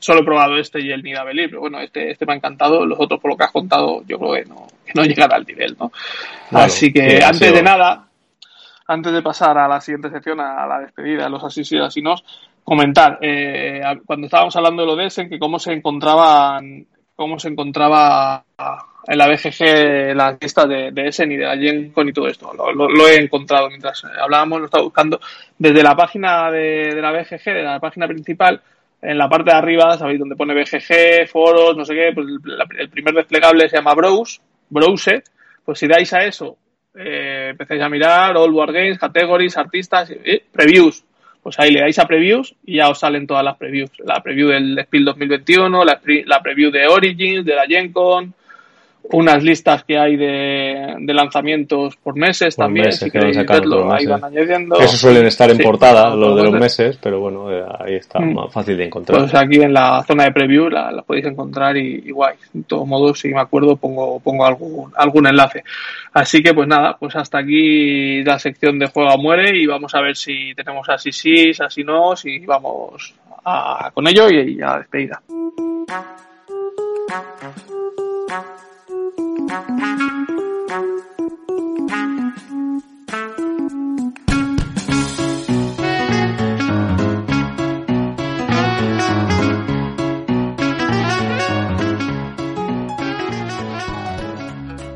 solo he probado este y el Nidabelli, pero bueno, este, este me ha encantado. Los otros, por lo que has contado, yo creo que no, que no llegan al nivel, ¿no? Así que antes de nada, antes de pasar a la siguiente sección, a la despedida de los así y nos, comentar, eh, cuando estábamos hablando de lo de Essen, que cómo se encontraban, cómo se encontraba en la BGG la lista de, de Essen y de la GenCon y todo esto. Lo, he encontrado mientras hablábamos, lo estaba buscando. Desde la página de, de la BGG, de la página principal, en la parte de arriba, sabéis donde pone BGG, foros, no sé qué, pues el, el primer desplegable se llama Browse, Browse, pues si dais a eso eh, empecéis a mirar All War Games, Categories, Artistas, Previews. Pues ahí le dais a Previews y ya os salen todas las Previews. La Preview del Spiel 2021, la, la Preview de Origins, de la GenCon, unas listas que hay de, lanzamientos por meses también. si queréis verlo, ahí van añadiendo. Eso suelen estar en portada, los de los meses, pero bueno, eh, ahí está mm. más fácil de encontrar. Pues aquí en la zona de preview la, podéis encontrar y, guay. De todos modos, si me acuerdo, pongo, pongo algún, algún enlace. Así que pues nada, pues hasta aquí la sección de juego muere y vamos a ver si tenemos así sí, así no, si vamos a, con ello y, y a despedida.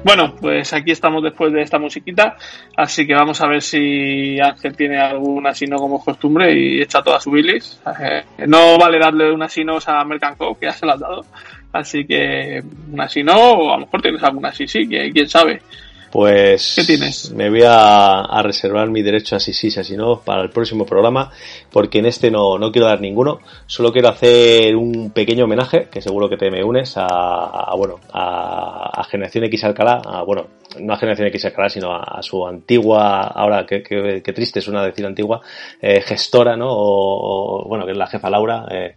Bueno, pues aquí estamos después de esta musiquita, así que vamos a ver si Ángel tiene alguna sino como costumbre y echa toda su bilis. Eh, no vale darle una sinos a Mercant que ya se la has dado. Así que una sino, o a lo mejor tienes alguna sí, sí, que quién sabe. Pues ¿Qué tienes? me voy a, reservar mi derecho a sí, sí, así no para el próximo programa, porque en este no, no quiero dar ninguno. Solo quiero hacer un pequeño homenaje, que seguro que te me unes, a, bueno, a, Generación X Alcalá, a, bueno, no a Generación X Alcalá, sino a, su antigua, ahora que, que, triste es una decir antigua, eh, gestora, ¿no? O, bueno, que es la jefa Laura. Eh,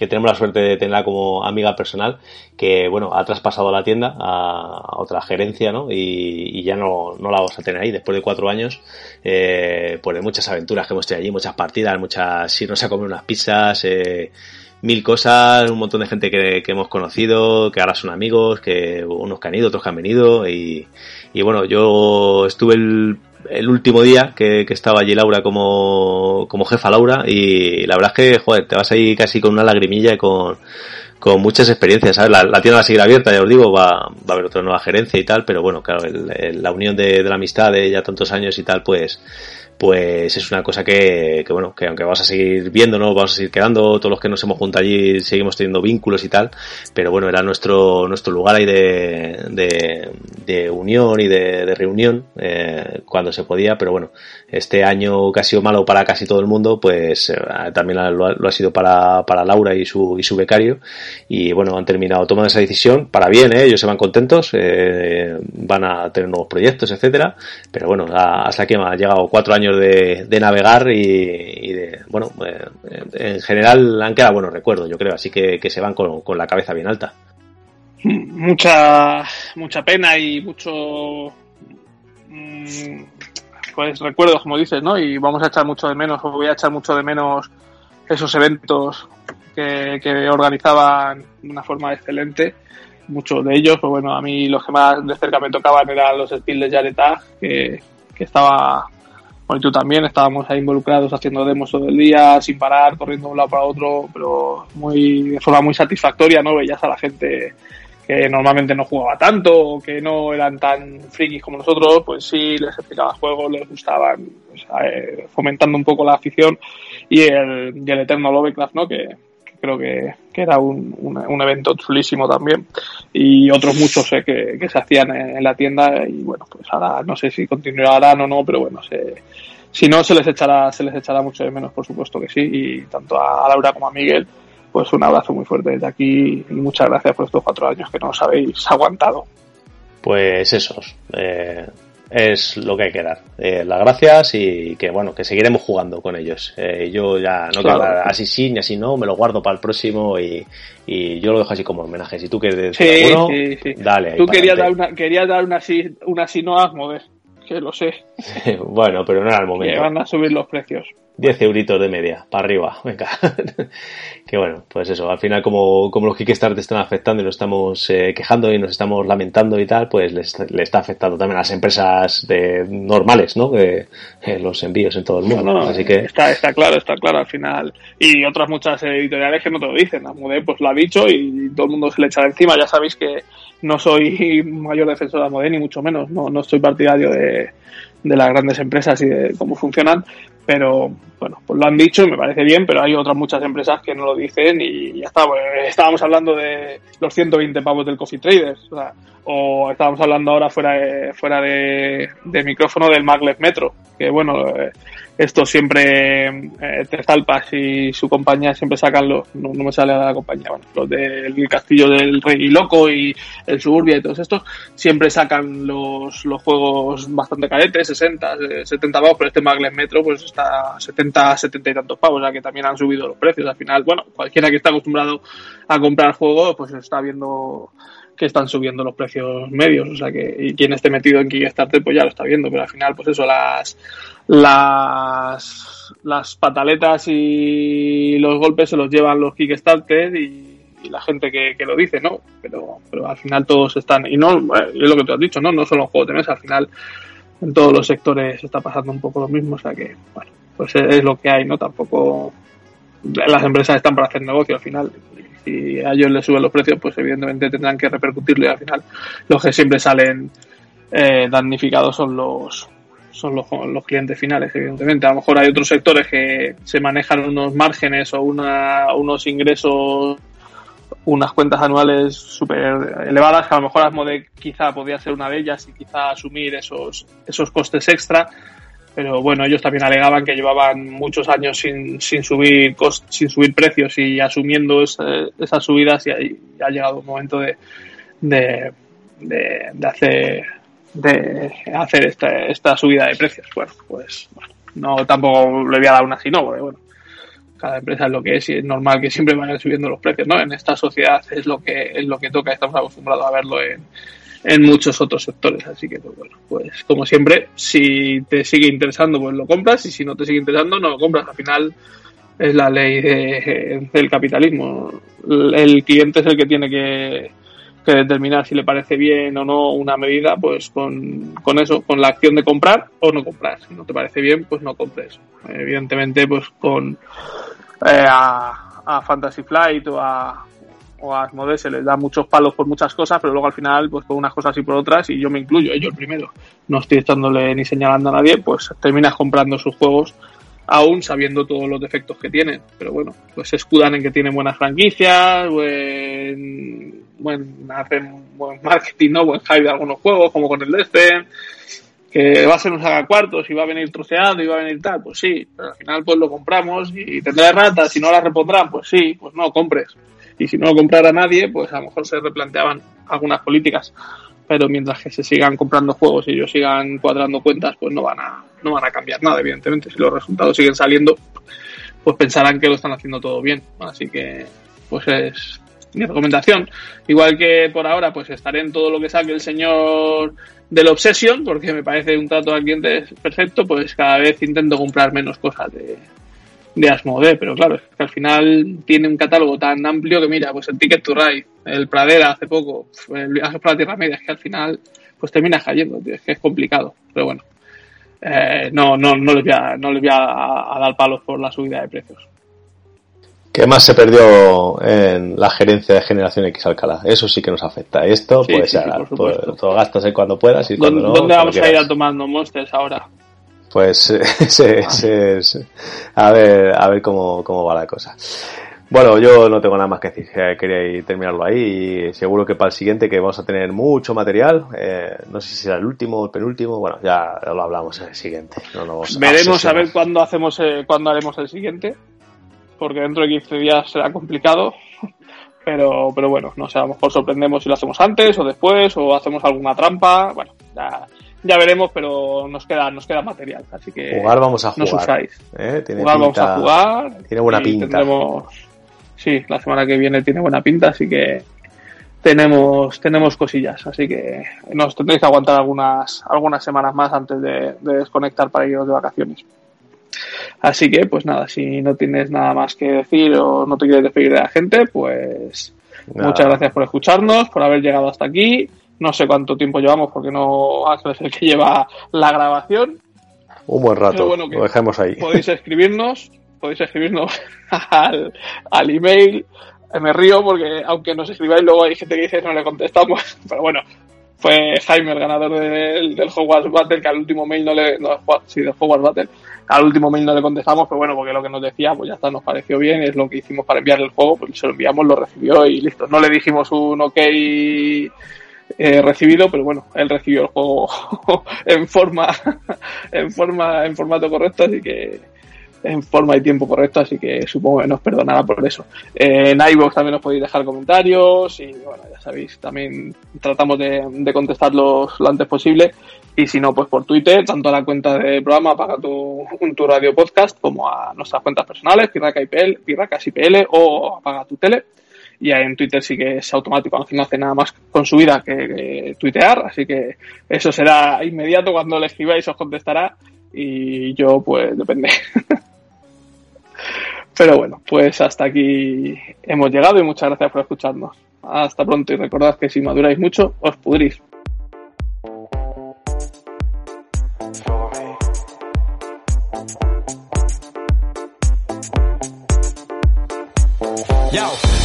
que tenemos la suerte de tenerla como amiga personal, que bueno, ha traspasado la tienda a, otra gerencia, ¿no? Y, ya no, no, la vamos a tener ahí después de cuatro años, eh, pues de muchas aventuras que hemos tenido allí, muchas partidas, muchas, si no se ha comido unas pizzas, eh, mil cosas, un montón de gente que, que, hemos conocido, que ahora son amigos, que unos que han ido, otros que han venido y, y bueno, yo estuve el el último día que, estaba allí Laura como, como jefa Laura y la verdad es que, joder, te vas ahí casi con una lagrimilla y con, con muchas experiencias, ¿sabes? La, tienda va a seguir abierta, ya os digo, va, va a haber otra nueva gerencia y tal, pero bueno, claro, la unión de, de, la amistad de ya tantos años y tal, pues, pues es una cosa que, que, bueno, que aunque vamos a seguir viéndonos, vamos a seguir quedando, todos los que nos hemos juntado allí seguimos teniendo vínculos y tal, pero bueno, era nuestro, nuestro lugar ahí de, de, de unión y de, reunión eh, cuando se podía, pero bueno, este año que ha sido malo para casi todo el mundo, pues eh, también lo ha, sido para, para Laura y su, y su becario, y bueno, han terminado tomando esa decisión, para bien, ¿eh? ellos se van contentos, eh, van a tener nuevos proyectos, etcétera, pero bueno, hasta aquí ha llegado cuatro años de, navegar y, de, bueno, eh, en general han quedado buenos recuerdos, yo creo, así que, se van con, la cabeza bien alta. Mucha, mucha pena y mucho mm, pues recuerdos, como dices, ¿no? Y vamos a echar mucho de menos, o voy a echar mucho de menos esos eventos que, organizaban de una forma excelente. Muchos de ellos, pues bueno, a mí los que más de cerca me tocaban eran los Spiels de Jaretag, que, que estaba y tú también estábamos ahí involucrados haciendo demos todo el día, sin parar, corriendo de un lado para otro, pero muy, de forma muy satisfactoria, ¿no? Veías a la gente que normalmente no jugaba tanto o que no eran tan frikis como nosotros, pues sí, les explicaba juegos, les gustaban, eh, fomentando un poco la afición y el, y el Eterno Lovecraft, ¿no? Que, creo que, era un, un, evento chulísimo también. Y otros muchos eh, que, que, se hacían en, la tienda y bueno pues ahora no sé si continuarán o no pero bueno se, si no se les echará se les echará mucho de menos por supuesto que sí. Y tanto a Laura como a Miguel pues un abrazo muy fuerte desde aquí y muchas gracias por estos cuatro años que nos habéis aguantado. Pues esos eh, es lo que hay que dar. Eh, las gracias y que bueno, que seguiremos jugando con ellos. Eh, yo ya no quiero dar así sí ni así no, me lo guardo para el próximo y, y yo lo dejo así como homenaje. Si tú quieres decir sí, sí, dale. Tú querías dar, una, querías dar una, una no a que lo sé. bueno, pero no era el momento. Que van a subir los precios. 10 euritos de media, para arriba, venga. que bueno, pues eso, al final como, como los Kickstarter están afectando y nos estamos eh, quejando y nos estamos lamentando y tal, pues les, está afectando también a las empresas de, normales, ¿no? De, los envíos en todo el mundo. Así que... Está, está claro, está claro al final. Y otras muchas editoriales que no te lo dicen. Amode pues lo ha dicho y todo el mundo se le echa encima. Ya sabéis que no soy mayor defensor de Amode, ni mucho menos. No, no soy partidario de, de las grandes empresas y de cómo funcionan, pero bueno, pues lo han dicho y me parece bien, pero hay otras muchas empresas que no lo dicen y ya está. Pues, estábamos hablando de los 120 pavos del Coffee Traders, o, estábamos hablando ahora fuera de, fuera de, micrófono del Maglev Metro, que bueno, eh, esto siempre eh, Tezalpas y su compañía siempre sacan los, no, me sale la compañía, bueno, los del Castillo del Rey Loco y el Suburbia y todos estos, siempre sacan los, los juegos bastante caretes, 60, 70 pavos, pero este Maglev Metro pues está 70, 70 y tantos pavos, o sea que también han subido los precios. Al final, bueno, cualquiera que está acostumbrado a comprar juegos, pues está viendo que están subiendo los precios medios, o sea que y quien esté metido en Kickstarter pues ya lo está viendo, pero al final pues eso, las las las pataletas y los golpes se los llevan los Kickstarter y, la gente que, lo dice, ¿no? Pero, pero al final todos están, y no, es lo que tú has dicho, ¿no? No son los juegos de mesa, al final en todos los sectores está pasando un poco lo mismo, o sea que, bueno, pues es lo que hay, ¿no? Tampoco las empresas están para hacer negocio al final si a ellos les suben los precios, pues evidentemente tendrán que repercutirlo y al final los que siempre salen eh, damnificados son los son los, los clientes finales, evidentemente. A lo mejor hay otros sectores que se manejan unos márgenes o una, unos ingresos, unas cuentas anuales súper elevadas, que a lo mejor Asmode quizá podría ser una de ellas y quizá asumir esos, esos costes extra pero bueno, ellos también alegaban que llevaban muchos años sin, sin subir sin subir precios y asumiendo esas subidas y, ha llegado un momento de, de, de, hacer de hacer esta, esta subida de precios. Bueno, pues no tampoco le voy a dar una así, no, porque bueno, cada empresa es lo que es y es normal que siempre vayan subiendo los precios, ¿no? En esta sociedad es lo que es lo que toca, estamos acostumbrados a verlo en, en muchos otros sectores. Así que, pues bueno, pues como siempre, si te sigue interesando, pues lo compras y si no te sigue interesando, no lo compras. Al final es la ley del capitalismo. El cliente es el que tiene que, determinar si le parece bien o no una medida, pues con, con eso, con la acción de comprar o no comprar. Si no te parece bien, pues no compres. Evidentemente, pues con eh, a, a Fantasy Flight o a, o a Asmode se les da muchos palos por muchas cosas, pero luego al final, pues por unas cosas y por otras, y yo me incluyo, yo el primero, no estoy echándole ni señalando a nadie, pues terminas comprando sus juegos aún sabiendo todos los defectos que tienen. Pero bueno, pues se escudan en que tienen buenas franquicias, buen, buen, hacen buen marketing, ¿no? Buen hype de algunos juegos, como con el Destiny, que va a ser un cuartos y va a venir troceado y va a venir tal, pues sí, pero al final pues lo compramos y tendrá ratas y no las repondrán, pues sí, pues no, compres y si no lo comprara nadie, pues a lo mejor se replanteaban algunas políticas. Pero mientras que se sigan comprando juegos y ellos sigan cuadrando cuentas, pues no van a, no van a cambiar nada, evidentemente. Si los resultados siguen saliendo, pues pensarán que lo están haciendo todo bien. Así que, pues es mi recomendación. Igual que por ahora, pues estaré en todo lo que saque el señor del Obsession, porque me parece un trato al cliente perfecto, pues cada vez intento comprar menos cosas de, de Asmode, pero claro, es que al final tiene un catálogo tan amplio que mira, pues el Ticket to Ride, el Pradera hace poco, el viaje para la Tierra Media, es que al final pues termina cayendo, es que es complicado, pero bueno, eh, no, no, no les voy, a, no les voy a, dar palos por la subida de precios. ¿Qué más se perdió en la gerencia de Generación X Alcalá? Eso sí que nos afecta. Esto, pues, todo gastas cuando puedas y cuando ¿Dónde, ¿Dónde vamos a ir a tomando Monsters ahora? Pues a ver, a ver cómo, cómo va la cosa. Bueno, yo no tengo nada más que decir. Eh, quería terminarlo ahí y seguro que para el siguiente que vamos a tener mucho material. Eh, no sé si será el último o el penúltimo. Bueno, ya lo hablamos en el siguiente. Veremos a ver cuándo hacemos, eh, cuándo haremos el siguiente, porque dentro de 15 días será complicado. Pero, pero bueno, no sé, a lo mejor sorprendemos si lo hacemos antes o después o hacemos alguna trampa. Bueno, ya, ya veremos, pero nos queda, nos queda material. Así que jugar vamos a jugar. No usáis. ¿eh? jugar vamos a jugar. Tiene buena pinta. Tendremos, sí, la semana que viene tiene buena pinta, así que tenemos, tenemos cosillas, así que nos tendréis que aguantar algunas, algunas semanas más antes de, desconectar para iros de vacaciones. Así que, pues nada, si no tienes nada más que decir o no te quieres despedir de la gente, pues muchas gracias por escucharnos, por haber llegado hasta aquí. No sé cuánto tiempo llevamos porque no es el que lleva la grabación. Un buen rato, lo dejemos ahí. Podéis escribirnos, podéis escribirnos al, al email. Me río porque aunque nos escribáis luego hay gente que dice no le contestamos, pero bueno, fue Jaime el ganador del, del Hogwarts Battle que al último mail no le no, sí, del Hogwarts Battle al último mail no le contestamos pero bueno porque lo que nos decía pues ya está nos pareció bien es lo que hicimos para enviarle el juego pues se lo enviamos lo recibió y listo no le dijimos un ok eh, recibido pero bueno él recibió el juego en forma en forma en formato correcto así que en forma y tiempo correcto, así que supongo que nos perdonará por eso. Eh, en iVoox también os podéis dejar comentarios y bueno, ya sabéis, también tratamos de, contestarlos lo antes posible y si no, pues por Twitter, tanto a la cuenta de programa Paga tu, Radio Podcast como a nuestras cuentas personales, Pirraca IPL, Pirracas IPL o Apaga tu Tele. Y en Twitter sí que es automático, aunque no hace nada más con su vida que, que tuitear, así que eso será inmediato cuando le escribáis os contestará y yo pues depende. Pero bueno, pues hasta aquí hemos llegado y muchas gracias por escucharnos. Hasta pronto y recordad que si maduráis mucho, os pudrís.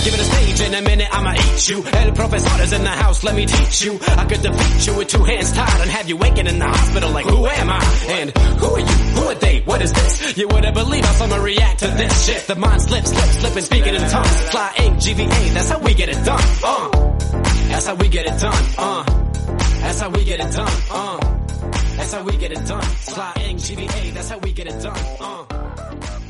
Give it a stage in a minute, I'ma eat you. El professor is in the house, let me teach you. I could defeat you with two hands tied and have you waking in the hospital like, who am I? And who are you? Who are they? What is this? You wouldn't believe how someone react to this shit. The mind slips, slips, slipping, speaking in tongues. Fly ink, GVA, that's how we get it done. Uh, that's how we get it done. Uh, that's how we get it done. Uh, that's how we get it done. Fly ink, GVA, that's how we get it done. Uh.